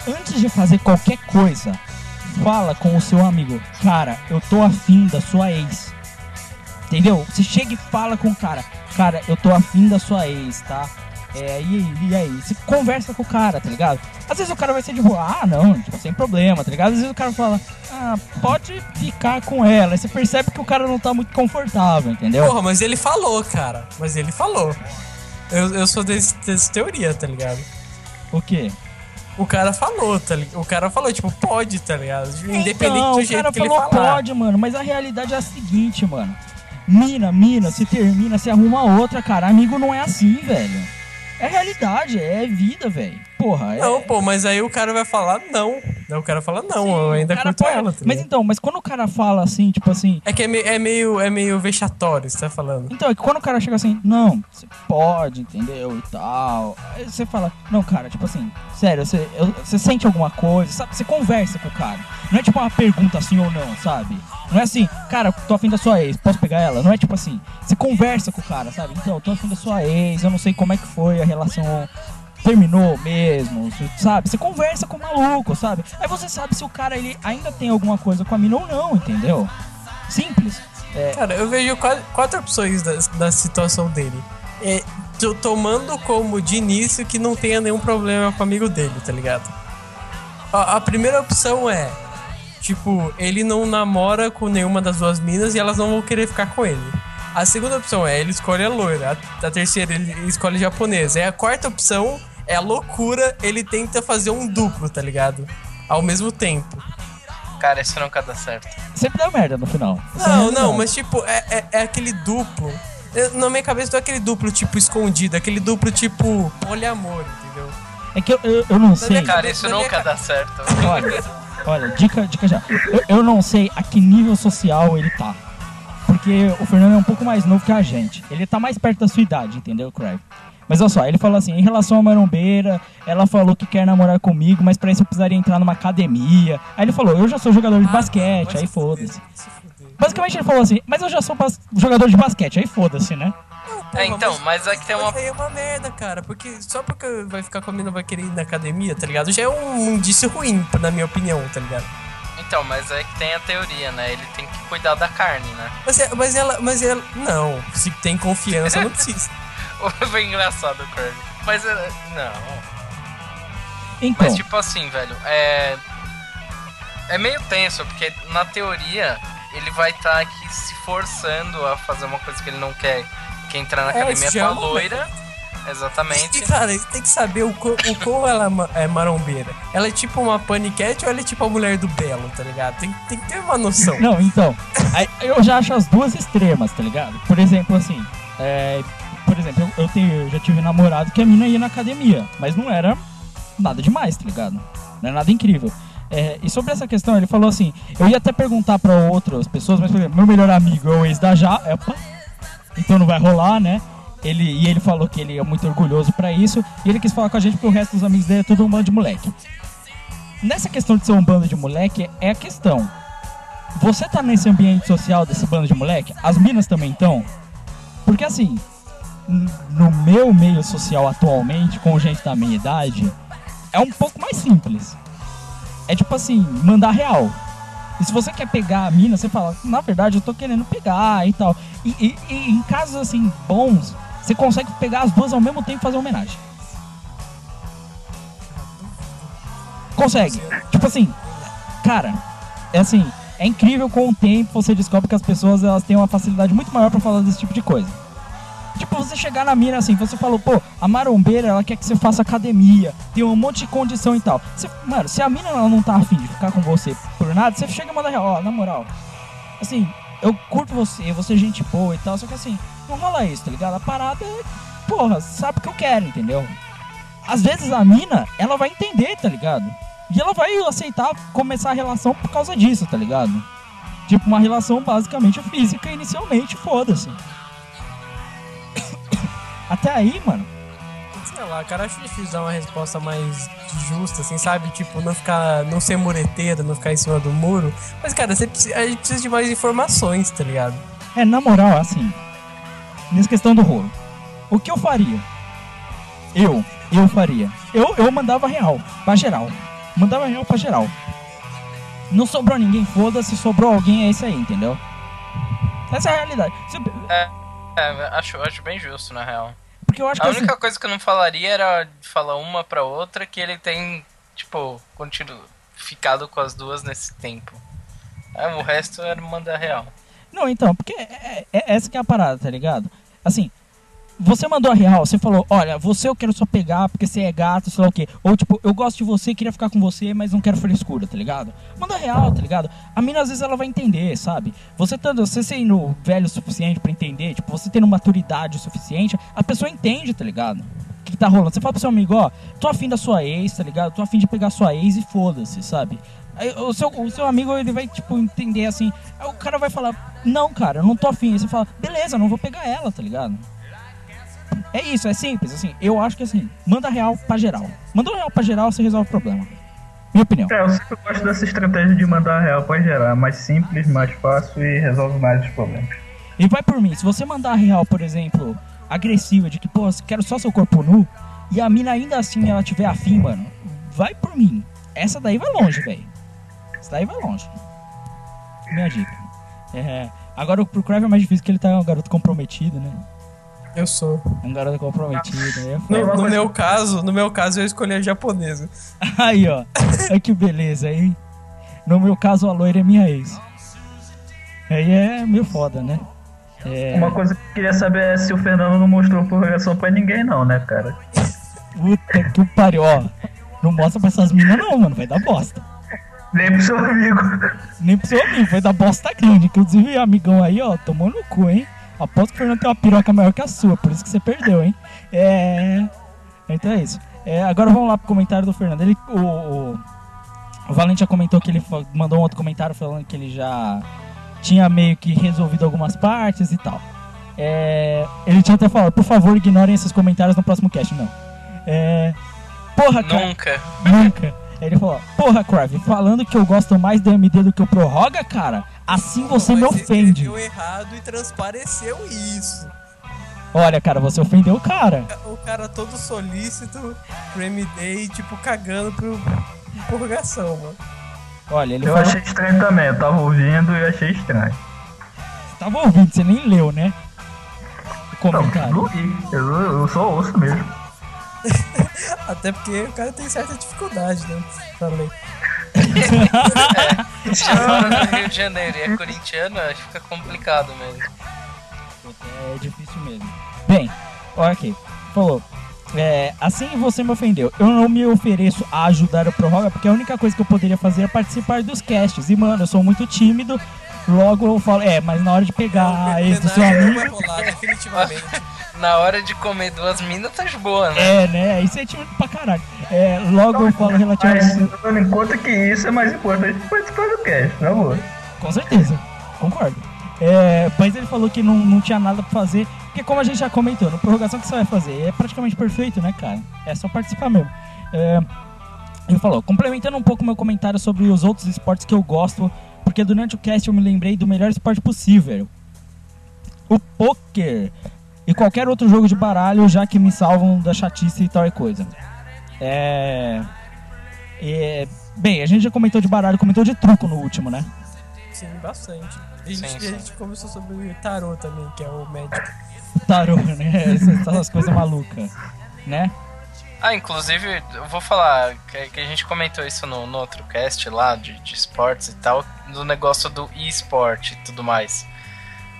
Antes de fazer qualquer coisa, fala com o seu amigo, cara, eu tô afim da sua ex. Entendeu? Você chega e fala com o cara, cara, eu tô afim da sua ex, tá? É, e aí, e aí? Você conversa com o cara, tá ligado? Às vezes o cara vai ser de boa, ah, não, tipo, sem problema, tá ligado? Às vezes o cara fala, ah, pode ficar com ela. Aí você percebe que o cara não tá muito confortável, entendeu? Porra, mas ele falou, cara. Mas ele falou. Eu, eu sou desse, dessa teoria, tá ligado? O quê? O cara falou, tá ligado? O cara falou, tipo, pode, tá ligado? Independente então, do o jeito cara que ele falou falar. pode, mano, mas a realidade é a seguinte, mano. Mina, mina, se termina, se arruma outra, cara. Amigo não é assim, velho. É realidade, é vida, velho. Porra, é. Não, pô, mas aí o cara vai falar não. Daí o cara fala, não, Sim, eu ainda curto pode- ela. Tá Mas então, mas quando o cara fala assim, tipo assim. É que é meio, é meio, é meio vexatório, você tá falando. Então, é que quando o cara chega assim, não, você pode, entendeu? E tal. Aí você fala, não, cara, tipo assim, sério, você, eu- você sente alguma coisa, sabe? Você conversa com o cara. Não é tipo uma pergunta assim ou não, sabe? Não é assim, cara, tô afim da sua ex, posso pegar ela? Não é tipo assim, você conversa com o cara, sabe? Então, tô afim da sua ex, eu não sei como é que foi a relação. Terminou mesmo, sabe? Você conversa com o maluco, sabe? Aí você sabe se o cara ele ainda tem alguma coisa com a mina ou não, entendeu? Simples. É, Cara, eu vejo quatro, quatro opções da, da situação dele. É, to- tomando como de início que não tenha nenhum problema com o amigo dele, tá ligado? A, a primeira opção é, tipo, ele não namora com nenhuma das duas minas e elas não vão querer ficar com ele. A segunda opção é, ele escolhe a loira. A, a terceira, ele escolhe japonesa. E a quarta opção é a loucura, ele tenta fazer um duplo, tá ligado? Ao mesmo tempo. Cara, isso nunca dá certo. sempre dá merda no final. Isso Não, não, mas tipo, é, é, é aquele duplo. Eu- Na minha cabeça não é aquele duplo tipo escondido, é aquele duplo tipo poliamor, entendeu? É que eu, eu, eu não sei. Cara, isso nunca ca- dá certo. Olha, olha, dica, dica já. Eu, eu não sei a que nível social ele tá. Porque o Fernando é um pouco mais novo que a gente. Ele tá mais perto da sua idade, entendeu, Craig? Mas olha só, ele falou assim, em relação à marombeira, ela falou que quer namorar comigo, mas pra isso eu precisaria entrar numa academia. Aí ele falou, eu já sou jogador de basquete, vai aí foda-se. Basicamente ele falou assim, mas eu já sou bas- jogador de basquete, aí foda-se, né? É, então, mas é que tem uma. Mas aí é uma merda, cara, porque só porque vai ficar com a mina vai querer ir na academia, tá ligado? Já é um indício ruim, na minha opinião, tá ligado? Então, mas é que tem a teoria, né? Ele tem que cuidar da carne, né? Mas, é- mas ela, mas ela, não, se tem confiança, não precisa. [LAUGHS] [LAUGHS] Foi engraçado o Kirby. Mas, é, não. Então, Mas, tipo assim, velho, é. É meio tenso, porque na teoria ele vai estar aqui se forçando a fazer uma coisa que ele não quer, que é entrar na É, academia é loira. Exatamente. E, cara, tem que saber o, co- o [LAUGHS] ela é é marombeira. Ela é tipo uma paniquete ou ela é tipo a mulher do Belo, tá ligado? Tem, tem que ter uma noção. Não, então, aí eu já acho as duas extremas, tá ligado? Por exemplo, assim, é, por exemplo, eu, eu tenho, eu já tive namorado que a mina ia na academia, mas não era nada demais, tá ligado? Não era nada incrível. É, e sobre essa questão, ele falou assim, eu ia até perguntar pra outras pessoas, mas por exemplo, meu melhor amigo é o ex da Já, epa, então não vai rolar, né? Ele, e ele falou que ele é muito orgulhoso pra isso, e ele quis falar com a gente porque o resto dos amigos dele é tudo um bando de moleque. Nessa questão de ser um bando de moleque, é a questão. Você tá nesse ambiente social desse bando de moleque? As minas também estão? Porque assim, no meu meio social atualmente, com gente da minha idade, é um pouco mais simples. É tipo assim, mandar real. E se você quer pegar a mina, você fala, na verdade eu tô querendo pegar e tal. E, e- e em casos assim, bons, você consegue pegar as duas ao mesmo tempo e fazer homenagem. Consegue. Tipo assim, cara, é assim, é incrível com o tempo você descobre que as pessoas elas têm uma facilidade muito maior pra falar desse tipo de coisa. Tipo, você chegar na mina assim, você falou, pô, a marombeira, ela quer que você faça academia, tem um monte de condição e tal. Você- mano, se a mina ela não tá afim de ficar com você por nada, você chega e manda real, ó, na moral. Assim, eu curto você, você é gente boa e tal, só que assim, não rola isso, tá ligado? A parada é, porra, sabe o que eu quero, entendeu? Às vezes a mina, ela vai entender, tá ligado? E ela vai aceitar começar a relação por causa disso, tá ligado? Tipo, uma relação basicamente física inicialmente, foda-se. Até aí, mano, Sei lá, cara, acho difícil dar uma resposta mais justa, assim, sabe? Tipo, não ficar. não ser mureteiro, não ficar em cima do muro. Mas, cara, você precisa, a gente precisa de mais informações, tá ligado? É, na moral, assim, nessa questão do rolo, o que eu faria? Eu, eu faria. Eu, eu mandava real, pra geral. Mandava real pra geral. Não sobrou ninguém, foda-se, sobrou alguém, é isso aí, entendeu? Essa é a realidade. Se- É, acho, acho bem justo, na real. Porque eu acho que A assim, única coisa que eu não falaria era falar uma pra outra que ele tem, tipo, continu... ficado com as duas nesse tempo. É, o resto era mandar real. Não, então, porque é, é- essa que é a parada, tá ligado? Assim, você mandou a real, você falou, olha, você eu quero só pegar porque você é gato, sei lá o quê. Ou tipo, eu gosto de você, queria ficar com você, mas não quero frescura, tá ligado? Manda a real, tá ligado? A mina às vezes ela vai entender, sabe? Você tendo, você sendo velho o suficiente pra entender, tipo, você tendo maturidade o suficiente, a pessoa entende, tá ligado? O que, que tá rolando? Você fala pro seu amigo, ó, tô afim da sua ex, tá ligado? Tô afim de pegar sua ex e foda-se, sabe? O seu, o seu amigo, ele vai, tipo, entender assim. Aí o cara vai falar, não, cara, eu não tô afim. Aí você fala, beleza, não vou pegar ela, tá ligado? É isso, é simples, assim. Eu acho que assim, manda real pra geral. Mandou real pra geral, você resolve o problema. Minha opinião. É, eu sempre gosto dessa estratégia de mandar real pra gerar. É mais simples, mais fácil e resolve mais os problemas. E vai por mim, se você mandar a real, por exemplo, agressiva, de que, pô, quero só seu corpo nu, e a mina ainda assim ela tiver afim, mano, vai por mim. Essa daí vai longe, velho. Essa daí vai longe. Minha dica. É, agora pro Crave é mais difícil porque ele tá um garoto comprometido, né? Eu sou. Um garoto comprometido. Aí, é No, no meu caso, no meu caso, eu escolhi a japonesa. [LAUGHS] aí ó. Olha que beleza, hein? No meu caso, a loira é minha ex. Aí é meio foda, né? É, Uma coisa que eu queria saber é se o Fernando não mostrou prorrogação pra ninguém, não, né, cara? puta que pariu, ó. Não mostra pra essas minas não, mano. Vai dar bosta. Nem pro seu amigo. Nem pro seu amigo, vai dar bosta grande. Inclusive, amigão aí, ó, tomou no cu, hein? Aposto que o Fernando tem uma piroca maior que a sua, por isso que você perdeu, hein? É. Então é isso. É, agora vamos lá pro comentário do Fernando. Ele, o, o, o Valente já comentou que ele mandou um outro comentário falando que ele já tinha meio que resolvido algumas partes e tal. É, ele tinha até falado, por favor, ignorem esses comentários no próximo cast. Não. É, porra, cara. Nunca. Nunca. Ele falou, porra, Crave, falando que eu gosto mais do MD do que o Prorroga, cara, assim você me ofende. escreveu errado e transpareceu isso. Olha, cara, você ofendeu o cara. O cara todo solícito pro MD e, tipo, cagando pro prorrogação, mano. Olha, ele Eu falou, achei estranho também. Eu tava ouvindo e achei estranho. você tava ouvindo, você nem leu, né? O Não, comentário. não li. Eu, eu só ouço mesmo. [LAUGHS] Até porque o cara tem certa dificuldade, né? Pra ler. Se já mora no Rio de Janeiro e é [LAUGHS] corintiano, acho que fica complicado mesmo. É difícil mesmo. Bem, olha aqui. Falou. É, assim você me ofendeu. Eu não me ofereço a ajudar o Prorroga, porque a única coisa que eu poderia fazer é participar dos casts. E, mano, eu sou muito tímido. Logo eu falo, é, mas na hora de pegar a ex do seu amigo. vai rolar, definitivamente. [LAUGHS] Na hora de comer duas minas, tá de boa, né? É, né? Isso é tímido pra caralho. É, logo eu falo Mas, relativamente. levando em conta que isso é mais importante que participar do cast, na boa. Com certeza, concordo. É, mas ele falou que não, não tinha nada pra fazer, porque como a gente já comentou, no prorrogação que você vai fazer é praticamente perfeito, né, cara? É só participar mesmo. É, ele falou, complementando um pouco meu comentário sobre os outros esportes que eu gosto, porque durante o cast eu me lembrei do melhor esporte possível. O poker. E qualquer outro jogo de baralho, já que me salvam da chatice e tal e coisa. É... é, Bem, a gente já comentou de baralho, comentou de truco no último, né? Sim, bastante. A gente, Sim, a sim. gente conversou sobre o tarô também, que é o médico. tarô, né? [LAUGHS] Essas, essas coisas [LAUGHS] malucas, né? Ah, inclusive, eu vou falar que, que a gente comentou isso no, no outro cast lá de, de esportes e tal, do negócio do e-sport e tudo mais.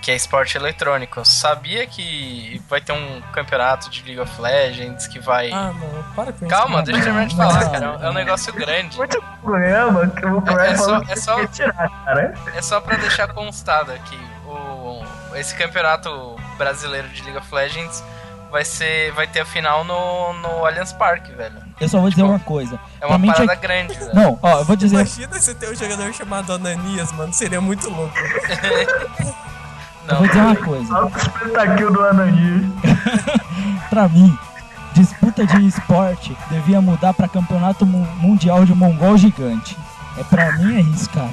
Que é esporte eletrônico. Eu sabia que vai ter um campeonato de League of Legends que vai. Ah, não, para com isso. Calma, deixa eu terminar de falar, cara. É um negócio grande. Muito programa que o É- programa é só- é só- tirar, cara. É só pra deixar constado aqui. O, esse campeonato brasileiro de League of Legends vai ser. Vai ter a final no, no Allianz Parque, velho. Eu só vou dizer Tipo, uma coisa. É uma parada grande, velho. Não, ó, eu vou dizer. Imagina você ter um jogador chamado Ananias, mano. Seria muito louco. [LAUGHS] Eu Não, vou dizer uma coisa. Alto espetaquil do Anani. [LAUGHS] Pra mim, disputa de esporte devia mudar pra campeonato mu- mundial de mongol gigante. É pra mim é isso, cara.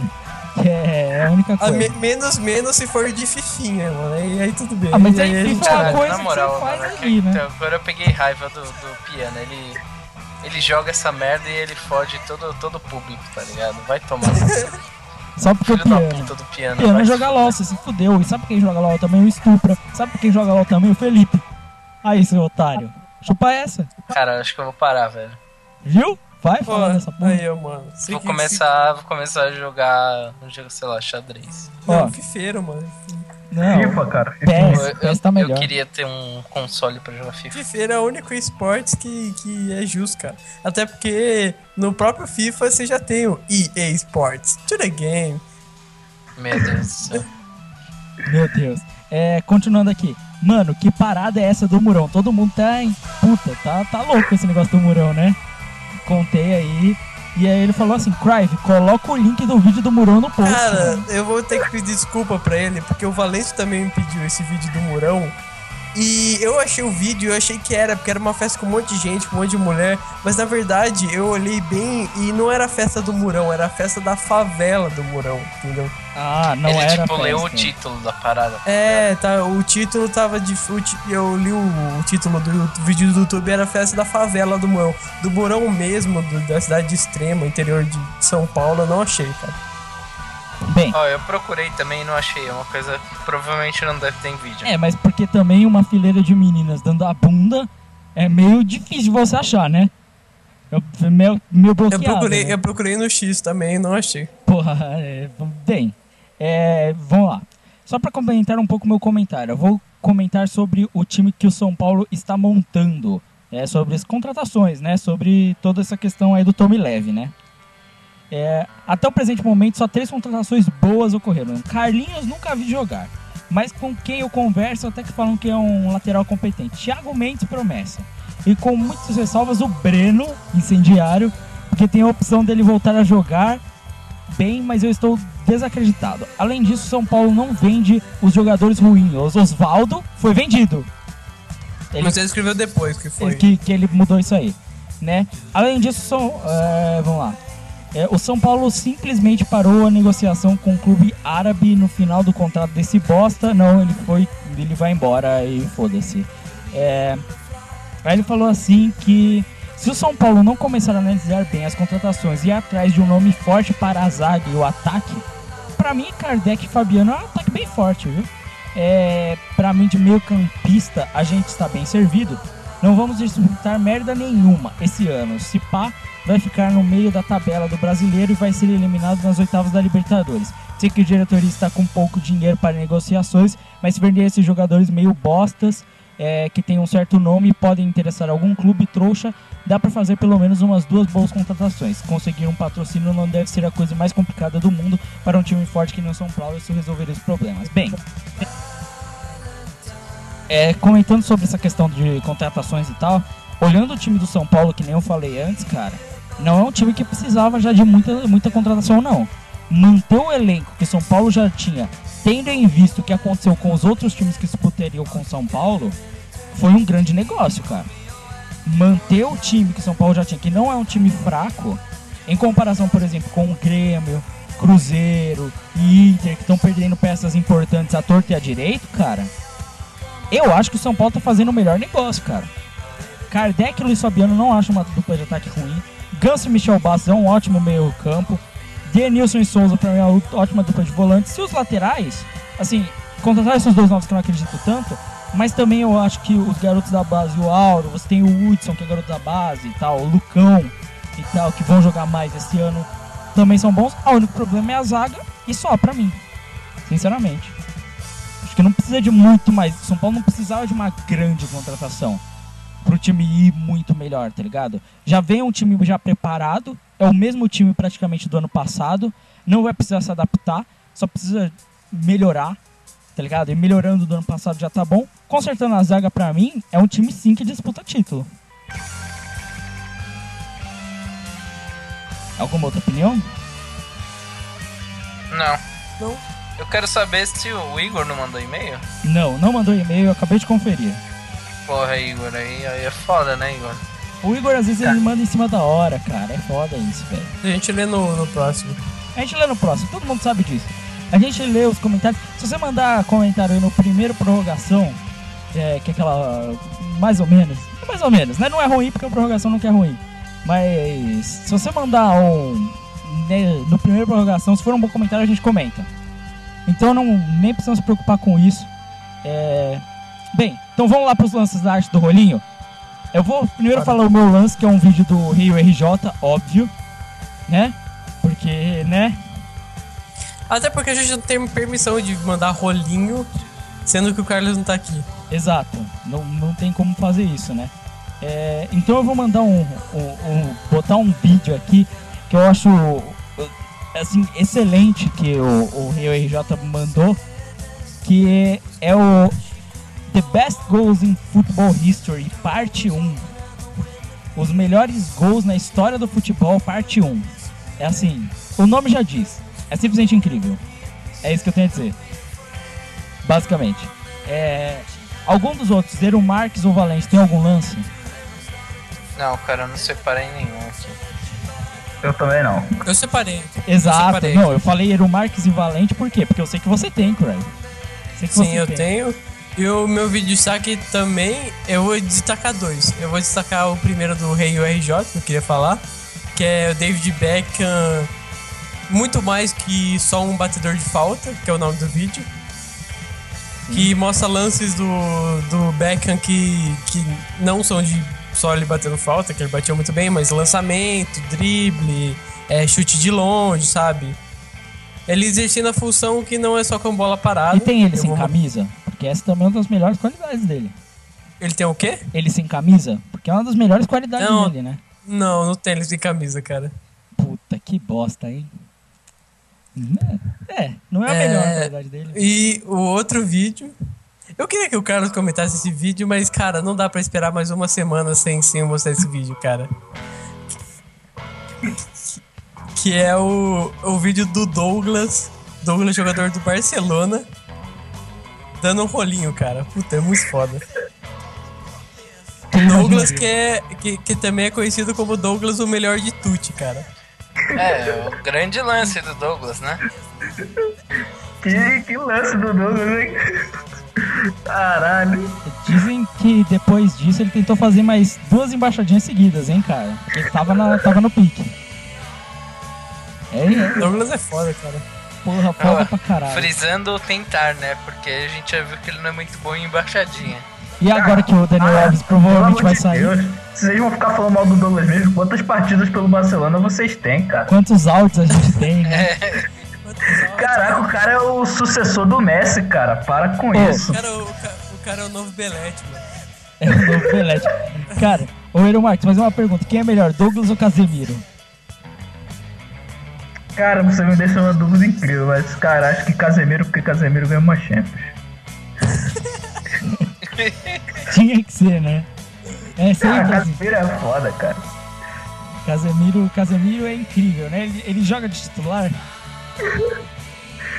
Que é a única Ah, coisa. me- menos, menos se for de fifinha, mano. Aí, aí tudo bem. Ah, mas aí a FIFA é uma coisa na que moral, você faz mano, ali, né? então, agora eu peguei raiva do, do piano. Ele, ele joga essa merda e ele fode todo, todo o público, tá ligado? Vai tomar [LAUGHS] Só porque o filho da piano. puta do piano. Piano joga se LOL, você se fudeu. E sabe quem joga LOL também? O Estupra. Sabe quem joga LOL também? O Felipe. Aí, seu otário. Chupa essa. Cara, acho que eu vou parar, velho. Viu? Vai Pô, falando dessa porra. aí, ó, mano. Você Vou que- começar, vou começar a jogar, sei lá, xadrez. Ó. fifeiro, mano. Não, FIFA, cara. PES, Eu, eu, PES tá eu melhor. queria ter um console pra jogar FIFA. Fifeiro é o único esporte que, que é justo, cara. Até porque no próprio FIFA você já tem o EA Sports. To the game. Meu Deus do céu. [LAUGHS] Meu Deus. É, continuando aqui. Mano, que parada é essa do Murão? Todo mundo tá em puta, tá, tá louco esse negócio do Murão, né? Contei aí. E aí ele falou assim, Crive, coloca o link do vídeo do Murão no post. Cara, mano." eu vou ter que pedir desculpa pra ele, porque o Valêncio também me pediu esse vídeo do Murão. E eu achei o vídeo, eu achei que era, porque era uma festa com um monte de gente, com um monte de mulher. Mas na verdade, eu olhei bem e não era a festa do Murão, era a festa da favela do Murão, entendeu? Ah, não ele, era tipo, leu o festa. título da parada. É, tá, o título tava de. Eu li o, o título do, do vídeo do YouTube, era a festa da favela do Murão. Do Murão mesmo, do- da cidade de extrema, interior de São Paulo, eu não achei, cara. Bem, Ó, eu procurei também e não achei. É uma coisa que provavelmente não deve ter em vídeo. é, mas porque também uma fileira de meninas dando a bunda é meio difícil de você achar, né? Eu, meio, meio Eu bloqueado. procurei, né? eu procurei no X também, não achei. Porra, é, bem, é, vamos lá. Só para complementar um pouco meu comentário, eu vou comentar sobre o time que o São Paulo está montando, é, sobre as contratações, né, sobre toda essa questão aí do Tommy Leve, né. É, até o presente momento, só três contratações boas ocorreram. Carlinhos nunca vi jogar, mas com quem eu converso até que falam que é um lateral competente. Thiago Mendes promessa. E com muitas ressalvas, o Breno, incendiário, porque tem a opção dele voltar a jogar bem, mas eu estou desacreditado. Além disso, São Paulo não vende os jogadores ruins. Osvaldo foi vendido. Ele, Mas você escreveu depois que foi. que, que ele mudou isso aí, né? Além disso, são, é, vamos lá. É, o São Paulo simplesmente parou a negociação com o clube árabe no final do contrato desse bosta. Não, ele foi, ele vai embora e foda-se. É, aí ele falou assim que se o São Paulo não começar a analisar bem as contratações e ir atrás de um nome forte para a zaga e o ataque, pra mim Kardec e Fabiano é um ataque bem forte, viu? É, pra mim de meio campista a gente está bem servido. Não vamos disputar merda nenhuma esse ano. Se pá, vai ficar no meio da tabela do brasileiro e vai ser eliminado nas oitavas da Libertadores. Sei que o diretoria está com pouco dinheiro para negociações, mas se vender esses jogadores meio bostas, é, que tem um certo nome e podem interessar algum clube trouxa, dá para fazer pelo menos umas duas boas contratações. Conseguir um patrocínio não deve ser a coisa mais complicada do mundo para um time forte que não São Paulo isso resolveria os problemas. Bem, é, comentando sobre essa questão de contratações e tal, olhando o time do São Paulo, que nem eu falei antes, cara, não é um time que precisava já de muita, muita contratação, não. Manter o elenco que São Paulo já tinha, tendo em vista o que aconteceu com os outros times que disputariam com São Paulo, foi um grande negócio, cara. Manter o time que São Paulo já tinha, que não é um time fraco, em comparação, por exemplo, com o Grêmio, Cruzeiro e Inter, que estão perdendo peças importantes à torta e à direito, cara. Eu acho que o São Paulo tá fazendo o melhor negócio, cara. Kardec e Luiz Fabiano não acho uma dupla de ataque ruim. Ganso e Michel Bastos é um ótimo meio campo. Denilson e Souza pra mim é uma ótima dupla de volantes. E os laterais, assim, contratar esses dois novos que eu não acredito tanto, Mas também eu acho que os garotos da base, o Auro, você tem o Hudson, que é garoto da base e tal, o Lucão e tal, que vão jogar mais esse ano, também são bons. O único problema é a zaga e só pra mim, sinceramente. Acho que não precisa de muito mais. São Paulo não precisava de uma grande contratação pro time ir muito melhor, tá ligado? Já vem um time já preparado, é o mesmo time praticamente do ano passado, não vai precisar se adaptar, só precisa melhorar, tá ligado? E melhorando do ano passado já tá bom. Consertando a zaga pra mim, é um time sim que disputa título. Alguma outra opinião? Não. Não. Eu quero saber se o Igor não mandou e-mail. Não, não mandou e-mail, eu acabei de conferir. Porra, Igor, aí, aí é foda, né, Igor? O Igor às vezes ele manda em cima da hora, cara. É foda isso, velho. A gente lê no, no próximo. A gente lê no próximo, todo mundo sabe disso. A gente lê os comentários. Se você mandar comentário aí no primeiro prorrogação, é, que é aquela. Mais ou menos. Mais ou menos, né? Não é ruim porque a prorrogação não é ruim. Mas se você mandar um. né, no primeiro prorrogação, se for um bom comentário, a gente comenta. Então não, nem precisamos se preocupar com isso. É, Bem, então vamos lá para os lances da arte do rolinho. Eu vou primeiro falar o meu lance, que é um vídeo do Rio RJ, óbvio, né? Porque, né? Até porque a gente não tem permissão de mandar rolinho, sendo que o Carlos não tá aqui. Exato, não, não tem como fazer isso, né? É, então eu vou mandar um, um- um- botar um vídeo aqui que eu acho assim excelente que o, o Rio RJ mandou, que é, é o The Best Goals in Football History, parte 1. Os melhores gols na história do futebol, parte 1. É assim, o nome já diz, é simplesmente incrível. É isso que eu tenho a dizer. Basicamente. É, algum dos outros, Zero Marques ou Valente, tem algum lance? Não, cara, eu não separei nenhum aqui. Eu também não. Eu separei. Exato, separei não, eu falei Eru Marques e Valente por quê? Porque eu sei que você tem, Craig. Sei que Sim, você eu tem. tenho. E o meu vídeo de destaque também, eu vou destacar dois. Eu vou destacar o primeiro do Rei URJ, que eu queria falar, que é o David Beckham, muito mais que só um batedor de falta, que é o nome do vídeo. Que mostra lances do, do Beckham que, que não são de só ele batendo falta, que ele batia muito bem, mas lançamento, drible, é, chute de longe, sabe? Ele exercendo a função que não é só com bola parada. E tem ele sem vou- camisa? Porque essa também é uma das melhores qualidades dele. Ele tem o quê? Ele sem camisa? Porque é uma das melhores qualidades Não. dele, né? Não, não tem ele sem camisa, cara. Puta, que bosta, hein? É, não é a É. melhor qualidade dele. E o outro vídeo. Eu queria que o Carlos comentasse esse vídeo, mas, cara, não dá pra esperar mais uma semana sem, sem mostrar esse vídeo, cara. Que é o, o vídeo do Douglas, Douglas, jogador do Barcelona, dando um rolinho, cara. Puta, é muito foda. Douglas, que, é, que, que também é conhecido como Douglas, o melhor de Tuti, cara. É, o grande lance do Douglas, né? Que, que lance do Douglas, hein? Caralho. Dizem que depois disso ele tentou fazer mais duas embaixadinhas seguidas, hein, cara? Porque ele tava, na, tava no pique. É, é, Douglas é foda, cara. porra, foda Ó, pra caralho. Frisando tentar, né? Porque a gente já viu que ele não é muito bom em embaixadinha. E agora que o Daniel Ah, Alves provavelmente vai sair, Deus, vocês vão ficar falando mal do Douglas mesmo? Quantas partidas pelo Barcelona vocês têm, cara? quantos áudios a gente tem, né? [LAUGHS] Caraca, o cara é o sucessor do Messi, cara. Para com Pô. isso. Cara, o, ca- o cara é o novo Belete, mano. É o novo Pelete. Cara, ô Eero Marques, mas uma pergunta: quem é melhor, Douglas ou Casemiro? Cara, você me deixa uma dúvida incrível, mas, cara, acho que Casemiro, porque Casemiro ganhou uma Champions. [LAUGHS] Tinha que ser, né? É Cara, sempre. Casemiro é foda, cara. Casemiro, Casemiro é incrível, né? Ele, ele joga de titular.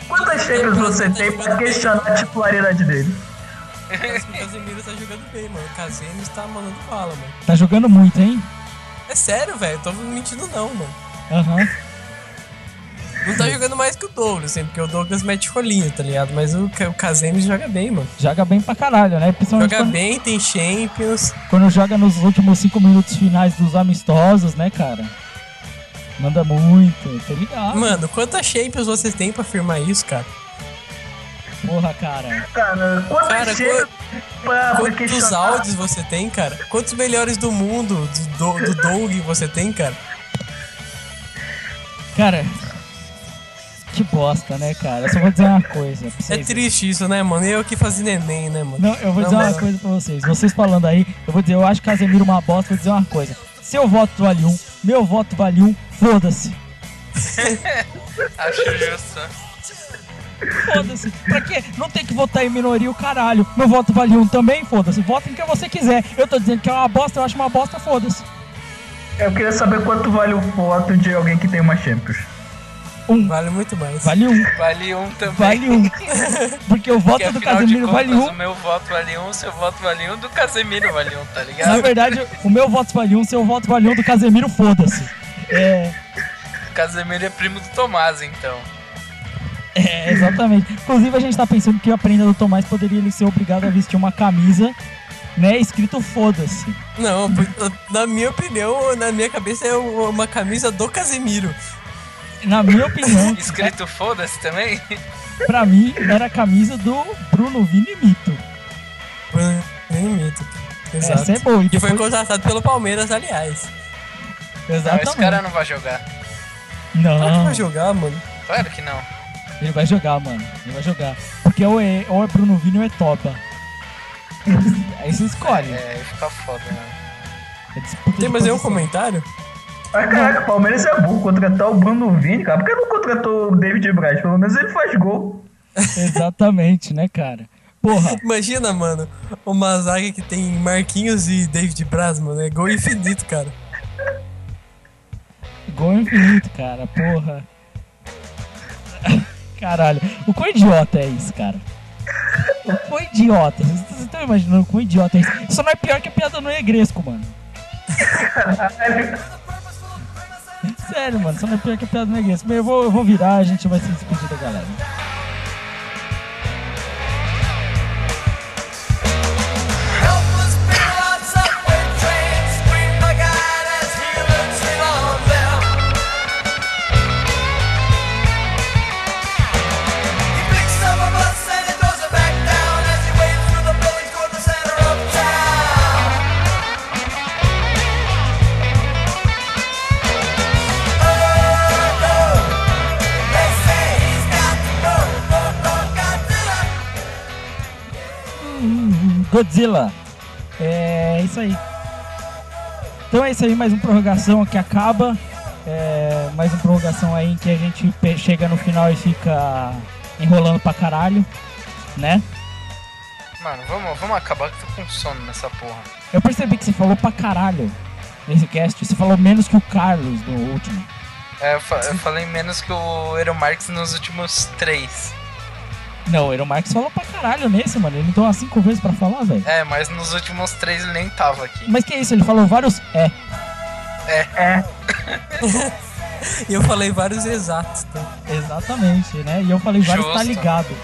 Quantas Champions você tem pra questionar a titularidade dele? Que o Casemiro tá jogando bem, mano. O Casemiro tá mandando bala, mano. Tá jogando muito, hein? É sério, velho. Tô mentindo não, mano. Aham. Não tá jogando mais que o Douglas, assim, porque o Douglas mete rolinho, tá ligado? Mas o, o Casemiro joga bem, mano. Joga bem pra caralho, né? Joga quando, bem, tem Champions. quando joga nos últimos cinco minutos finais dos amistosos, né, cara? Manda muito, tá ligado? Mano, quantas Champions você tem pra afirmar isso, cara? Porra, cara. Cara, quantas Cara, Champions... pra, pra Quantos áudios você tem, cara? Quantos melhores do mundo do, do, do Doug você tem, cara? Cara, que bosta, né, cara? Eu só vou dizer uma coisa. É vocês. triste isso, né, mano? Eu que fazia neném, né, mano? Não, eu vou Não, dizer uma mas- coisa pra vocês. Vocês falando aí, eu vou dizer, eu acho Casemiro uma bosta, vou dizer uma coisa. Seu voto vale um, meu voto vale um, foda-se. [LAUGHS] Acho justo. Foda-se. Pra quê? Não tem que votar em minoria o caralho. Meu voto vale um também, foda-se. Vota em quem você quiser. Eu tô dizendo que é uma bosta, eu acho uma bosta, foda-se. Eu queria saber quanto vale o voto de alguém que tem uma Champions. Um. Vale muito mais. Vale um. Vale um também. Vale um. [LAUGHS] Porque o voto Porque do Casemiro contas, vale um. o meu voto vale um, seu voto vale um, do Casemiro vale um, tá Na ligado? verdade, o meu voto vale um, seu voto vale um, do Casemiro, foda-se. É, Casemiro é primo do Tomás, então. é, exatamente. Inclusive, a gente tá pensando que a prenda do Tomás poderia ele ser obrigado a vestir uma camisa, né, escrito foda-se. Não, na minha opinião, na minha cabeça é uma camisa do Casemiro. Na minha opinião, [LAUGHS] Escrito foda-se também? pra mim, era a camisa do Bruno Vini Mito. Inimito. Exato. Essa é boa. E Que foi depois- contratado pelo Palmeiras, aliás. Não, Exatamente. esse cara não vai jogar. Não, é que vai jogar, mano? Claro que não. ele vai jogar, mano. Ele vai jogar. Porque ou é, ou é Bruno Vini ou é Toba. Aí você escolhe. É, aí fica foda, né? É disputa Tem de mais nenhum posição. comentário? Mas caraca, o Palmeiras é burro contratar o Bruno Vini, cara. Por que não contratou o David Braz? Pelo menos ele faz gol. [LAUGHS] Exatamente, né, cara? Porra, Imagina, mano, uma zaga que tem Marquinhos e David Braz, mano. É gol infinito, cara. Gol infinito, cara. Porra. [LAUGHS] Caralho. O quão idiota é isso, cara? O quão idiota. Vocês vocês estão imaginando o quão idiota é isso? Isso não é pior que a piada no Negresco, mano. [LAUGHS] Sério, mano. Isso não é pior que a piada no Negresco. Mas eu vou, eu vou virar, a gente vai se despedir da galera. Godzilla. É isso aí. Então é isso aí, mais uma prorrogação que acaba. É, mais uma prorrogação aí em que a gente chega no final e fica enrolando pra caralho, né? Mano, vamos, vamos acabar que eu tô com sono nessa porra. Eu percebi que você falou pra caralho nesse cast. Você falou menos que o Carlos no último. É, eu, fa- eu falei menos que o Eero Marx nos últimos três. Não, o Eero Marques falou pra caralho nesse, mano. Ele deu umas cinco vezes pra falar, velho. É, mas nos últimos três ele nem tava aqui. Mas que isso? Ele falou vários é. É, E eu falei vários exatos. Tá? Exatamente, né? E eu falei vários tá Justo. ligado.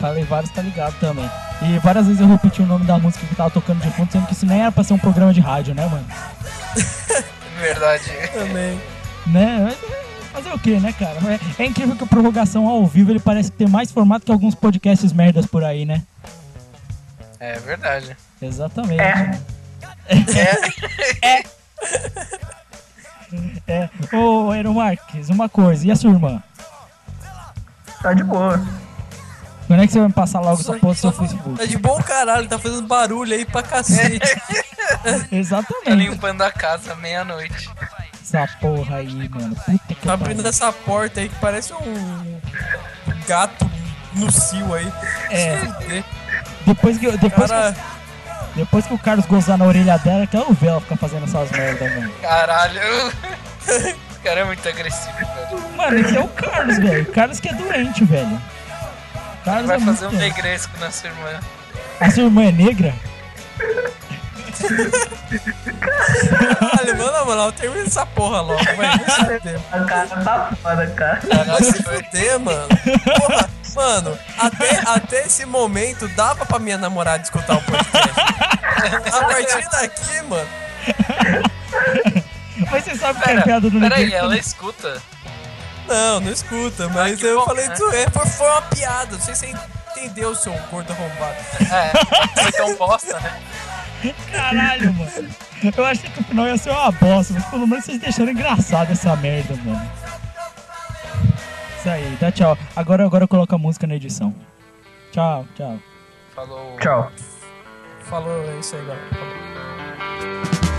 Falei vários tá ligado também. E várias vezes eu repeti o nome da música que tava tocando de fundo, sendo que isso nem era pra ser um programa de rádio, né, mano? Verdade. Também. Né? Mas, é, Fazer o que, né, cara? É, é incrível que a prorrogação ao vivo ele parece ter mais formato que alguns podcasts merdas por aí, né? É verdade. Exatamente. é. [LAUGHS] É. Ô, Eero Marques, uma coisa, e a sua irmã? Tá de boa. Quando é que você vai me passar logo essa porra do seu Tá Facebook? de bom caralho, tá fazendo barulho aí pra cacete. [LAUGHS] Tá Exatamente. limpando a casa meia-noite. Essa porra aí, mano. Puta que Tá abrindo pariu. essa porta aí que parece um gato no cio aí. É. Depois que, depois, Cara, que, depois que o Carlos gozar na orelha dela, que ela vê ela ficar fazendo essas merdas, mano. Caralho. [LAUGHS] Esse cara é muito agressivo, velho. Mano, esse é o Carlos, velho. O Carlos que é doente, velho. Carlos Vai é fazer um negresco na sua irmã. A sua irmã é negra? Caralho, mano, na moral, termina essa porra logo, vai. Vai se fuder. A cara tá foda, cara. Vai se fuder, mano. Porra, mano, até, até esse momento dava pra minha namorada escutar o podcast. A partir daqui, mano. Mas você sabe que é Pera, piada do peraí, ela escuta. Não, não escuta, mas que eu bom, falei, né? tu é, foi, foi uma piada. Não sei se, entendeu, seu gordo arrombado. É, foi tão bosta, né? Caralho, mano. Eu achei que o final ia ser uma bosta, mas pelo menos vocês deixaram engraçado essa merda, mano. Isso aí, dá tchau. Agora, agora eu coloco a música na edição. Tchau, tchau. Falou. Tchau. Falou, é isso aí, galera. Falou.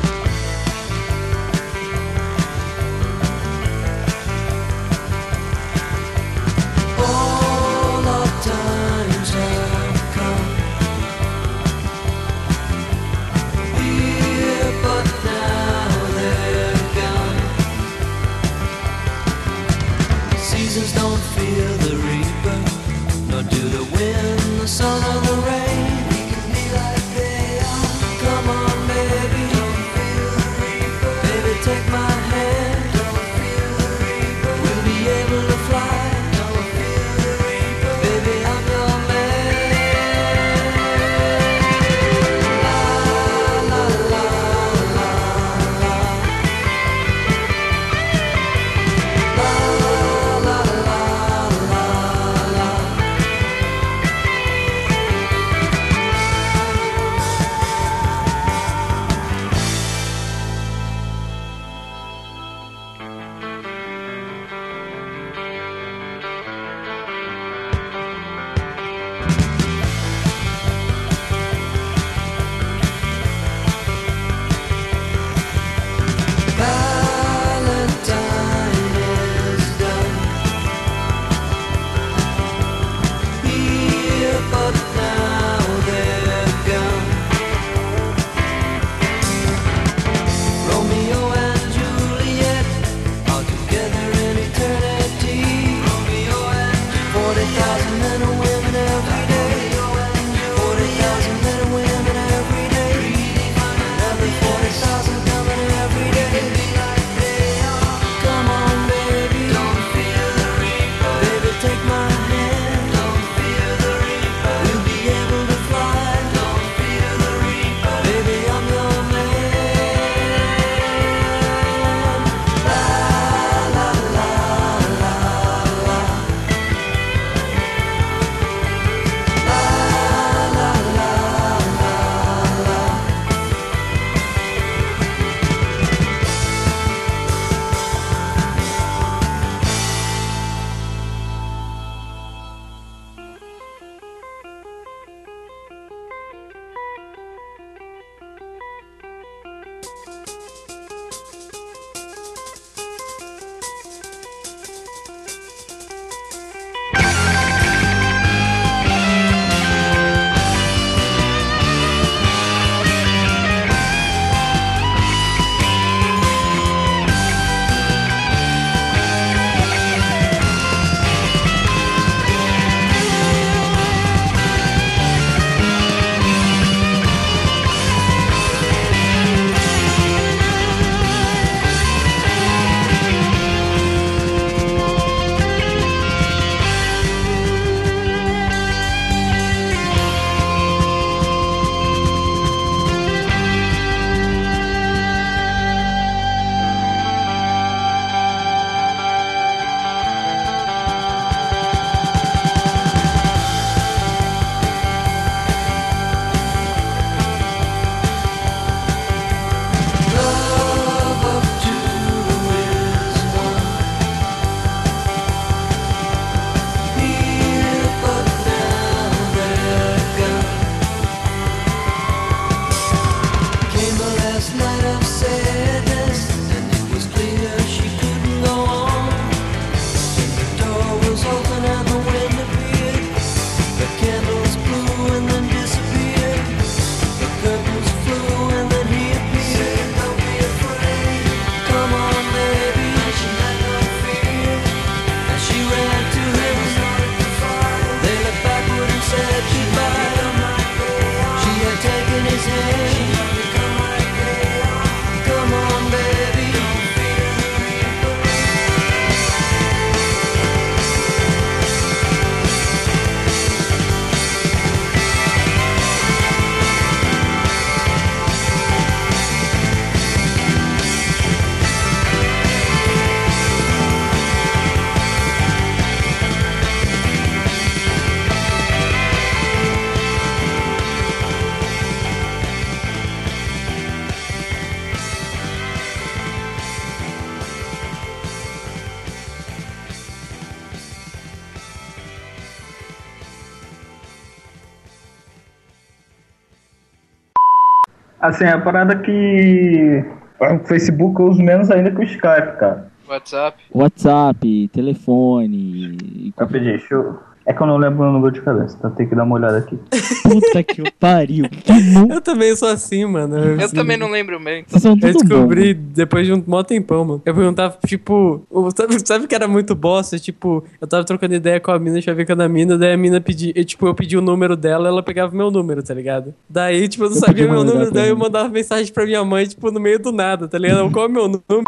Assim, a parada que. O Facebook eu uso menos ainda que o Skype, cara. WhatsApp. WhatsApp, telefone. Rapidinho, deixa eu. É que eu não lembro o número de cabeça, então tem que dar uma olhada aqui. [LAUGHS] Puta que o pariu. Que Eu também sou assim, mano. Eu assim, também não lembro o meu, então. Eu tudo descobri bom. depois de um mó tempão, mano. Eu perguntava, tipo, sabe, sabe que era muito bosta? Tipo, eu tava trocando ideia com a mina, chavecando a mina, daí a mina pedia, e, tipo, eu pedi o número dela, ela pegava meu número, tá ligado? Daí, tipo, eu não Eu sabia meu número daí eu mandava mensagem pra minha mãe, tipo, no meio do nada, tá ligado? Qual é o meu número?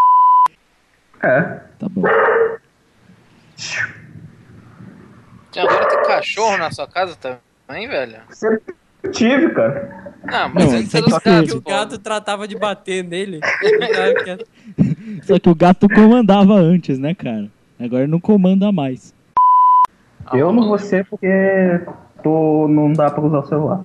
É. Tá bom. Agora tem cachorro na sua casa também, velho? Sempre tive, cara. Não, mas Não, antes era os é gatos, Que o gato tratava de bater nele. [LAUGHS] Só que o gato comandava antes, né, cara? Agora não comanda mais. Eu não vou ser porque tô, não dá pra usar o celular.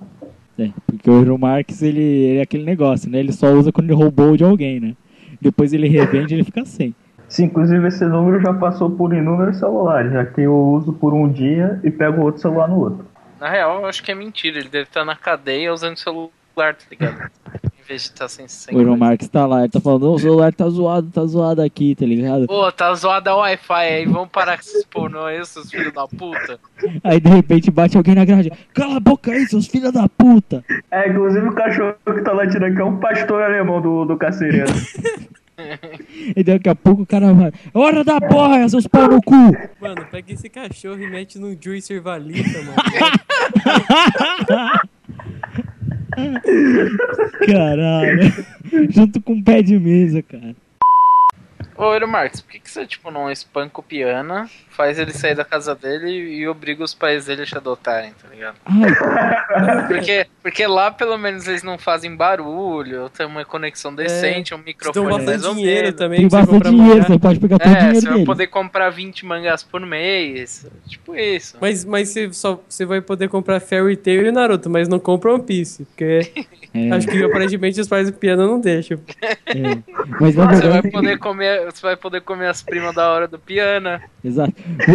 É, porque o Euro Marx, ele, ele é aquele negócio, né? Ele só usa quando ele roubou de alguém, né? Depois ele revende ele fica sem. Sim, inclusive esse número já passou por inúmeros celulares, já que eu uso por um dia e pego outro celular no outro. Na real, eu acho que é mentira. Ele deve estar na cadeia usando o celular, tá ligado? [LAUGHS] Em vez de estar sem sem O Euro coisa. Marx tá lá, ele tá falando, "Ô, o celular tá zoado, tá zoado aqui, tá ligado? Pô, tá zoada a Wi-Fi aí, vamos parar com esses pornô aí, seus filhos da puta. Aí de repente bate alguém na grade. Cala a boca aí, seus filhos da puta! É, inclusive o cachorro que tá latindo aqui é um pastor alemão do, do carcereiro. [LAUGHS] E daqui a pouco o cara vai. Hora da porra, seus pau no cu! Mano, pega esse cachorro e mete num juicer valita, mano. [LAUGHS] Caralho. Junto com um pé de mesa, cara. Ô, Eero Marques, por que, que você, tipo, não espanca o piano, faz ele sair da casa dele e obriga os pais dele a te adotarem, tá ligado? [LAUGHS] Porque, porque lá, pelo menos, eles não fazem barulho, tem uma conexão decente, um Tem microfone mais bastante ou dinheiro menos. também. tem você bastante comprar dinheiro, mangá. você pode pegar todo o É, dinheiro você vai poder comprar 20 mangás por mês, tipo isso. Mas, mas você, só, você vai poder comprar Fairy Tail e Naruto, mas não compra One Piece. Porque [LAUGHS] É, acho que aparentemente os pais do piano não deixam. é. Mas na Você vai poder comer, você vai poder comer as primas da hora do piano. exato.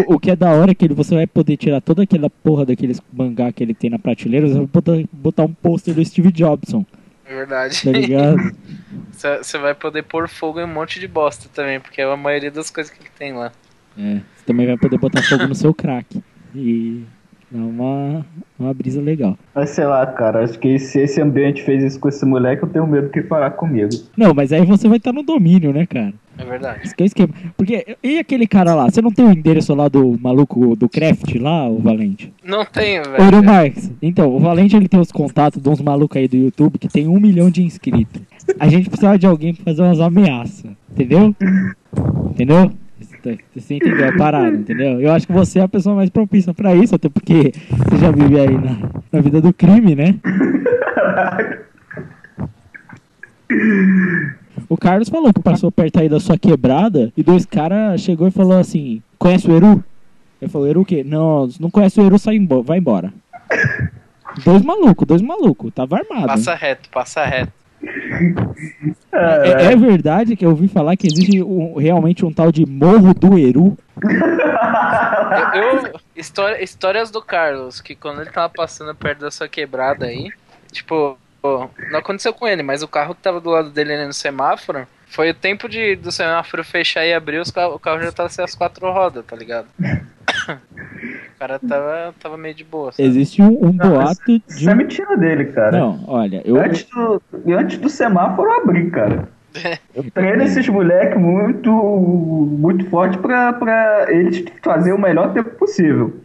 O, o que é da hora é que ele- você vai poder tirar toda aquela porra daqueles mangá que ele tem na prateleira, você vai poder botar um pôster do Steve Jobson, É verdade. tá ligado? [LAUGHS] Você você vai poder pôr fogo em um monte de bosta também, porque é a maioria das coisas que ele tem lá. É, você também vai poder botar fogo no seu crack. E é uma, uma brisa legal. Mas sei lá, cara, acho que se esse ambiente fez isso com esse moleque, eu tenho medo que parar comigo. Não, mas aí você vai estar no domínio, né, cara? É verdade. Isso que é o esquema. Porque, e aquele cara lá? Você não tem o endereço lá do maluco do Craft lá, o Valente? Não tenho, velho. Marx, então, o Valente ele tem os contatos de uns malucos aí do YouTube que tem um milhão de inscritos. A gente precisava de alguém pra fazer umas ameaças, entendeu? Entendeu? Você entendeu a parada, entendeu? Eu acho que você é a pessoa mais propícia pra isso, até porque você já vive aí na, na vida do crime, né? O Carlos falou que passou perto aí da sua quebrada e dois caras chegou e falou assim: Conhece o Eru? Ele falou: Eru o quê? Não, não conhece o Eru, sai embo- vai embora. Dois malucos, dois malucos, tava armado. Passa reto, passa reto. É, é verdade que eu ouvi falar que existe um- realmente um tal de Morro do Eru. Eu, eu- história- histórias do Carlos, que quando ele tava passando perto da sua quebrada aí, tipo, não aconteceu com ele, mas o carro que tava do lado dele ali no semáforo, foi o tempo de, do semáforo fechar e abrir, os o carro já tava sem as quatro rodas, tá ligado? [LAUGHS] o cara tava, tava meio de boa, sabe? Existe um, um Não, boato de Isso é mentira dele, cara. Não, olha, eu... Antes, do, antes do semáforo abrir, cara. [LAUGHS] Eu treino esses moleques muito, muito forte pra, pra eles fazer o melhor tempo possível.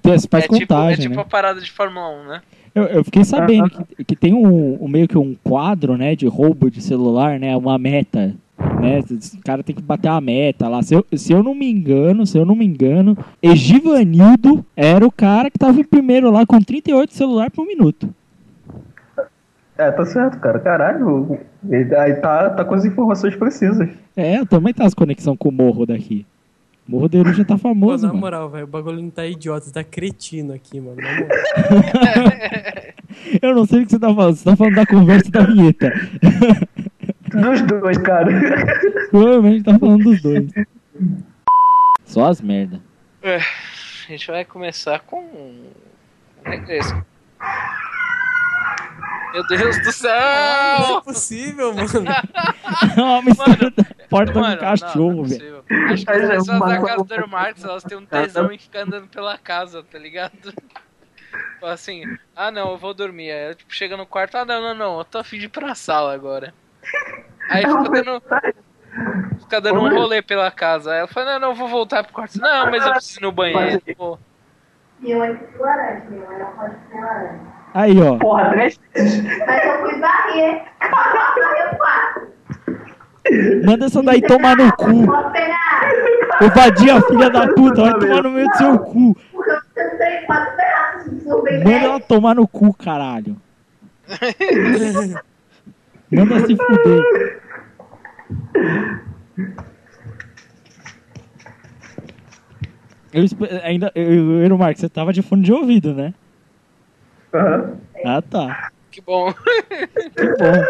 Então, isso faz é tipo, é contagem, tipo né? a parada de Fórmula 1, né? Eu, eu fiquei sabendo que, que tem um, um meio que um quadro, né, de roubo de celular, né, uma meta, né, o cara tem que bater a meta lá. Se eu, se eu não me engano, se eu não me engano, Egivanildo era o cara que tava em primeiro lá com 38 celular por minuto. É, tá certo, cara. Caralho. Ele, aí tá, tá com as informações precisas. É, eu também tá as conexão com o morro daqui. O Morro Eru já tá Pô, famoso, na mano. moral, velho, o bagulho não tá idiota, tá cretino aqui, mano. Na moral. [LAUGHS] Eu não sei o que você tá falando, você tá falando da conversa e da vinheta. [LAUGHS] Dos dois, cara. Provavelmente tá falando dos dois. Só as merda. É, a gente vai começar com um regresso. Meu Deus do Não céu! é possível, mano. Uma mistura da porta do Mano, cachorro, não, não é velho. possível. Acho que as é pessoas da casa do Marx, elas têm um tesão em ficar andando pela casa, tá ligado? Fala assim, ah não, eu vou dormir. Aí ela tipo, chega no quarto, ah não, não, não, eu tô afim de ir pra sala agora. Aí fica dando, fica dando um rolê pela casa. Aí ela fala, não, não, eu vou voltar pro quarto. Não, mas eu preciso ir no banheiro. Pô, laranja, pode laranja. Aí, ó. Porra, três vezes. Mas eu fui varrer. O. Manda essa daí tomar no cu. Ô, vadia, filha da puta, vai tomar no meio do seu cu. Manda ela tomar no cu, caralho. [LAUGHS] Manda se fuder. Eu ainda. Eu, eu, Marcos, você tava de fone de ouvido, né? Aham. Ah, tá. que bom. Que bom.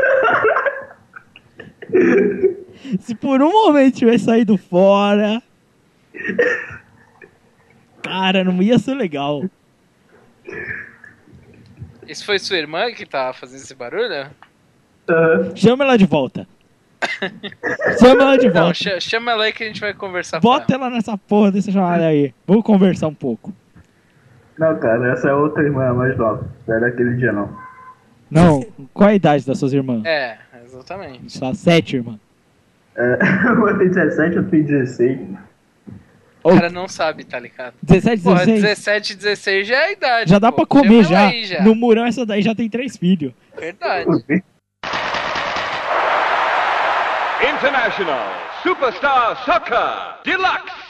Se por um momento tivesse saído fora. Cara, não ia ser legal. Isso foi sua irmã que tava fazendo esse barulho? Aham. Chama ela de volta. [LAUGHS] Chama ela de Não, volta. cha- chama ela aí que a gente vai conversar Bota ela. ela nessa porra dessa chamada aí. Vamos conversar um pouco. Não, cara, essa é outra irmã mais nova. Não é daquele dia, não. Não, qual a idade das suas irmãs? É, exatamente. Só sete, irmã. É, [LAUGHS] uma tem 17, outra tem 16. O cara não sabe, tá ligado? 17, Porra, 16. 17, 16 já é a idade. Já dá pô. pra comer já. já. No murão essa daí já tem três filhos. Verdade. International Superstar Soccer Deluxe.